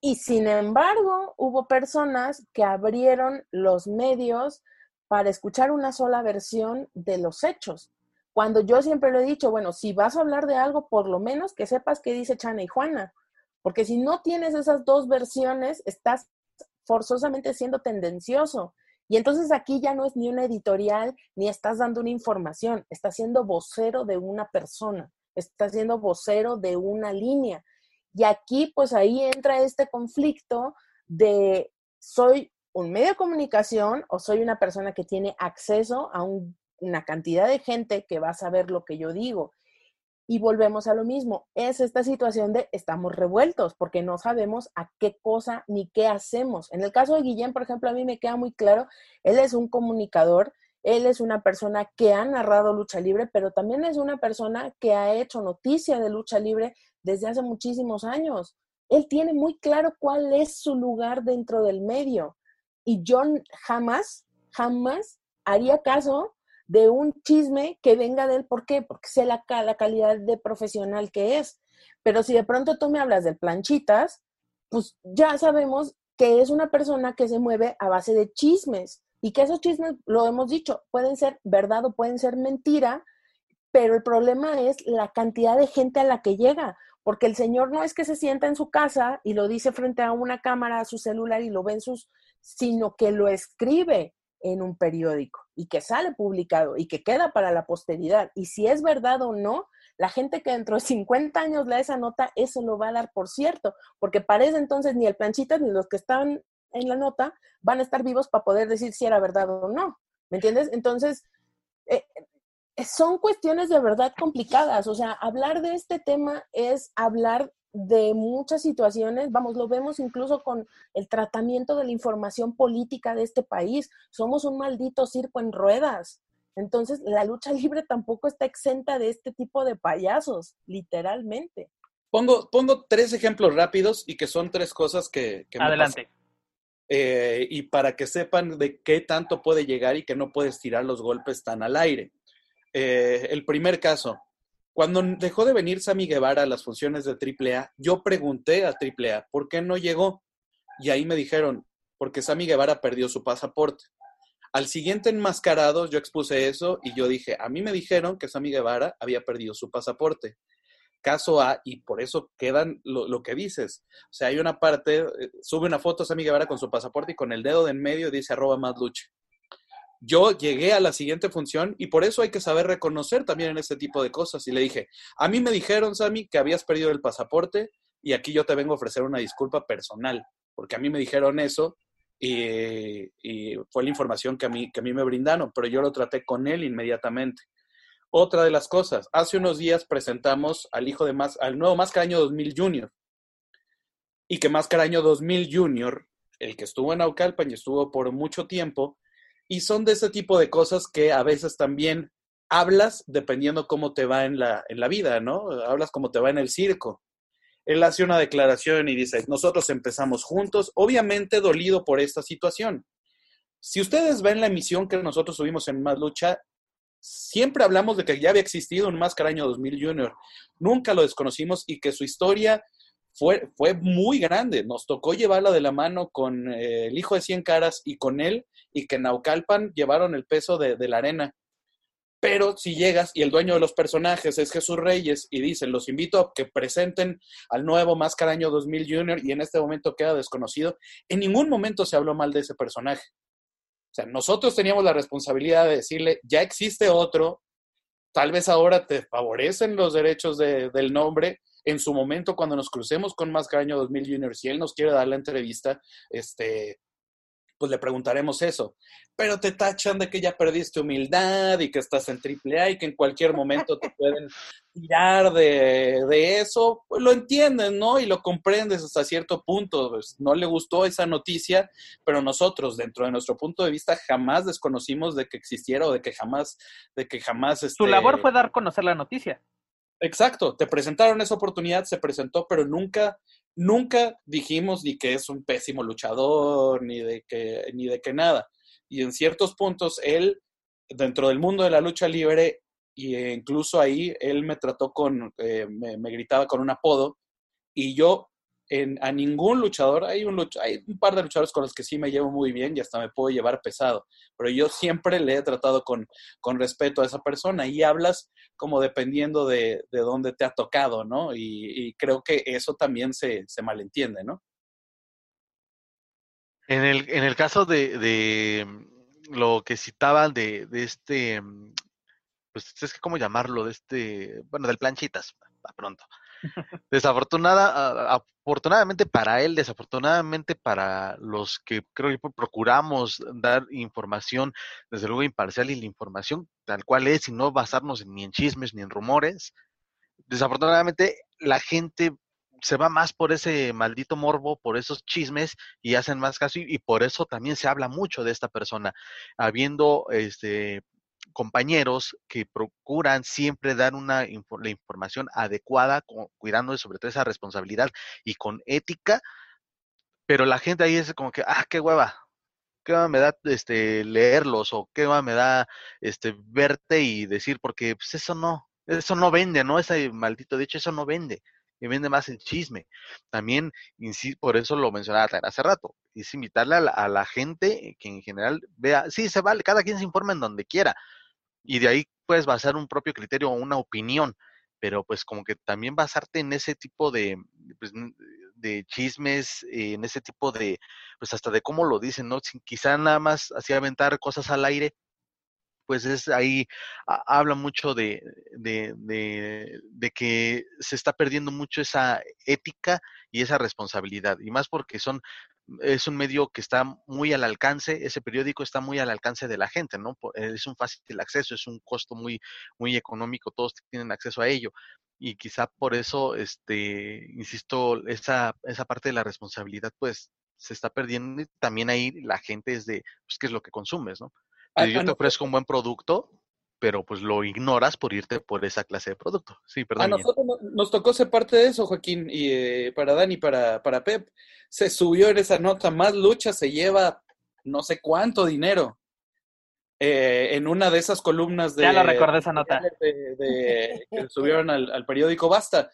Y sin embargo, hubo personas que abrieron los medios para escuchar una sola versión de los hechos. Cuando yo siempre lo he dicho, bueno, si vas a hablar de algo, por lo menos que sepas qué dice Chana y Juana, porque si no tienes esas dos versiones, estás forzosamente siendo tendencioso. Y entonces aquí ya no es ni una editorial, ni estás dando una información, estás siendo vocero de una persona, estás siendo vocero de una línea. Y aquí pues ahí entra este conflicto de soy un medio de comunicación o soy una persona que tiene acceso a una cantidad de gente que va a saber lo que yo digo. Y volvemos a lo mismo, es esta situación de estamos revueltos porque no sabemos a qué cosa ni qué hacemos. En el caso de Guillén, por ejemplo, a mí me queda muy claro, él es un comunicador, él es una persona que ha narrado lucha libre, pero también es una persona que ha hecho noticia de lucha libre desde hace muchísimos años. Él tiene muy claro cuál es su lugar dentro del medio. Y yo jamás, jamás haría caso de un chisme que venga de él. ¿Por qué? Porque sé la, la calidad de profesional que es. Pero si de pronto tú me hablas de planchitas, pues ya sabemos que es una persona que se mueve a base de chismes. y que esos chismes, lo hemos dicho, pueden ser verdad o pueden ser mentira, pero el problema es la cantidad de gente a la que llega, porque el señor no es que se sienta en su casa y lo dice frente a una cámara, a su celular y lo ve en sus, sino que lo escribe en un periódico y que sale publicado y que queda para la posteridad. Y si es verdad o no, la gente que dentro de 50 años lea esa nota, eso lo va a dar por cierto, porque parece entonces ni el planchitas ni los que están en la nota van a estar vivos para poder decir si era verdad o no. ¿Me entiendes? Entonces, eh, son cuestiones de verdad complicadas. O sea, hablar de este tema es hablar de muchas situaciones, vamos, lo vemos incluso con el tratamiento de la información política de este país. Somos un maldito circo en ruedas. Entonces, la lucha libre tampoco está exenta de este tipo de payasos, literalmente. Pongo, pongo tres ejemplos rápidos y que son tres cosas que... que Adelante. Eh, y para que sepan de qué tanto puede llegar y que no puedes tirar los golpes tan al aire. Eh, el primer caso, cuando dejó de venir Sammy Guevara a las funciones de AAA, yo pregunté a AAA, ¿por qué no llegó? Y ahí me dijeron, porque Sammy Guevara perdió su pasaporte. Al siguiente enmascarado, yo expuse eso y yo dije, a mí me dijeron que Sammy Guevara había perdido su pasaporte. Caso A, y por eso quedan lo, que dices. O sea, hay una parte, eh, sube una foto Sammy Guevara con su pasaporte y con el dedo de en medio dice arroba más lucha. Yo llegué a la siguiente función y por eso hay que saber reconocer también en este tipo de cosas. Y le dije, a mí me dijeron, Sammy, que habías perdido el pasaporte y aquí yo te vengo a ofrecer una disculpa personal, porque a mí me dijeron eso y, fue la información que a, mí, que a mí me brindaron, pero yo lo traté con él inmediatamente. Otra de las cosas, hace unos días presentamos al hijo de más, al nuevo Mascaraño 2000 Junior. Y que Mascaraño 2000 Junior, el que estuvo en Aucalpan y estuvo por mucho tiempo, y son de ese tipo de cosas que a veces también hablas dependiendo cómo te va en la, en la vida, ¿no? Hablas cómo te va en el circo él hace una declaración y dice, nosotros empezamos juntos, obviamente dolido por esta situación. Si ustedes ven la emisión que nosotros subimos en Más Lucha, siempre hablamos de que ya había existido un Máscara Año 2000 Junior. Nunca lo desconocimos y que su historia fue, fue muy grande. Nos tocó llevarla de la mano con eh, el hijo de Cien Caras y con él, y que Naucalpan llevaron el peso de, de la arena. Pero si llegas y el dueño de los personajes es Jesús Reyes y dicen, los invito a que presenten al nuevo Máscara Año 2000 Junior y en este momento queda desconocido, en ningún momento se habló mal de ese personaje. O sea, nosotros teníamos la responsabilidad de decirle, ya existe otro, tal vez ahora te favorecen los derechos del nombre. En su momento, cuando nos crucemos con Máscara Año 2000 Junior, si él nos quiere dar la entrevista, este, pues le preguntaremos eso. Pero te tachan de que ya perdiste humildad y que estás en AAA y que en cualquier momento te pueden tirar de, eso. Pues lo entienden, ¿no? Y lo comprendes hasta cierto punto. Pues no le gustó esa noticia, pero nosotros, dentro de nuestro punto de vista, jamás desconocimos de que existiera o de que jamás, de que jamás... Su labor este fue dar a conocer la noticia. Exacto, te presentaron esa oportunidad, se presentó, pero nunca nunca dijimos ni que es un pésimo luchador, ni de que, ni de que nada. Y en ciertos puntos, él, dentro del mundo de la lucha libre, e incluso ahí, él me trató con, eh, me, gritaba con un apodo, y yo a ningún luchador, hay un, hay un par de luchadores con los que sí me llevo muy bien y hasta me puedo llevar pesado, pero yo siempre le he tratado con, respeto a esa persona y hablas como dependiendo de, de dónde te ha tocado, ¿no? Y, creo que eso también se, se malentiende, ¿no? En el, en el caso de, de lo que citaban de, de este, pues es que cómo llamarlo, de este, bueno, del planchitas, a pronto. Desafortunada, afortunadamente para él, desafortunadamente para los que creo que procuramos dar información, desde luego imparcial y la información tal cual es y no basarnos ni en chismes ni en rumores, desafortunadamente la gente se va más por ese maldito morbo, por esos chismes y hacen más caso y, y por eso también se habla mucho de esta persona, habiendo este compañeros que procuran siempre dar una la información adecuada, cuidando sobre todo esa responsabilidad y con ética, pero la gente ahí es como que, ah, qué hueva, qué me da este leerlos o qué hueva me da este verte y decir, porque pues eso no, eso no vende, ¿no? Ese maldito dicho, eso no vende. y vende más el chisme. También, por eso lo mencionaba hace rato, es invitarle a la, gente que en general vea, sí, se vale, cada quien se informa en donde quiera, y de ahí puedes basar un propio criterio o una opinión, pero pues como que también basarte en ese tipo de, pues, de chismes, en ese tipo de, pues hasta de cómo lo dicen, ¿no? Sin, quizá nada más así aventar cosas al aire, pues es ahí, habla mucho de, de, de, que se está perdiendo mucho esa ética y esa responsabilidad, y más porque son, es un medio que está muy al alcance, ese periódico está muy al alcance de la gente, ¿no? Es un fácil acceso, es un costo muy, muy económico, todos tienen acceso a ello. Y quizá por eso, este, insisto, esa, esa parte de la responsabilidad, pues, se está perdiendo y también ahí la gente es de, pues, ¿qué es lo que consumes, no? yo te ofrezco un buen producto, pero pues lo ignoras por irte por esa clase de producto. Sí, perdón. A nosotros nos tocó ser parte de eso, Joaquín, y eh, para Dani, para, para Pep, se subió en esa nota, más lucha se lleva no sé cuánto dinero. Eh, en una de esas columnas de... Ya lo recordé esa nota. De, que subieron al, al periódico Basta.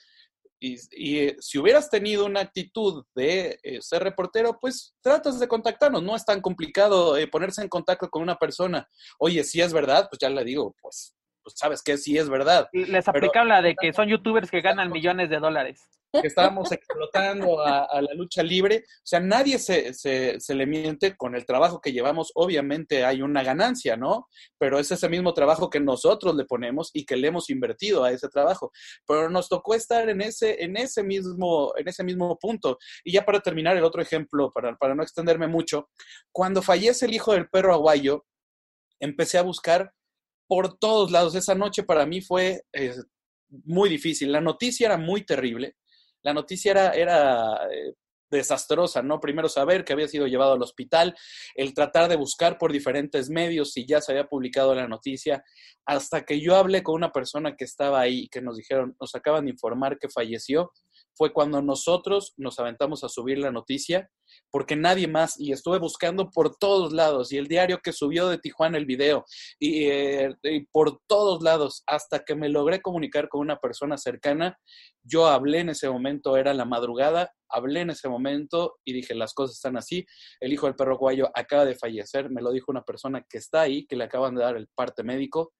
Y, eh, si hubieras tenido una actitud de eh, ser reportero, pues tratas de contactarnos. No es tan complicado eh, ponerse en contacto con una persona. Oye, si es verdad, pues ya le digo, pues, pues sabes que sí es verdad. Les aplica la de que son youtubers que ganan millones de dólares que estábamos explotando a, la lucha libre. O sea, nadie se, se, le miente con el trabajo que llevamos. Obviamente hay una ganancia, ¿no? Pero es ese mismo trabajo que nosotros le ponemos y que le hemos invertido a ese trabajo. Pero nos tocó estar en ese, en ese, mismo, en ese mismo punto. Y ya para terminar el otro ejemplo, para, para no extenderme mucho, cuando fallece el hijo del perro aguayo, empecé a buscar por todos lados. Esa noche para mí fue eh, muy difícil. La noticia era muy terrible la noticia era, era eh, desastrosa, ¿no? Primero saber que había sido llevado al hospital, el tratar de buscar por diferentes medios si ya se había publicado la noticia, hasta que yo hablé con una persona que estaba ahí, que nos dijeron, nos acaban de informar que falleció, fue cuando nosotros nos aventamos a subir la noticia, porque nadie más, y estuve buscando por todos lados, y el diario que subió de Tijuana el video, y, eh, por todos lados, hasta que me logré comunicar con una persona cercana, yo hablé en ese momento, era la madrugada, hablé en ese momento y dije, las cosas están así, el hijo del perro guayo acaba de fallecer, me lo dijo una persona que está ahí, que le acaban de dar el parte médico,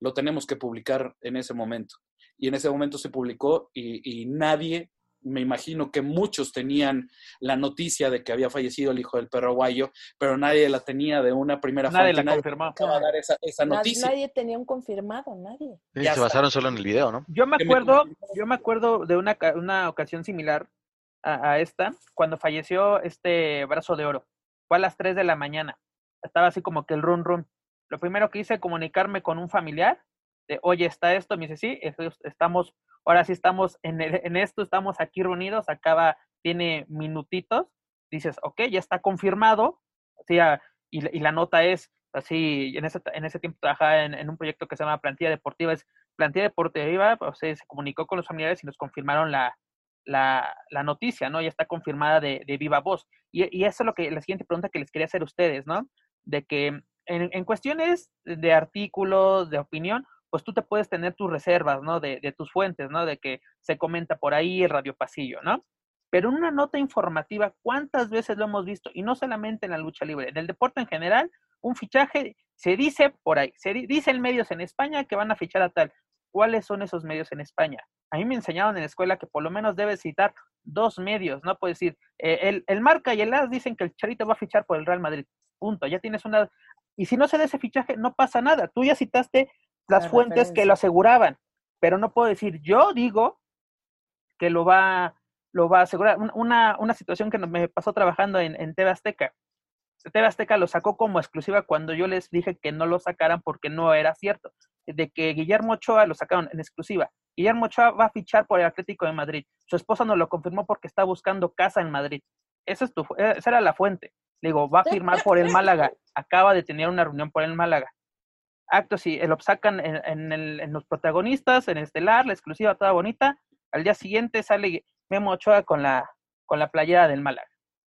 lo tenemos que publicar en ese momento. Y en ese momento se publicó y, y nadie me imagino que muchos tenían la noticia de que había fallecido el hijo del perro guayo, pero nadie la tenía de una primera nadie fuente. La confirmó. dar esa, esa noticia. Nadie, tenía un confirmado, nadie. se basaron solo en el video, ¿no? Yo me acuerdo, yo me acuerdo de una, una ocasión similar a, esta, cuando falleció este brazo de oro. Fue a las 3 de la mañana. Estaba así como que el run run. Lo primero que hice, comunicarme con un familiar, de, oye, está esto, me dice, sí, estamos ahora sí estamos en, en esto, estamos aquí reunidos, acaba, tiene minutitos, dices, ok, ya está confirmado, y, y, la nota es, así, en ese, en ese tiempo trabajaba en, un proyecto que se llama Plantilla Deportiva, es Plantilla Deportiva, o sea, se comunicó con los familiares y nos confirmaron la, noticia, ¿no? Ya está confirmada de, viva voz. Y, y, eso es lo que, la siguiente pregunta que les quería hacer a ustedes, ¿no? De que en, en cuestiones de artículos, de opinión, pues tú te puedes tener tus reservas, ¿no? De, de, tus fuentes, ¿no? De que se comenta por ahí el radio pasillo, ¿no? Pero en una nota informativa, ¿cuántas veces lo hemos visto? Y no solamente en la lucha libre, en el deporte en general, un fichaje se dice por ahí, se dice medios en España que van a fichar a tal. ¿Cuáles son esos medios en España? A mí me enseñaron en la escuela que por lo menos debes citar dos medios, ¿no? Puedes decir, eh, el, el, Marca y el AS dicen que el Charito va a fichar por el Real Madrid. Punto. Ya tienes una. Y si no se da ese fichaje, no pasa nada. Tú ya citaste las fuentes que lo aseguraban, pero no puedo decir, yo digo que lo va, lo va a asegurar. Una, una situación que me pasó trabajando en, en TV Azteca. TV Azteca lo sacó como exclusiva cuando yo les dije que no lo sacaran porque no era cierto. De que Guillermo Ochoa lo sacaron en exclusiva. Guillermo Ochoa va a fichar por el Atlético de Madrid. Su esposa no lo confirmó porque está buscando casa en Madrid. Esa, es tu, esa era la fuente. Le digo, va a firmar por el Málaga. Acaba de tener una reunión por el Málaga actos y lo sacan en, en, los protagonistas, en Estelar, la exclusiva toda bonita. Al día siguiente sale Memo Ochoa con la, con la playera del Málaga.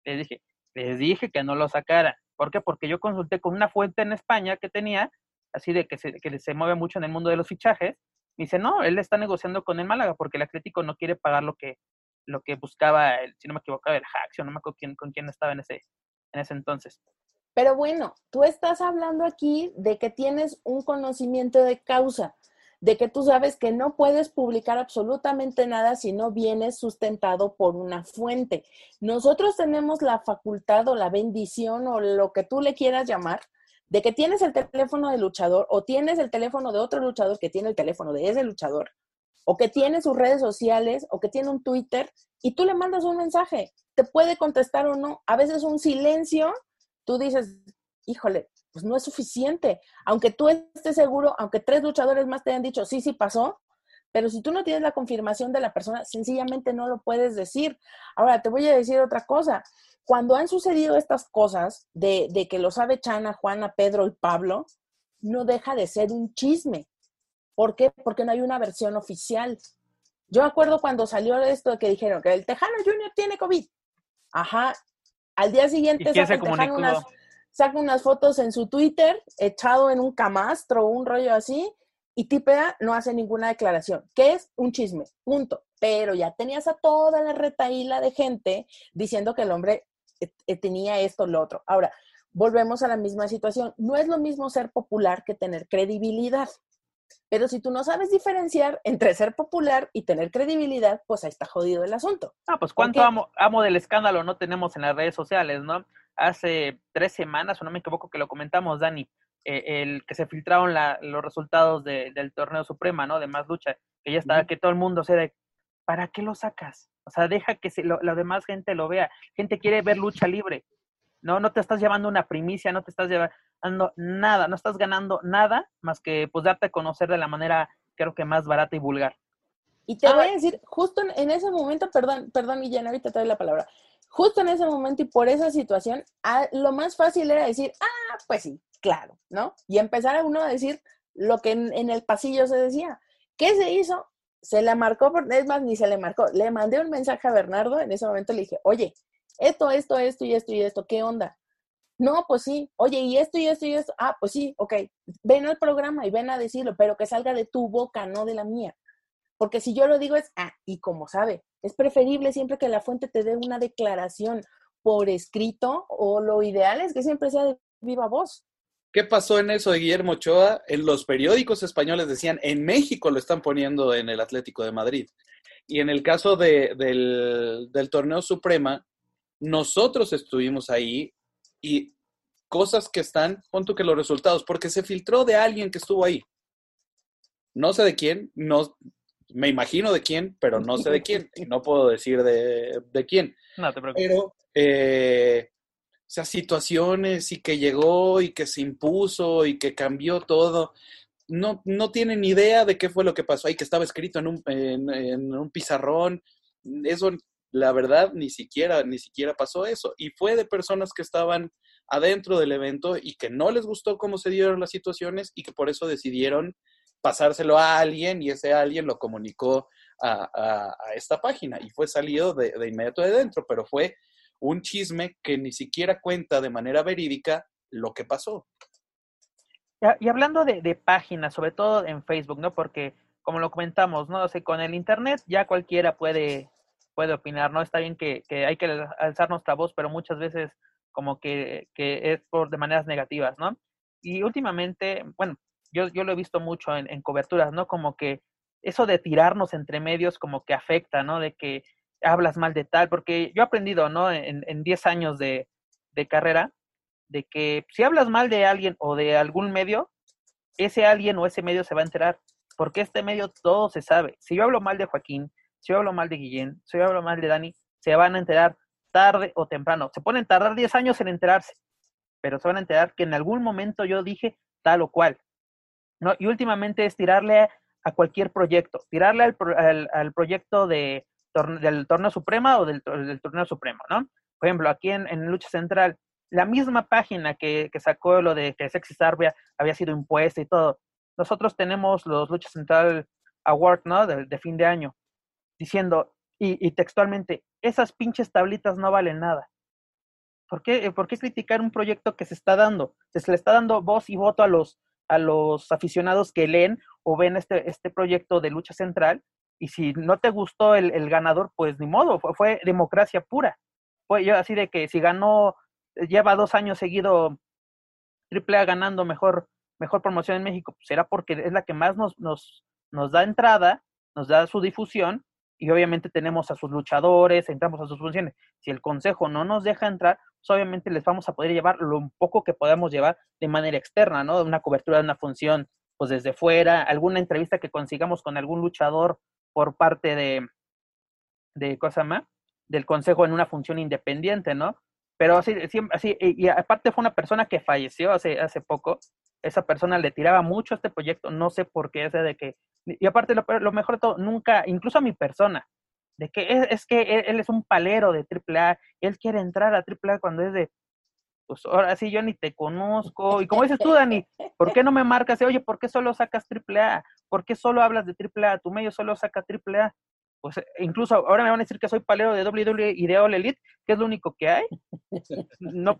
Les dije, les dije que no lo sacaran. ¿Por qué? Porque yo consulté con una fuente en España que tenía, así de que se, que se mueve mucho en el mundo de los fichajes, Dice, no, él está negociando con el Málaga porque el Atlético no quiere pagar lo que, lo que buscaba, el, si no me equivocaba, el Haxio, no me acuerdo quién, con quién estaba en ese, en ese entonces. Pero bueno, tú estás hablando aquí de que tienes un conocimiento de causa, de que tú sabes que no puedes publicar absolutamente nada si no vienes sustentado por una fuente. Nosotros tenemos la facultad o la bendición o lo que tú le quieras llamar de que tienes el teléfono del luchador o tienes el teléfono de otro luchador que tiene el teléfono de ese luchador o que tiene sus redes sociales o que tiene un Twitter y tú le mandas un mensaje, te puede contestar o no. A veces un silencio, tú dices, híjole, pues no es suficiente. Aunque tú estés seguro, aunque tres luchadores más te hayan dicho, sí, sí pasó, pero si tú no tienes la confirmación de la persona, sencillamente no lo puedes decir. Ahora, te voy a decir otra cosa cuando han sucedido estas cosas de, que lo sabe Chana, Juana, Pedro y Pablo, no deja de ser un chisme. ¿Por qué? Porque no hay una versión oficial. Yo acuerdo cuando salió esto que dijeron que el Tejano Junior tiene COVID. Ajá. Al día siguiente saca, Tejano unas, saca unas fotos en su Twitter, echado en un camastro o un rollo así, y Tipea no hace ninguna declaración, que es un chisme, punto. Pero ya tenías a toda la retaíla de gente diciendo que el hombre eh, eh, tenía esto, lo otro. Ahora, volvemos a la misma situación. No es lo mismo ser popular que tener credibilidad. Pero si tú no sabes diferenciar entre ser popular y tener credibilidad, pues ahí está jodido el asunto. Ah, pues cuánto amo, amo, del escándalo no tenemos en las redes sociales, ¿no? Hace tres semanas, o no me equivoco, que lo comentamos, Dani, eh, el que se filtraron los resultados del torneo suprema, ¿no? De más lucha, que ya estaba, que todo el mundo se de, ¿para qué lo sacas? O sea, deja que se, lo, la demás gente lo vea. Gente quiere ver lucha libre. No, no te estás llevando una primicia, no te estás llevando nada, no estás ganando nada más que pues darte a conocer de la manera creo que más barata y vulgar. Y te voy a decir, justo en, ese momento, perdón, perdón, Guillén, ahorita te doy la palabra. Justo en ese momento y por esa situación, lo más fácil era decir, ah, pues sí, claro, ¿no? Y empezar a uno a decir lo que en el pasillo se decía. ¿Qué se hizo? se le marcó, por, es más, ni se le marcó. Le mandé un mensaje a Bernardo, en ese momento le dije, oye, esto, esto, esto y esto y esto, ¿qué onda? No, pues sí, oye, y esto y esto y esto, ah, pues sí, ok, ven al programa y ven a decirlo, pero que salga de tu boca, no de la mía. Porque si yo lo digo es, ah, y como sabe, es preferible siempre que la fuente te dé una declaración por escrito o lo ideal es que siempre sea de viva voz. ¿Qué pasó en eso de Guillermo Ochoa? En los periódicos españoles decían, en México lo están poniendo en el Atlético de Madrid. Y en el caso de, del, del torneo Suprema, nosotros estuvimos ahí y cosas que están, junto que los resultados, porque se filtró de alguien que estuvo ahí. No sé de quién, no, me imagino de quién, pero no sé de quién, y no puedo decir de, de quién. No te preocupes. Pero eh, sea, situaciones y que llegó y que se impuso y que cambió todo. No, no tienen idea de qué fue lo que pasó ahí, que estaba escrito en un, en, un pizarrón. Eso, la verdad, ni siquiera, ni siquiera pasó eso. Y fue de personas que estaban adentro del evento y que no les gustó cómo se dieron las situaciones y que por eso decidieron pasárselo a alguien y ese alguien lo comunicó a, a, esta página y fue salido de, de inmediato de dentro, pero fue un chisme que ni siquiera cuenta de manera verídica lo que pasó. Y hablando de, páginas, sobre todo en Facebook, ¿no? Porque, como lo comentamos, ¿no? O sea, con el Internet ya cualquiera puede, puede opinar, ¿no? Está bien que, hay que alzar nuestra voz, pero muchas veces como que, es por de maneras negativas, ¿no? Y últimamente, bueno, yo, yo lo he visto mucho en, en coberturas, ¿no? Como que eso de tirarnos entre medios como que afecta, ¿no? De que hablas mal de tal, porque yo he aprendido, ¿no? En, en 10 años de carrera, de que si hablas mal de alguien o de algún medio, ese alguien o ese medio se va a enterar, porque este medio todo se sabe. Si yo hablo mal de Joaquín, si yo hablo mal de Guillén, si yo hablo mal de Dani, se van a enterar tarde o temprano. Se pueden tardar 10 años en enterarse, pero se van a enterar que en algún momento yo dije tal o cual. ¿no? Y últimamente es tirarle a cualquier proyecto, tirarle al, al proyecto de, del torneo suprema o del, torneo supremo, ¿no? Por ejemplo, aquí en, Lucha Central, la misma página que, sacó lo de que Sexy Sarbia había sido impuesta y todo, nosotros tenemos los Lucha Central Award, ¿no? De, fin de año, diciendo, y, textualmente, esas pinches tablitas no valen nada. ¿Por qué, ¿Por qué criticar un proyecto que se está dando? Se le está dando voz y voto a los, a los aficionados que leen o ven este, este proyecto de lucha central. Y si no te gustó el, el ganador, pues ni modo, fue, fue, democracia pura. Fue yo así de que si ganó, lleva dos años seguido AAA ganando mejor, mejor promoción en México, pues será porque es la que más nos, nos, nos da entrada, nos da su difusión y obviamente tenemos a sus luchadores, entramos a sus funciones. Si el consejo no nos deja entrar, pues obviamente les vamos a poder llevar lo poco que podamos llevar de manera externa, ¿no? Una cobertura de una función, pues desde fuera, alguna entrevista que consigamos con algún luchador por parte de, de cosa más, del consejo en una función independiente, ¿no? Pero así, así, y aparte fue una persona que falleció hace, hace poco, esa persona le tiraba mucho a este proyecto, no sé por qué, ese de que, y aparte lo, lo mejor de todo, nunca, incluso a mi persona, de que es, es que él, es un palero de AAA, él quiere entrar a AAA cuando es de, pues ahora sí yo ni te conozco, y como dices tú, Dani, ¿por qué no me marcas? Oye, ¿por qué solo sacas AAA? ¿Por qué solo hablas de AAA? Tu medio solo saca AAA pues eh, incluso ahora me van a decir que soy palero de WWE y de All Elite, que es lo único que hay. No,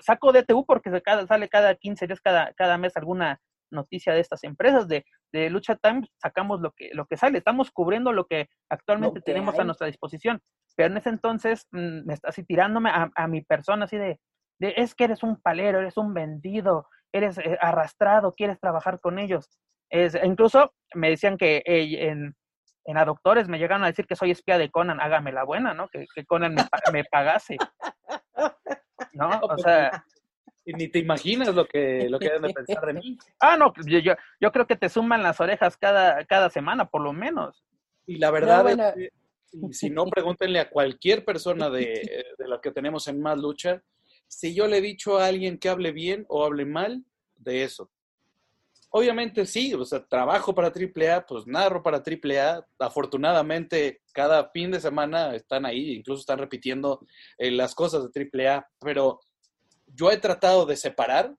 saco DTU porque se cada, sale cada 15 días, cada, cada mes alguna noticia de estas empresas de, de Lucha Time, sacamos lo que, lo que sale, estamos cubriendo lo que actualmente tenemos a nuestra disposición. Pero en ese entonces mm, me está así tirándome a, mi persona así de, de, es que eres un palero, eres un vendido, eres eh, arrastrado, quieres trabajar con ellos. Es, incluso me decían que en, en a doctores me llegan a decir que soy espía de Conan, hágame la buena, ¿no? Que, Conan me, pagase. ¿No? O pues, sea... Y ni te imaginas lo que, lo que deben de pensar de mí. Ah, no, pues, yo, yo creo que te suman las orejas cada, cada semana, por lo menos. Y la verdad es que, si no, pregúntenle a cualquier persona de, de la que tenemos en Más Lucha, si yo le he dicho a alguien que hable bien o hable mal de eso. Obviamente sí, o sea, trabajo para AAA, pues narro para AAA. Afortunadamente, cada fin de semana están ahí, incluso están repitiendo eh, las cosas de AAA, pero yo he tratado de separar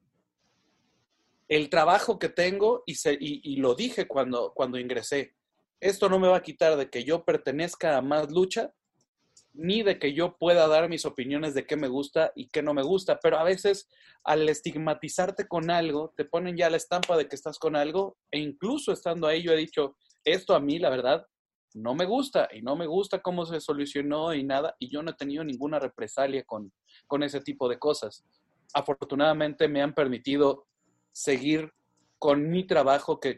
el trabajo que tengo y, y, lo dije cuando, cuando ingresé. Esto no me va a quitar de que yo pertenezca a más lucha, ni de que yo pueda dar mis opiniones de qué me gusta y qué no me gusta, pero a veces al estigmatizarte con algo, te ponen ya la estampa de que estás con algo e incluso estando ahí yo he dicho, esto a mí la verdad no me gusta y no me gusta cómo se solucionó y nada y yo no he tenido ninguna represalia con, con ese tipo de cosas. Afortunadamente me han permitido seguir con mi trabajo que,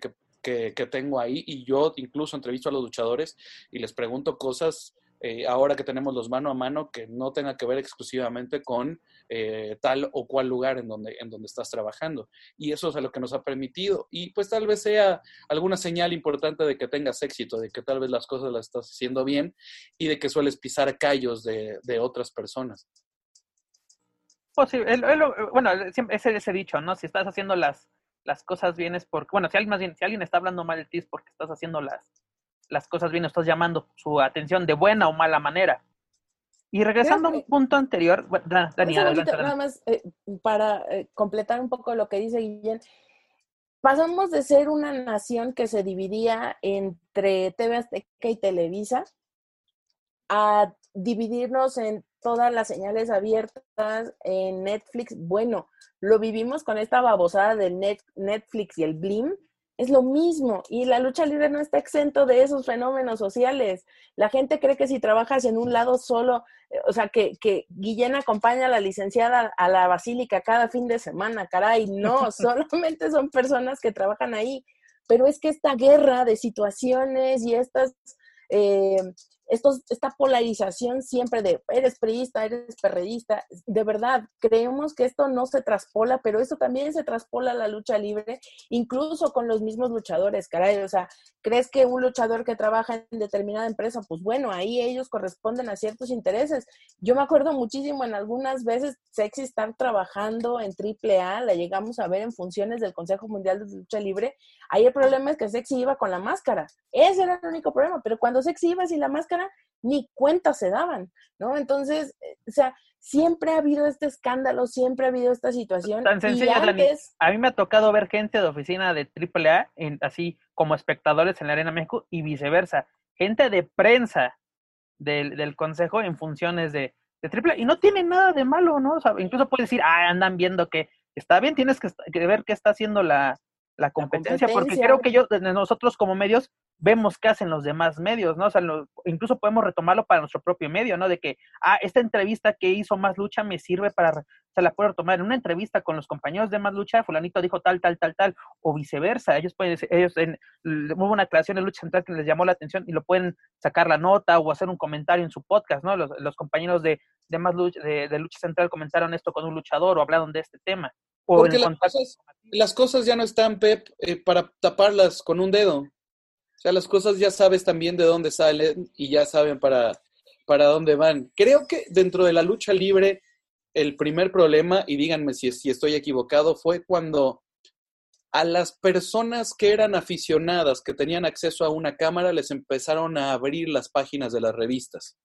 tengo ahí y yo incluso entrevisto a los luchadores y les pregunto cosas eh, ahora que tenemos los mano a mano, que no tenga que ver exclusivamente con eh, tal o cual lugar en donde, en donde estás trabajando. Y eso es a lo que nos ha permitido. Y pues tal vez sea alguna señal importante de que tengas éxito, de que tal vez las cosas las estás haciendo bien y de que sueles pisar callos de otras personas. Pues sí, bueno, ese, ese dicho, ¿no? Si estás haciendo las, las cosas bien es porque, bueno, si alguien, más bien, si alguien está hablando mal de ti es porque estás haciendo las, las cosas bien, estás llamando su atención de buena o mala manera. Y regresando a un punto anterior, Dani, Nada más eh, para eh, completar un poco lo que dice Guillén, pasamos de ser una nación que se dividía entre TV Azteca y Televisa a dividirnos en todas las señales abiertas en Netflix. Bueno, lo vivimos con esta babosada del Netflix y el Blim, es lo mismo y la lucha libre no está exento de esos fenómenos sociales. La gente cree que si trabajas en un lado solo, eh, o sea, que, que Guillén acompaña a la licenciada a la basílica cada fin de semana, caray, no, solamente son personas que trabajan ahí. Pero es que esta guerra de situaciones y estas eh, esta polarización siempre de eres priista, eres perredista, de verdad, creemos que esto no se traspola, pero eso también se traspola la lucha libre, incluso con los mismos luchadores, caray, o sea, crees que un luchador que trabaja en determinada empresa, pues bueno, ahí ellos corresponden a ciertos intereses. Yo me acuerdo muchísimo en algunas veces Sexy estar trabajando en AAA, la llegamos a ver en funciones del Consejo Mundial de Lucha Libre, ahí el problema es que Sexy iba con la máscara, ese era el único problema, pero cuando Sexy iba sin la máscara, ni cuenta se daban, ¿no? Entonces, eh, o sea, siempre ha habido este escándalo, siempre ha habido esta situación. Tan sencilla, A mí me ha tocado ver gente de oficina de AAA, en, así como espectadores en la Arena México y viceversa. Gente de prensa del, del consejo en funciones de, de AAA. Y no tiene nada de malo, ¿no? O sea, incluso puedes decir, ah, andan viendo que está bien, tienes que, que ver qué está haciendo la, la competencia, porque creo que yo, nosotros como medios, vemos qué hacen los demás medios, ¿no? O sea, incluso podemos retomarlo para nuestro propio medio, ¿no? De que, ah, esta entrevista que hizo Más Lucha me sirve para, se la puedo retomar en una entrevista con los compañeros de Más Lucha, fulanito dijo tal, tal, tal, tal, o viceversa, ellos pueden, ellos, en, hubo una aclaración de Lucha Central que les llamó la atención y lo pueden sacar la nota o hacer un comentario en su podcast, ¿no? Los, los compañeros de, de Más Lucha, de, de Lucha Central comentaron esto con un luchador o hablaron de este tema. Porque las cosas, las cosas, ya no están, Pep, eh, para taparlas con un dedo. O sea, las cosas ya sabes también de dónde salen y ya saben para, para dónde van. Creo que dentro de la lucha libre, el primer problema, y díganme si, si estoy equivocado, fue cuando a las personas que eran aficionadas, que tenían acceso a una cámara, les empezaron a abrir las páginas de las revistas.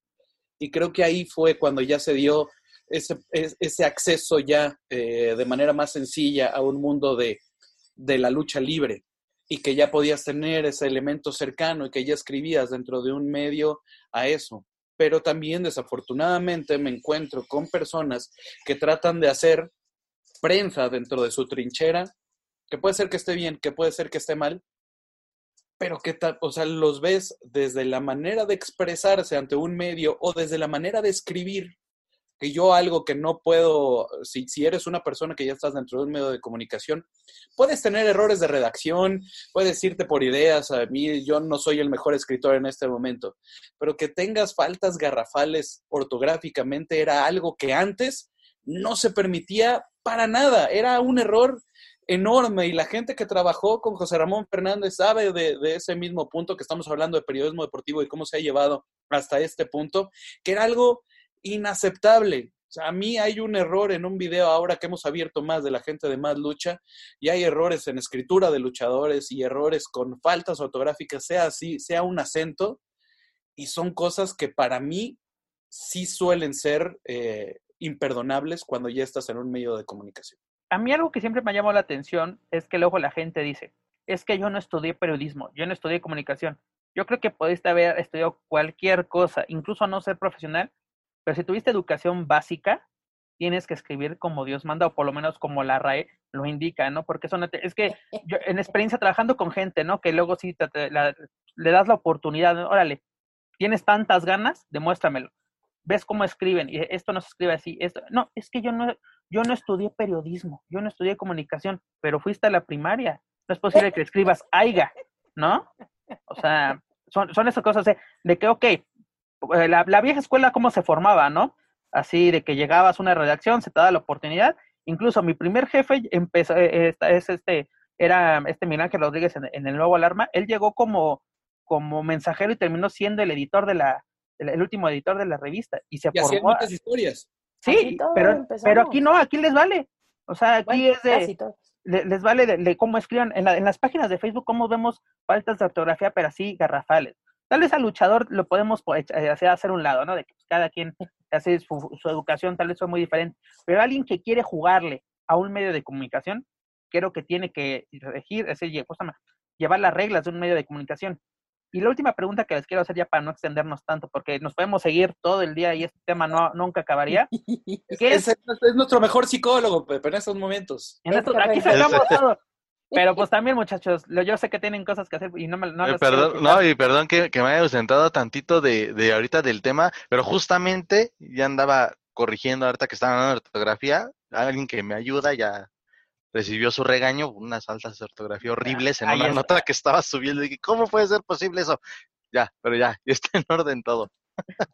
Y creo que ahí fue cuando ya se dio ese, ese acceso ya eh, de manera más sencilla a un mundo de, de la lucha libre y que ya podías tener ese elemento cercano y que ya escribías dentro de un medio a eso. Pero también desafortunadamente me encuentro con personas que tratan de hacer prensa dentro de su trinchera, que puede ser que esté bien, que puede ser que esté mal, pero que o sea, los ves desde la manera de expresarse ante un medio o desde la manera de escribir que yo algo que no puedo, si, si eres una persona que ya estás dentro de un medio de comunicación, puedes tener errores de redacción, puedes irte por ideas, a mí yo no soy el mejor escritor en este momento, pero que tengas faltas garrafales ortográficamente era algo que antes no se permitía para nada, era un error enorme y la gente que trabajó con José Ramón Fernández sabe de, de, ese mismo punto que estamos hablando de periodismo deportivo y cómo se ha llevado hasta este punto, que era algo inaceptable. O sea, a mí hay un error en un video ahora que hemos abierto más de la gente de Más Lucha y hay errores en escritura de luchadores y errores con faltas ortográficas, sea así, sea un acento, y son cosas que para mí sí suelen ser eh, imperdonables cuando ya estás en un medio de comunicación. A mí algo que siempre me ha llamado la atención es que luego la gente dice, es que yo no estudié periodismo, yo no estudié comunicación. Yo creo que pudiste haber estudiado cualquier cosa, incluso no ser profesional, pero si tuviste educación básica, tienes que escribir como Dios manda, o por lo menos como la RAE lo indica, ¿no? Porque son, es que yo en experiencia trabajando con gente, ¿no? Que luego sí le das la oportunidad, órale, tienes tantas ganas, demuéstramelo. Ves cómo escriben, y esto no se escribe así, esto, no, es que yo no, yo no estudié periodismo, yo no estudié comunicación, pero fuiste a la primaria. No es posible que escribas AIGA, ¿no? O sea, son, son esas cosas de, de que, ok, eh, la, la, vieja escuela cómo se formaba, ¿no? Así de que llegabas a una redacción, se te da la oportunidad. Incluso mi primer jefe empezó, eh, es este, era este Miguel Ángel Rodríguez en, en, el Nuevo Alarma. Él llegó como, como mensajero y terminó siendo el editor de la, el, último editor de la revista. Y se y formó. muchas historias. Sí, pero, pero aquí no, aquí les vale. O sea, aquí bueno, es de, les vale de, de cómo escriban en, la, en, las páginas de Facebook, cómo vemos faltas de ortografía, pero así garrafales. Tal vez al luchador lo podemos eh, hacer, hacer un lado, ¿no? De que pues, cada quien hace su, su, educación, tal vez fue muy diferente. Pero alguien que quiere jugarle a un medio de comunicación, creo que tiene que regir, es decir, llevar las reglas de un medio de comunicación. Y la última pregunta que les quiero hacer ya para no extendernos tanto, porque nos podemos seguir todo el día y este tema no, nunca acabaría. ¿Qué es, es, es, nuestro mejor psicólogo, Pepe, en estos momentos. En estos, aquí sacamos todo. Pero pues también, muchachos, yo sé que tienen cosas que hacer y no me no eh, perdón, no, y perdón que, que, me haya ausentado tantito de, de ahorita del tema, pero justamente ya andaba corrigiendo ahorita que estaba hablando de ortografía, alguien que me ayuda ya recibió su regaño, unas faltas de ortografía horribles en Ahí una está. nota que estaba subiendo. Y dije, ¿cómo puede ser posible eso? Ya, pero ya, ya está en orden todo.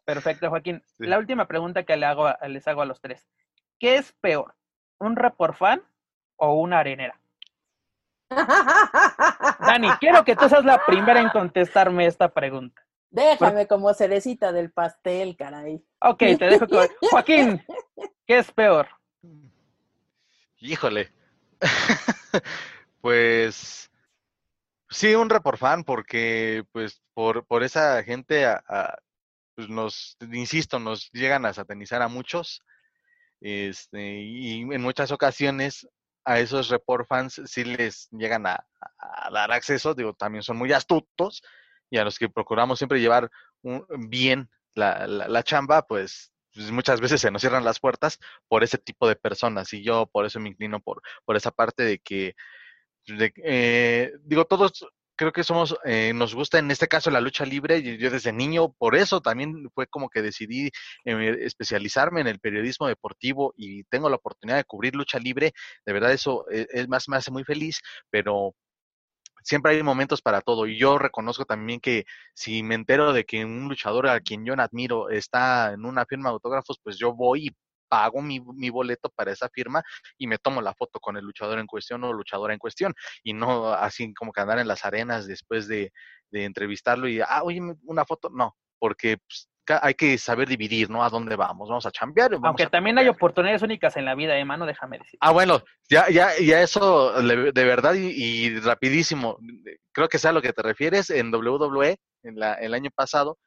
Perfecto, Joaquín. Sí. La última pregunta que le hago a, les hago a los tres. ¿Qué es peor? ¿Un report fan o una arenera? Dani, quiero que tú seas la primera en contestarme esta pregunta. Déjame como cerecita del pastel, caray. Ok, te dejo con... Joaquín, ¿qué es peor? Híjole. pues sí, un report fan, porque pues por, por esa gente a, a, pues nos, insisto, nos llegan a satanizar a muchos. Este, y en muchas ocasiones a esos report fans sí les llegan a, dar acceso, digo, también son muy astutos y a los que procuramos siempre llevar bien la, la, la, chamba, pues pues, muchas veces se nos cierran las puertas por ese tipo de personas y yo por eso me inclino por, por esa parte de que, eh, digo, todos creo que somos, eh, nos gusta en este caso la lucha libre. y yo desde niño, por eso también fue como que decidí eh, especializarme en el periodismo deportivo y tengo la oportunidad de cubrir lucha libre. De verdad eso es, es más me hace muy feliz, pero siempre hay momentos para todo. Y yo reconozco también que si me entero de que un luchador a quien yo admiro está en una firma de autógrafos, pues yo voy y pago mi, mi, boleto para esa firma y me tomo la foto con el luchador en cuestión o luchadora en cuestión y no así como que andar en las arenas después de, de entrevistarlo y, ah, oye, una foto, no, porque pues, hay que saber dividir, ¿no? A dónde vamos, vamos a chambear. Vamos Aunque también hay oportunidades únicas en la vida, hermano, déjame decir. Ah, bueno, ya, ya, ya eso de verdad y, y, rapidísimo, creo que sea a lo que te refieres en WWE, en la, el año pasado,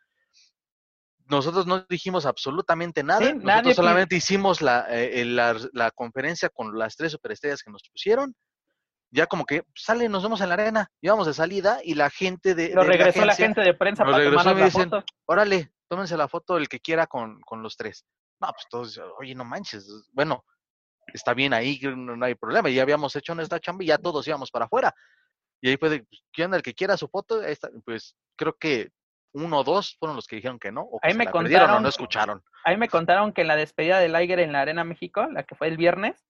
nosotros no dijimos absolutamente nada, sí, nosotros solamente hicimos la, eh, la, la conferencia con las tres superestrellas que nos pusieron, ya como que sale, nos vemos en la arena, íbamos de salida y la gente de. Lo de regresó la, agencia, la, gente de prensa para regresó y me dicen, foto. órale, tómense la foto el que quiera con, con los tres. No, pues todos, oye, no manches, bueno, está bien ahí, no, no hay problema, ya habíamos hecho nuestra chamba y ya todos íbamos para afuera. Y ahí fue de, ¿quién el que quiera su foto? Ahí está, pues creo que uno o dos fueron los que dijeron que no, o que ahí me la contaron, o no escucharon. Ahí me contaron que en la despedida de Liger en la Arena México, la que fue el viernes,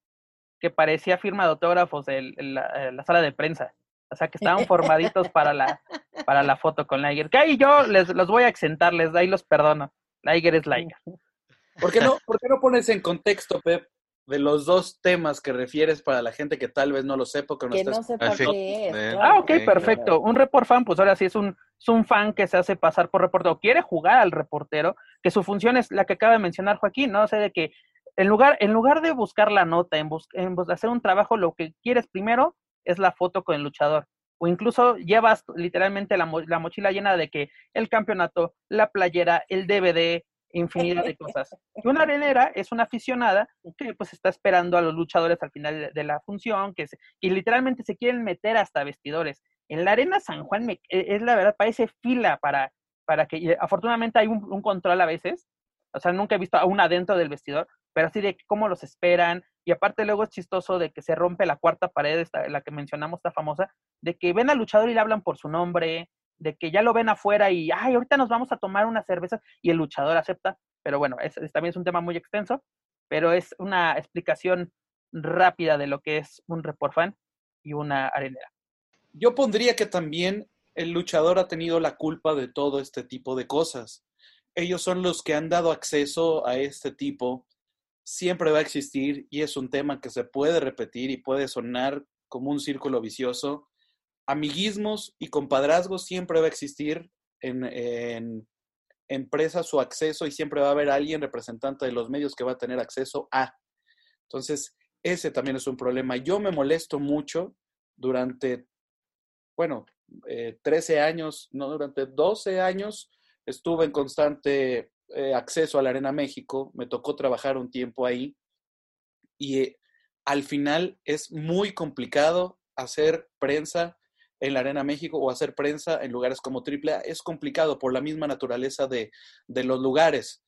que parecía firma de autógrafos en la, la, sala de prensa. O sea, que estaban formaditos para la, para la foto con Liger. Que ahí yo les los voy a exentar, les ahí los perdono. Liger es Liger. ¿Por qué no, por qué no pones en contexto, Pep, de los dos temas que refieres para la gente que tal vez no lo sepa que no, que está no sepa qué es. Ah, ok, perfecto. Un report fan, pues ahora sí es un, es un fan que se hace pasar por reportero, quiere jugar al reportero, que su función es la que acaba de mencionar Joaquín, ¿no? O sea, de que en lugar, en lugar de buscar la nota, en, bus en hacer un trabajo, lo que quieres primero es la foto con el luchador. O incluso llevas literalmente la, mo la mochila llena de que el campeonato, la playera, el DVD, infinidad de cosas. Y una arenera es una aficionada que pues está esperando a los luchadores al final de, de la función, que, se, que literalmente se quieren meter hasta vestidores. En la arena San Juan me, es la verdad, parece fila para, para que, afortunadamente hay un, un control a veces, o sea, nunca he visto a una adentro del vestidor, pero así de cómo los esperan. Y aparte luego es chistoso de que se rompe la cuarta pared, esta, la que mencionamos, esta famosa, de que ven al luchador y le hablan por su nombre, de que ya lo ven afuera y, ay, ahorita nos vamos a tomar una cerveza y el luchador acepta. Pero bueno, es, también es un tema muy extenso, pero es una explicación rápida de lo que es un report fan y una arenera. Yo pondría que también el luchador ha tenido la culpa de todo este tipo de cosas. Ellos son los que han dado acceso a este tipo siempre va a existir y es un tema que se puede repetir y puede sonar como un círculo vicioso. Amiguismos y compadrazgos siempre va a existir en, empresas su acceso y siempre va a haber alguien representante de los medios que va a tener acceso a. Entonces, ese también es un problema. Yo me molesto mucho durante, bueno, eh, 13 años, no, durante 12 años estuve en constante eh, acceso a la Arena México, me tocó trabajar un tiempo ahí y eh, al final es muy complicado hacer prensa en la Arena México o hacer prensa en lugares como AAA. Es complicado por la misma naturaleza de, de los lugares.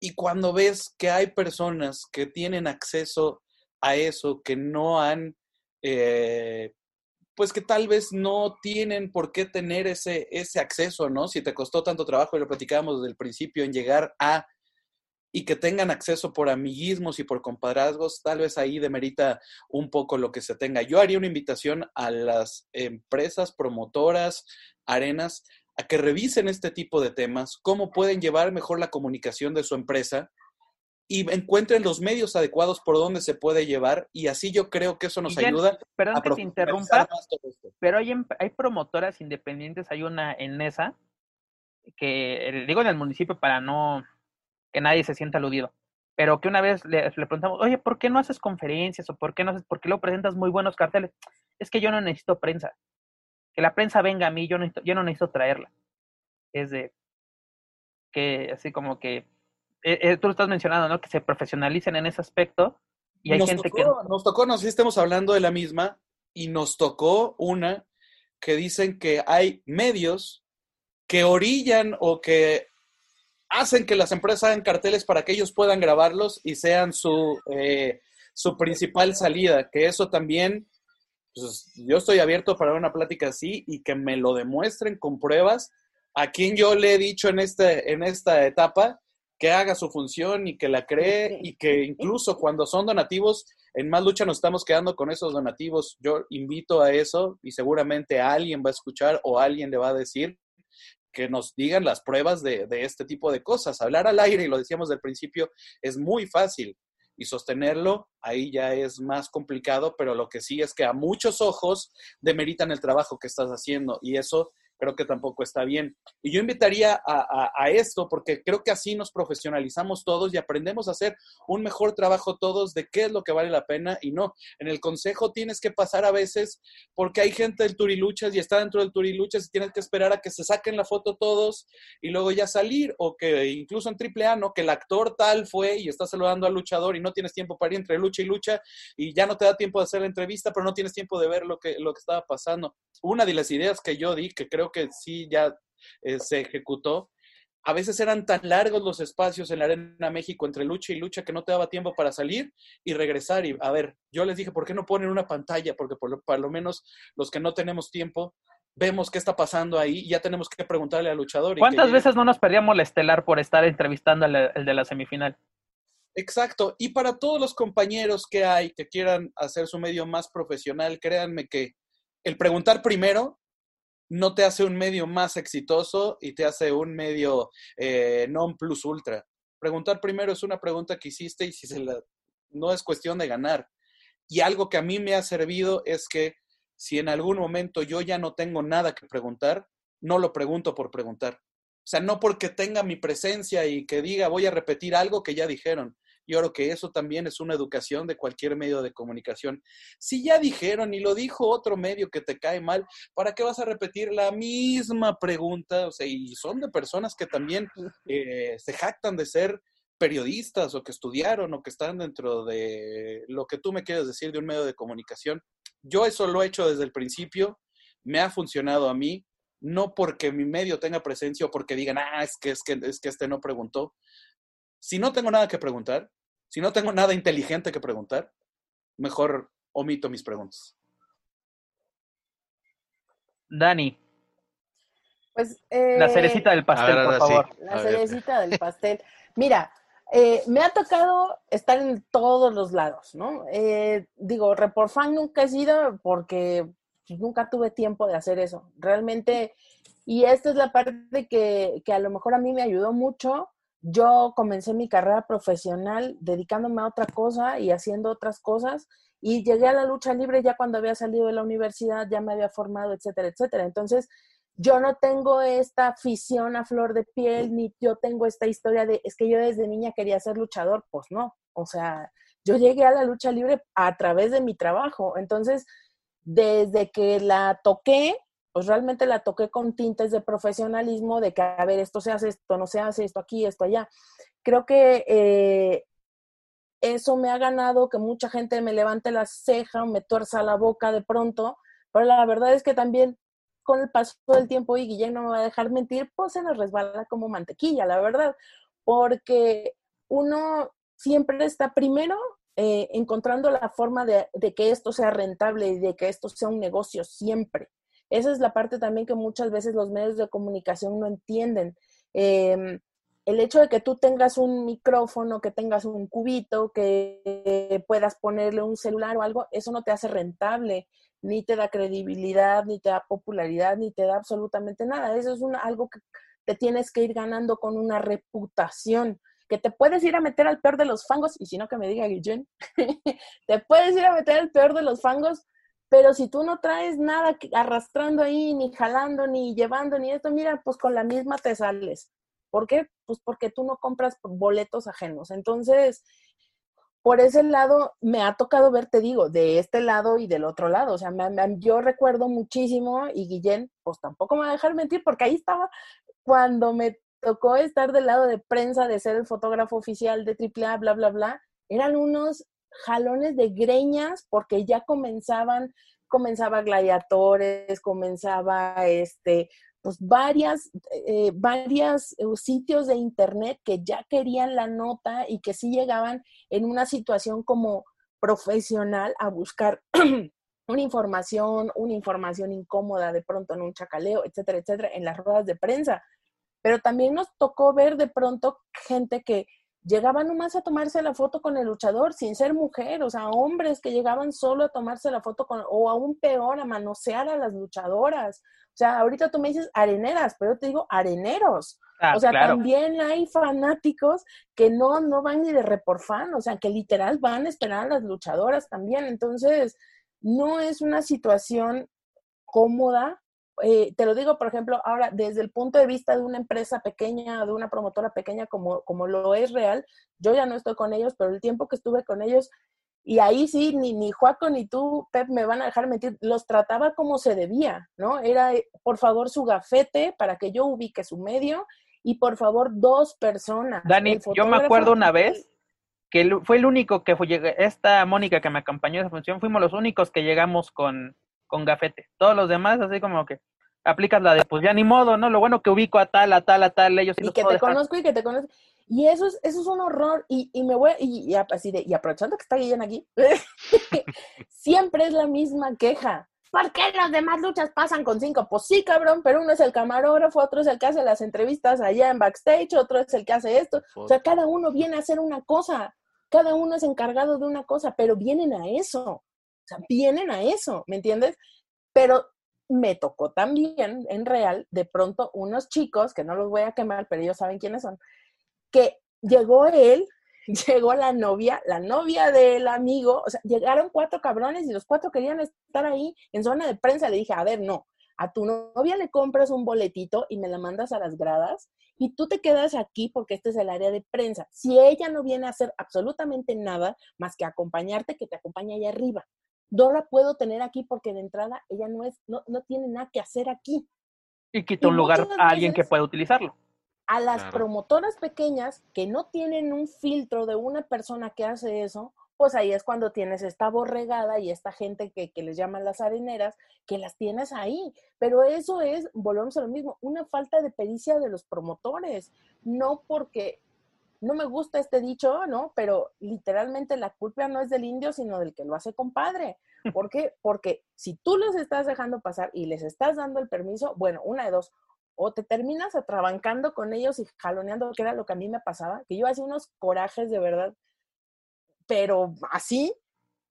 Y cuando ves que hay personas que tienen acceso a eso, que no han eh, pues que tal vez no tienen por qué tener ese, ese acceso, ¿no? Si te costó tanto trabajo, y lo platicábamos desde el principio, en llegar a y que tengan acceso por amiguismos y por compadrazgos, tal vez ahí demerita un poco lo que se tenga. Yo haría una invitación a las empresas promotoras, arenas, a que revisen este tipo de temas, cómo pueden llevar mejor la comunicación de su empresa y encuentren los medios adecuados por donde se puede llevar y así yo creo que eso nos ya, ayuda. Perdón a que te interrumpa, pero hay, hay promotoras independientes, hay una en esa, que digo en el municipio para no que nadie se sienta aludido, pero que una vez le, le preguntamos, oye, ¿por qué no haces conferencias o por qué no haces, por qué lo presentas muy buenos carteles? Es que yo no necesito prensa, que la prensa venga a mí, yo, necesito, yo no necesito traerla. Es de que así como que eh, tú lo estás mencionando, ¿no? Que se profesionalicen en ese aspecto. Y hay nos gente tocó, que. Nos tocó, no sé si estemos hablando de la misma, y nos tocó una que dicen que hay medios que orillan o que hacen que las empresas hagan carteles para que ellos puedan grabarlos y sean su, eh, su principal salida, que eso también, pues yo estoy abierto para una plática así y que me lo demuestren con pruebas. A quien yo le he dicho en, este, en esta etapa que haga su función y que la cree y que incluso cuando son donativos, en Más Lucha nos estamos quedando con esos donativos. Yo invito a eso y seguramente alguien va a escuchar o alguien le va a decir que nos digan las pruebas de, de este tipo de cosas. Hablar al aire, y lo decíamos del principio, es muy fácil y sostenerlo, ahí ya es más complicado, pero lo que sí es que a muchos ojos demeritan el trabajo que estás haciendo y eso creo que tampoco está bien. Y yo invitaría a, esto porque creo que así nos profesionalizamos todos y aprendemos a hacer un mejor trabajo todos de qué es lo que vale la pena y no. En el consejo tienes que pasar a veces porque hay gente del Turiluchas y está dentro del Turiluchas y tienes que esperar a que se saquen la foto todos y luego ya salir o que incluso en AAA, ¿no? Que el actor tal fue y está saludando al luchador y no tienes tiempo para ir entre lucha y lucha y ya no te da tiempo de hacer la entrevista, pero no tienes tiempo de ver lo que, lo que estaba pasando. Una de las ideas que yo di, que creo que sí ya eh, se ejecutó, a veces eran tan largos los espacios en la Arena México entre lucha y lucha que no te daba tiempo para salir y regresar. Y a ver, yo les dije, ¿por qué no ponen una pantalla? Porque por lo, lo menos los que no tenemos tiempo vemos qué está pasando ahí y ya tenemos que preguntarle al luchador. ¿Cuántas veces no nos perdíamos la estelar por estar entrevistando al el de la semifinal? Exacto. Y para todos los compañeros que hay que quieran hacer su medio más profesional, créanme que el preguntar primero no te hace un medio más exitoso y te hace un medio eh, non plus ultra. Preguntar primero es una pregunta que hiciste y si se la, no es cuestión de ganar. Y algo que a mí me ha servido es que si en algún momento yo ya no tengo nada que preguntar, no lo pregunto por preguntar. O sea, no porque tenga mi presencia y que diga voy a repetir algo que ya dijeron. Yo creo que eso también es una educación de cualquier medio de comunicación. Si ya dijeron y lo dijo otro medio que te cae mal, ¿para qué vas a repetir la misma pregunta? O sea, y son de personas que también eh, se jactan de ser periodistas o que estudiaron o que están dentro de lo que tú me quieres decir de un medio de comunicación. Yo eso lo he hecho desde el principio, me ha funcionado a mí, no porque mi medio tenga presencia o porque digan, ah, es que, es que, es que este no preguntó, si no tengo nada que preguntar, si no tengo nada inteligente que preguntar, mejor omito mis preguntas. Dani. Pues, la cerecita del pastel, por favor. La cerecita del pastel. Mira, eh, me ha tocado estar en todos los lados, ¿no? Eh, digo, fan nunca he sido porque pues, nunca tuve tiempo de hacer eso. Realmente, y esta es la parte que, que a lo mejor a mí me ayudó mucho yo comencé mi carrera profesional dedicándome a otra cosa y haciendo otras cosas y llegué a la lucha libre ya cuando había salido de la universidad, ya me había formado, etcétera, etcétera. Entonces, yo no tengo esta afición a flor de piel, ni yo tengo esta historia de, es que yo desde niña quería ser luchador, pues no. O sea, yo llegué a la lucha libre a través de mi trabajo. Entonces, desde que la toqué, pues realmente la toqué con tintes de profesionalismo, de que, a ver, esto se hace, esto no se hace, esto aquí, esto allá. Creo que eh, eso me ha ganado que mucha gente me levante la ceja o me tuerza la boca de pronto, pero la verdad es que también con el paso del tiempo, y Guillén no me va a dejar mentir, pues se nos resbala como mantequilla, la verdad, porque uno siempre está primero eh, encontrando la forma de que esto sea rentable y de que esto sea un negocio siempre. Esa es la parte también que muchas veces los medios de comunicación no entienden. Em, el hecho de que tú tengas un micrófono, que tengas un cubito, que puedas ponerle un celular o algo, eso no te hace rentable, ni te da credibilidad, ni te da popularidad, ni te da absolutamente nada. Eso es algo que te tienes que ir ganando con una reputación, que te puedes ir a meter al peor de los fangos, y si no que me diga Guillén, te puedes ir a meter al peor de los fangos pero si tú no traes nada arrastrando ahí, ni jalando, ni llevando, ni esto, mira, pues con la misma te sales. ¿Por qué? Pues porque tú no compras boletos ajenos. Entonces, por ese lado me ha tocado ver, te digo, de este lado y del otro lado. O sea, yo recuerdo muchísimo y Guillén, pues tampoco me va a dejar mentir porque ahí estaba cuando me tocó estar del lado de prensa, de ser el fotógrafo oficial de AAA, bla, bla, bla. Eran unos jalones de greñas porque ya comenzaban, comenzaba gladiadores, comenzaba este, pues varias, eh, eh, sitios de internet que ya querían la nota y que sí llegaban en una situación como profesional a buscar una información, una información incómoda de pronto en un chacaleo, etcétera, etcétera, en las ruedas de prensa. Pero también nos tocó ver de pronto gente que llegaba nomás a tomarse la foto con el luchador sin ser mujer, o sea, hombres que llegaban solo a tomarse la foto con, o aún peor, a manosear a las luchadoras. O sea, ahorita tú me dices areneras, pero yo te digo areneros. Ah, o sea, claro. también hay fanáticos que no, no van ni de reporfan, o sea, que literal van a esperar a las luchadoras también. Entonces, no es una situación cómoda. Eh, te lo digo, por ejemplo, ahora desde el punto de vista de una empresa pequeña, de una promotora pequeña como, como lo es Real, yo ya no estoy con ellos, pero el tiempo que estuve con ellos, y ahí sí, ni, ni Juaco ni tú, Pep, me van a dejar mentir, los trataba como se debía, ¿no? Era, eh, por favor, su gafete para que yo ubique su medio y por favor, dos personas. Dani, yo me acuerdo una vez que fue el único que fue, esta Mónica que me acompañó en esa función, fuimos los únicos que llegamos con, con gafete. Todos los demás, así como que aplicas la de, pues ya ni modo, ¿no? Lo bueno que ubico a tal, a tal, a tal, ellos sí y los que puedo te dejar. conozco y que te conozco. Y eso es, eso es un horror. Y, y me voy, y, y así de, y aprovechando que está Guillén aquí, siempre es la misma queja. ¿Por qué las demás luchas pasan con cinco? Pues sí, cabrón, pero uno es el camarógrafo, otro es el que hace las entrevistas allá en backstage, otro es el que hace esto. O sea, cada uno viene a hacer una cosa, cada uno es encargado de una cosa, pero vienen a eso. O sea, vienen a eso, ¿me entiendes? Pero me tocó también en real, de pronto, unos chicos, que no los voy a quemar, pero ellos saben quiénes son, que llegó él, llegó la novia, la novia del amigo, o sea, llegaron cuatro cabrones y los cuatro querían estar ahí en zona de prensa. Le dije, a ver, no, a tu novia le compras un boletito y me la mandas a las gradas y tú te quedas aquí porque este es el área de prensa. Si ella no viene a hacer absolutamente nada más que acompañarte, que te acompañe allá arriba. No la puedo tener aquí porque de entrada ella no es, no, no tiene nada que hacer aquí. Y quita un y lugar a alguien que pueda utilizarlo. A las Claro. promotoras pequeñas que no tienen un filtro de una persona que hace eso, pues ahí es cuando tienes esta borregada y esta gente que, que les llaman las areneras, que las tienes ahí. Pero eso es, volvemos a lo mismo, una falta de pericia de los promotores. No porque, no me gusta este dicho, ¿no? Pero literalmente la culpa no es del indio, sino del que lo hace compadre. ¿Por qué? Porque si tú los estás dejando pasar y les estás dando el permiso, bueno, una de dos, o te terminas atrabancando con ellos y jaloneando, que era lo que a mí me pasaba, que yo hacía unos corajes de verdad, pero así,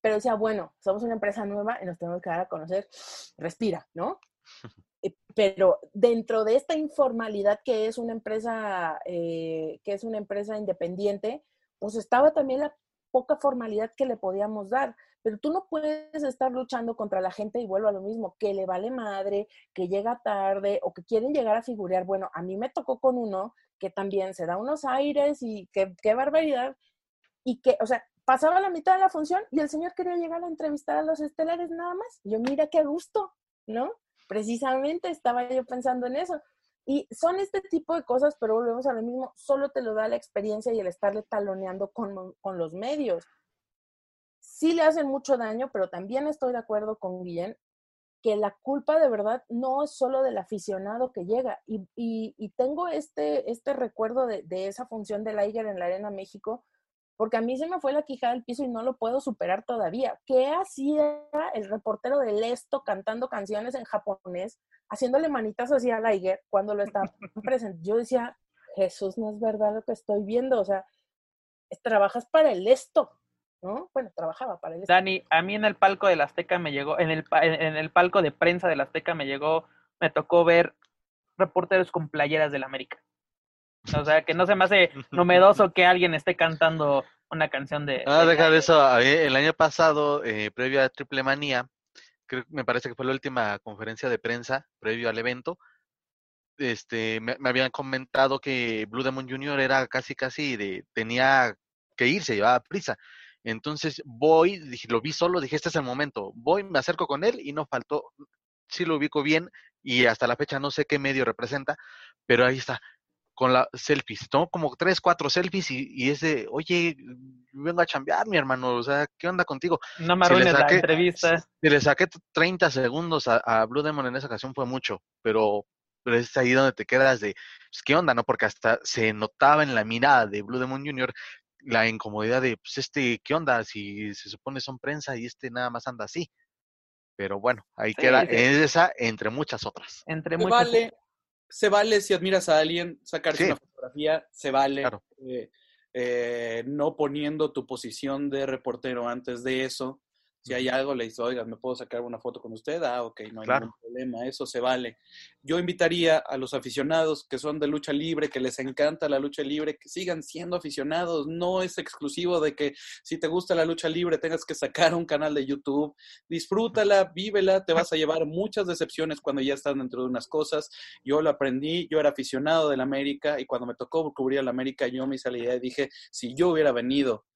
pero decía, bueno, somos una empresa nueva y nos tenemos que dar a conocer, respira, ¿no? Pero dentro de esta informalidad que es una empresa, eh, que es una empresa independiente, pues estaba también la poca formalidad que le podíamos dar. Pero tú no puedes estar luchando contra la gente y vuelvo a lo mismo, que le vale madre, que llega tarde o que quieren llegar a figurear. Bueno, a mí me tocó con uno que también se da unos aires y que, qué barbaridad. Y que, o sea, pasaba la mitad de la función y el señor quería llegar a entrevistar a los estelares nada más. Yo, mira qué gusto, ¿no? Precisamente estaba yo pensando en eso. Y son este tipo de cosas, pero volvemos a lo mismo, solo te lo da la experiencia y el estarle taloneando con, con los medios. Sí le hacen mucho daño, pero también estoy de acuerdo con Guillén que la culpa de verdad no es solo del aficionado que llega. Y, y, y tengo este, este recuerdo de, de, esa función de Liger en la Arena México, porque a mí se me fue la quijada del piso y no lo puedo superar todavía. ¿Qué hacía el reportero del Esto cantando canciones en japonés, haciéndole manitas así a Liger cuando lo estaba presente? Yo decía, Jesús, no es verdad lo que estoy viendo, o sea, trabajas para el Esto. ¿no? Bueno, trabajaba para el Dani, a mí en el palco del Azteca me llegó, en el, en el palco de prensa del Azteca me llegó, me tocó ver reporteros con playeras del América. O sea, que no se me hace novedoso que alguien esté cantando una canción de... Ah, de deja de eso. El año pasado, eh, previo a Triple Manía, creo, me parece que fue la última conferencia de prensa previo al evento, este, me, me habían comentado que Blue Demon Jr. era casi, casi de, tenía que irse, llevaba prisa. Entonces voy, dije, lo vi solo, dije, este es el momento. Voy, me acerco con él y no faltó, sí lo ubico bien y hasta la fecha no sé qué medio representa, pero ahí está, con las selfies. Tomó como tres, cuatro selfies y, y es de, oye, vengo a chambear, mi hermano, o sea, ¿qué onda contigo? No me arruines si la entrevista. Si le saqué 30 segundos a, a, Blue Demon en esa ocasión fue mucho, pero pero es ahí donde te quedas de, pues, ¿qué onda, no? Porque hasta se notaba en la mirada de Blue Demon Jr. la incomodidad de, pues, este, ¿qué onda? Si se supone son prensa y este nada más anda así. Pero bueno, ahí queda esa entre muchas otras. Entre vale, se vale si admiras a alguien, sacarse una fotografía, se vale. Eh, eh, no poniendo tu posición de reportero antes de eso. Si hay algo, le dice, oiga, ¿me puedo sacar una foto con usted? Ah, ok, no hay ningún problema, eso se vale. Yo invitaría a los aficionados que son de lucha libre, que les encanta la lucha libre, que sigan siendo aficionados. No es exclusivo de que si te gusta la lucha libre tengas que sacar un canal de YouTube. Disfrútala, vívela, te vas a llevar muchas decepciones cuando ya estás dentro de unas cosas. Yo lo aprendí, yo era aficionado del América y cuando me tocó cubrir al América, yo me hice la idea y dije, si yo hubiera venido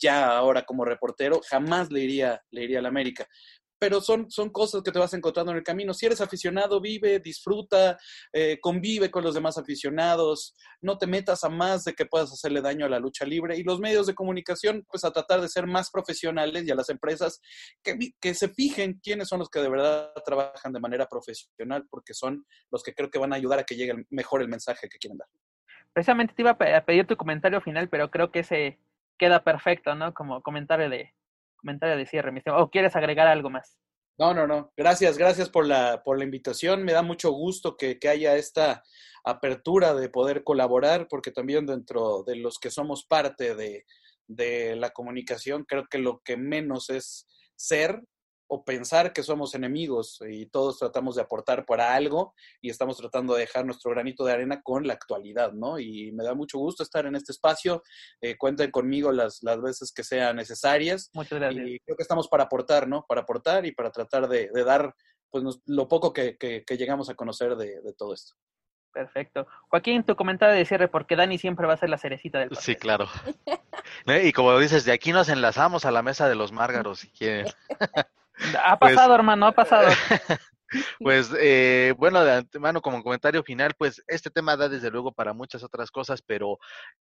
ya ahora como reportero, jamás le iría, le iría a la América. Pero son, son cosas que te vas encontrando en el camino. Si eres aficionado, vive, disfruta, eh, convive con los demás aficionados, no te metas a más de que puedas hacerle daño a la lucha libre. Y los medios de comunicación, pues a tratar de ser más profesionales y a las empresas que, que se fijen quiénes son los que de verdad trabajan de manera profesional, porque son los que creo que van a ayudar a que llegue mejor el mensaje que quieren dar. Precisamente te iba a pedir tu comentario final, pero creo que ese queda perfecto, ¿no? Como comentario de, comentario de cierre, ¿O quieres agregar algo más? No, no, no. Gracias, gracias por la, por la invitación. Me da mucho gusto que, que haya esta apertura de poder colaborar, porque también dentro de los que somos parte de, de la comunicación, creo que lo que menos es ser o pensar que somos enemigos y todos tratamos de aportar para algo y estamos tratando de dejar nuestro granito de arena con la actualidad, ¿no? Y me da mucho gusto estar en este espacio. Eh, cuenten conmigo las, las veces que sean necesarias. Muchas gracias. Y creo que estamos para aportar, ¿no? Para aportar y para tratar de, dar pues lo poco que, que, llegamos a conocer de, de, todo esto. Perfecto. Joaquín, tu comentario de cierre, porque Dani siempre va a ser la cerecita del pastel. Sí, claro. y como dices, de aquí nos enlazamos a la mesa de los márgaros, si quieren. Ha pues pasado, hermano, ha pasado. Pues eh, bueno, de antemano como comentario final, pues este tema da desde luego para muchas otras cosas, pero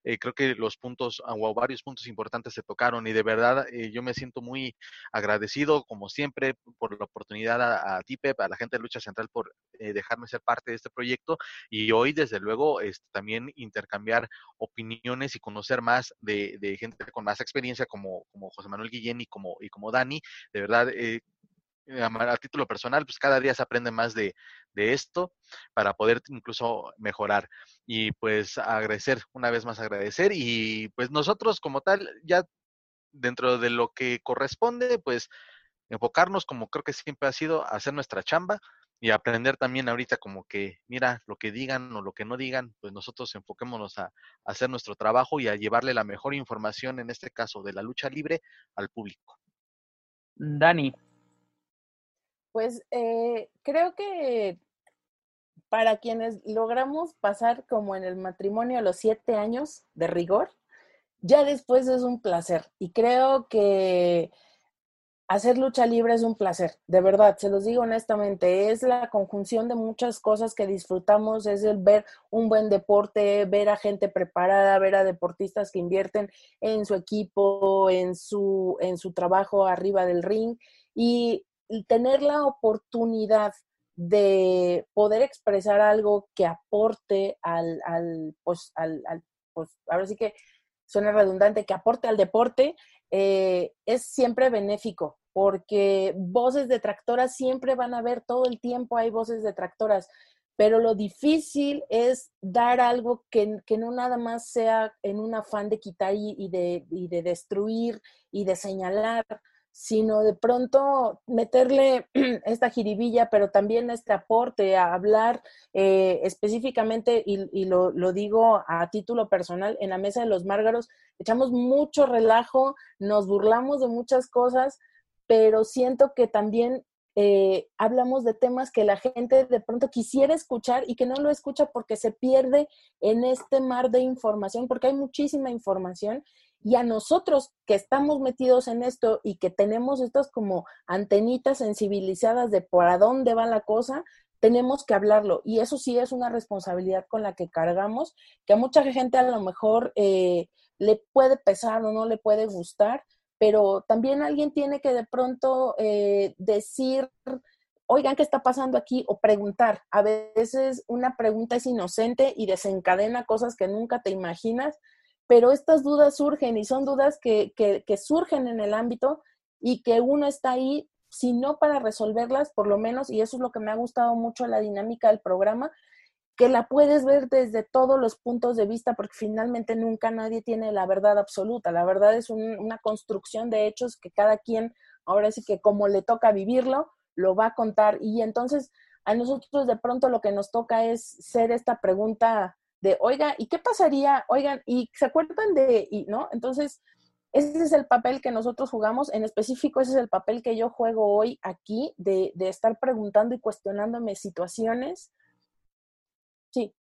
eh, creo que los puntos o varios puntos importantes se tocaron y de verdad eh, yo me siento muy agradecido como siempre por la oportunidad a, a ti, a la gente de Lucha Central por dejarme ser parte de este proyecto y hoy desde luego este, también intercambiar opiniones y conocer más de, gente con más experiencia como, José Manuel Guillén y como, y como Dani. De verdad, eh, eh, a título personal, pues cada día se aprende más de, esto para poder incluso mejorar. Y pues agradecer, una vez más agradecer. Y pues nosotros como tal, ya dentro de lo que corresponde, pues enfocarnos como creo que siempre ha sido, hacer nuestra chamba y aprender también ahorita como que, mira, lo que digan o lo que no digan, pues nosotros enfoquémonos a hacer nuestro trabajo y a llevarle la mejor información, en este caso de la lucha libre, al público. Dani, pues eh, creo que para quienes logramos pasar como en el matrimonio los siete años de rigor, ya después es un placer. Y creo que hacer lucha libre es un placer, de verdad, se los digo honestamente, es la conjunción de muchas cosas que disfrutamos, es el ver un buen deporte, ver a gente preparada, ver a deportistas que invierten en su equipo, en su, en su trabajo arriba del ring. Y tener la oportunidad de poder expresar algo que aporte al, al pues, al, pues, ahora sí que suena redundante, que aporte al deporte, eh, es siempre benéfico, porque voces detractoras siempre van a haber, todo el tiempo hay voces detractoras, pero lo difícil es dar algo que, que no nada más sea en un afán de quitar y, de, y de destruir y de señalar, sino de pronto meterle esta jiribilla, pero también este aporte a hablar eh, específicamente, y, lo, lo, digo a título personal, en la mesa de los márgaros, echamos mucho relajo, nos burlamos de muchas cosas, pero siento que también eh, hablamos de temas que la gente de pronto quisiera escuchar y que no lo escucha porque se pierde en este mar de información, porque hay muchísima información y a nosotros que estamos metidos en esto y que tenemos estas como antenitas sensibilizadas de por a dónde va la cosa, tenemos que hablarlo. Y eso sí es una responsabilidad con la que cargamos, que a mucha gente a lo mejor eh, le puede pesar o no le puede gustar, pero también alguien tiene que de pronto eh, decir oigan, ¿qué está pasando aquí? O preguntar. A veces una pregunta es inocente y desencadena cosas que nunca te imaginas, pero estas dudas surgen y son dudas que, que, surgen en el ámbito y que uno está ahí, si no para resolverlas, por lo menos, y eso es lo que me ha gustado mucho la dinámica del programa, que la puedes ver desde todos los puntos de vista, porque finalmente nunca nadie tiene la verdad absoluta. La verdad es una construcción de hechos que cada quien, ahora sí que como le toca vivirlo, lo va a contar. Y entonces a nosotros de pronto lo que nos toca es ser esta pregunta de, oiga, ¿y qué pasaría? Oigan, ¿y se acuerdan de, y, no? Entonces, ese es el papel que nosotros jugamos, en específico ese es el papel que yo juego hoy aquí, de, de estar preguntando y cuestionándome situaciones Sí.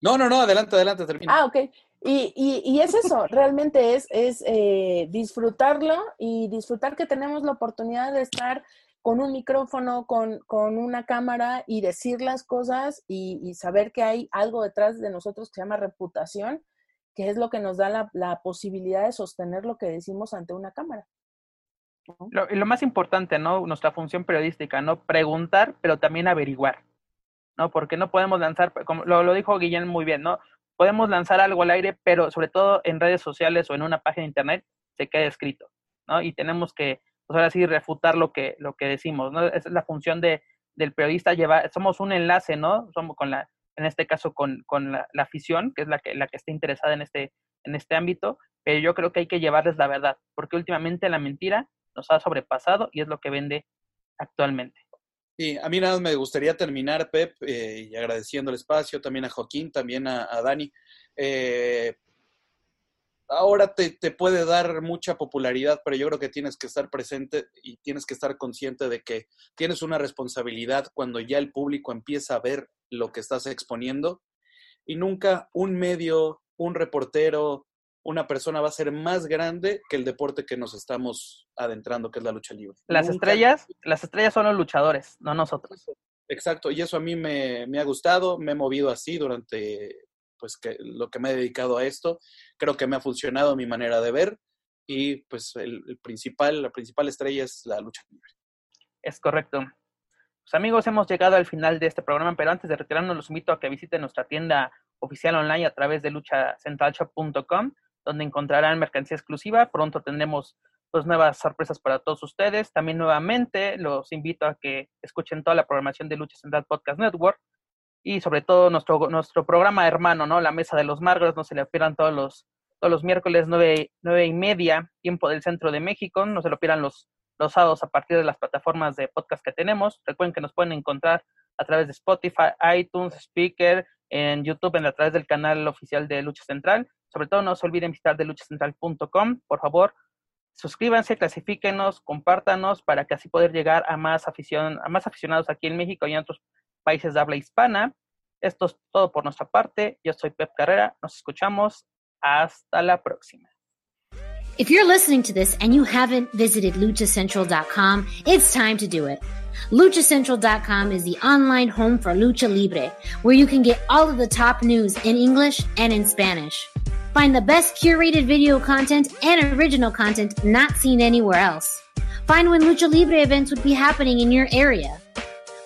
No, no, no, adelante, adelante, termina. Ah, ok. Y, y, y es eso, realmente es, es eh, disfrutarlo y disfrutar que tenemos la oportunidad de estar con un micrófono, con, con una cámara y decir las cosas y, saber que hay algo detrás de nosotros que se llama reputación, que es lo que nos da la, la posibilidad de sostener lo que decimos ante una cámara. Lo, lo más importante, ¿no? Nuestra función periodística, ¿no? Preguntar, pero también averiguar. ¿no? Porque no podemos lanzar, como lo, lo dijo Guillén muy bien, ¿no? Podemos lanzar algo al aire, pero sobre todo en redes sociales o en una página de internet se queda escrito, ¿no? Y tenemos que, pues ahora sí, refutar lo que, lo que decimos, ¿no? Esa es la función de, del periodista, llevar, somos un enlace, ¿no? Somos con la, en este caso con, con la, afición, que es la que, la que está interesada en este, en este ámbito, pero yo creo que hay que llevarles la verdad, porque últimamente la mentira nos ha sobrepasado y es lo que vende actualmente. Sí, a mí nada me gustaría terminar, Pep, eh, y agradeciendo el espacio también a Joaquín, también a, a Dani. Eh, ahora te, te, puede dar mucha popularidad, pero yo creo que tienes que estar presente y tienes que estar consciente de que tienes una responsabilidad cuando ya el público empieza a ver lo que estás exponiendo y nunca un medio, un reportero, una persona va a ser más grande que el deporte que nos estamos adentrando, que es la lucha libre. Las Nunca... estrellas, las estrellas son los luchadores, no nosotros. Exacto, y eso a mí me, me ha gustado, me he movido así durante pues que lo que me he dedicado a esto, creo que me ha funcionado mi manera de ver y pues el, principal, la principal estrella es la lucha libre. Es correcto. Pues amigos, hemos llegado al final de este programa, pero antes de retirarnos los invito a que visiten nuestra tienda oficial online a través de luchacentralshop.com donde encontrarán mercancía exclusiva. Pronto tendremos pues nuevas sorpresas para todos ustedes. También nuevamente los invito a que escuchen toda la programación de Lucha Central Podcast Network y sobre todo nuestro, nuestro programa hermano, ¿no? La Mesa de los Margos, no se le pierdan todos los, todos los miércoles nueve, nueve y media, tiempo del centro de México, no se lo pierdan los, los sábados a partir de las plataformas de podcast que tenemos. Recuerden que nos pueden encontrar a través de Spotify, iTunes, Speaker, en YouTube, en, a través del canal oficial de Lucha Central. Sobre todo no se olviden visitar de luchacentral.com. Por favor, suscríbanse, clasifíquenos, compártanos para que así poder llegar a más afición, a más aficionados aquí en México y en otros países de habla hispana. Esto es todo por nuestra parte. Yo soy Pep Carrera. Nos escuchamos. Hasta la próxima. If you're listening to this and you haven't visited luchacentral.com, it's time to do it. LuchaCentral.com is the online home for Lucha Libre, where you can get all of the top news in English and in Spanish. Find the best curated video content and original content not seen anywhere else. Find when Lucha Libre events would be happening in your area.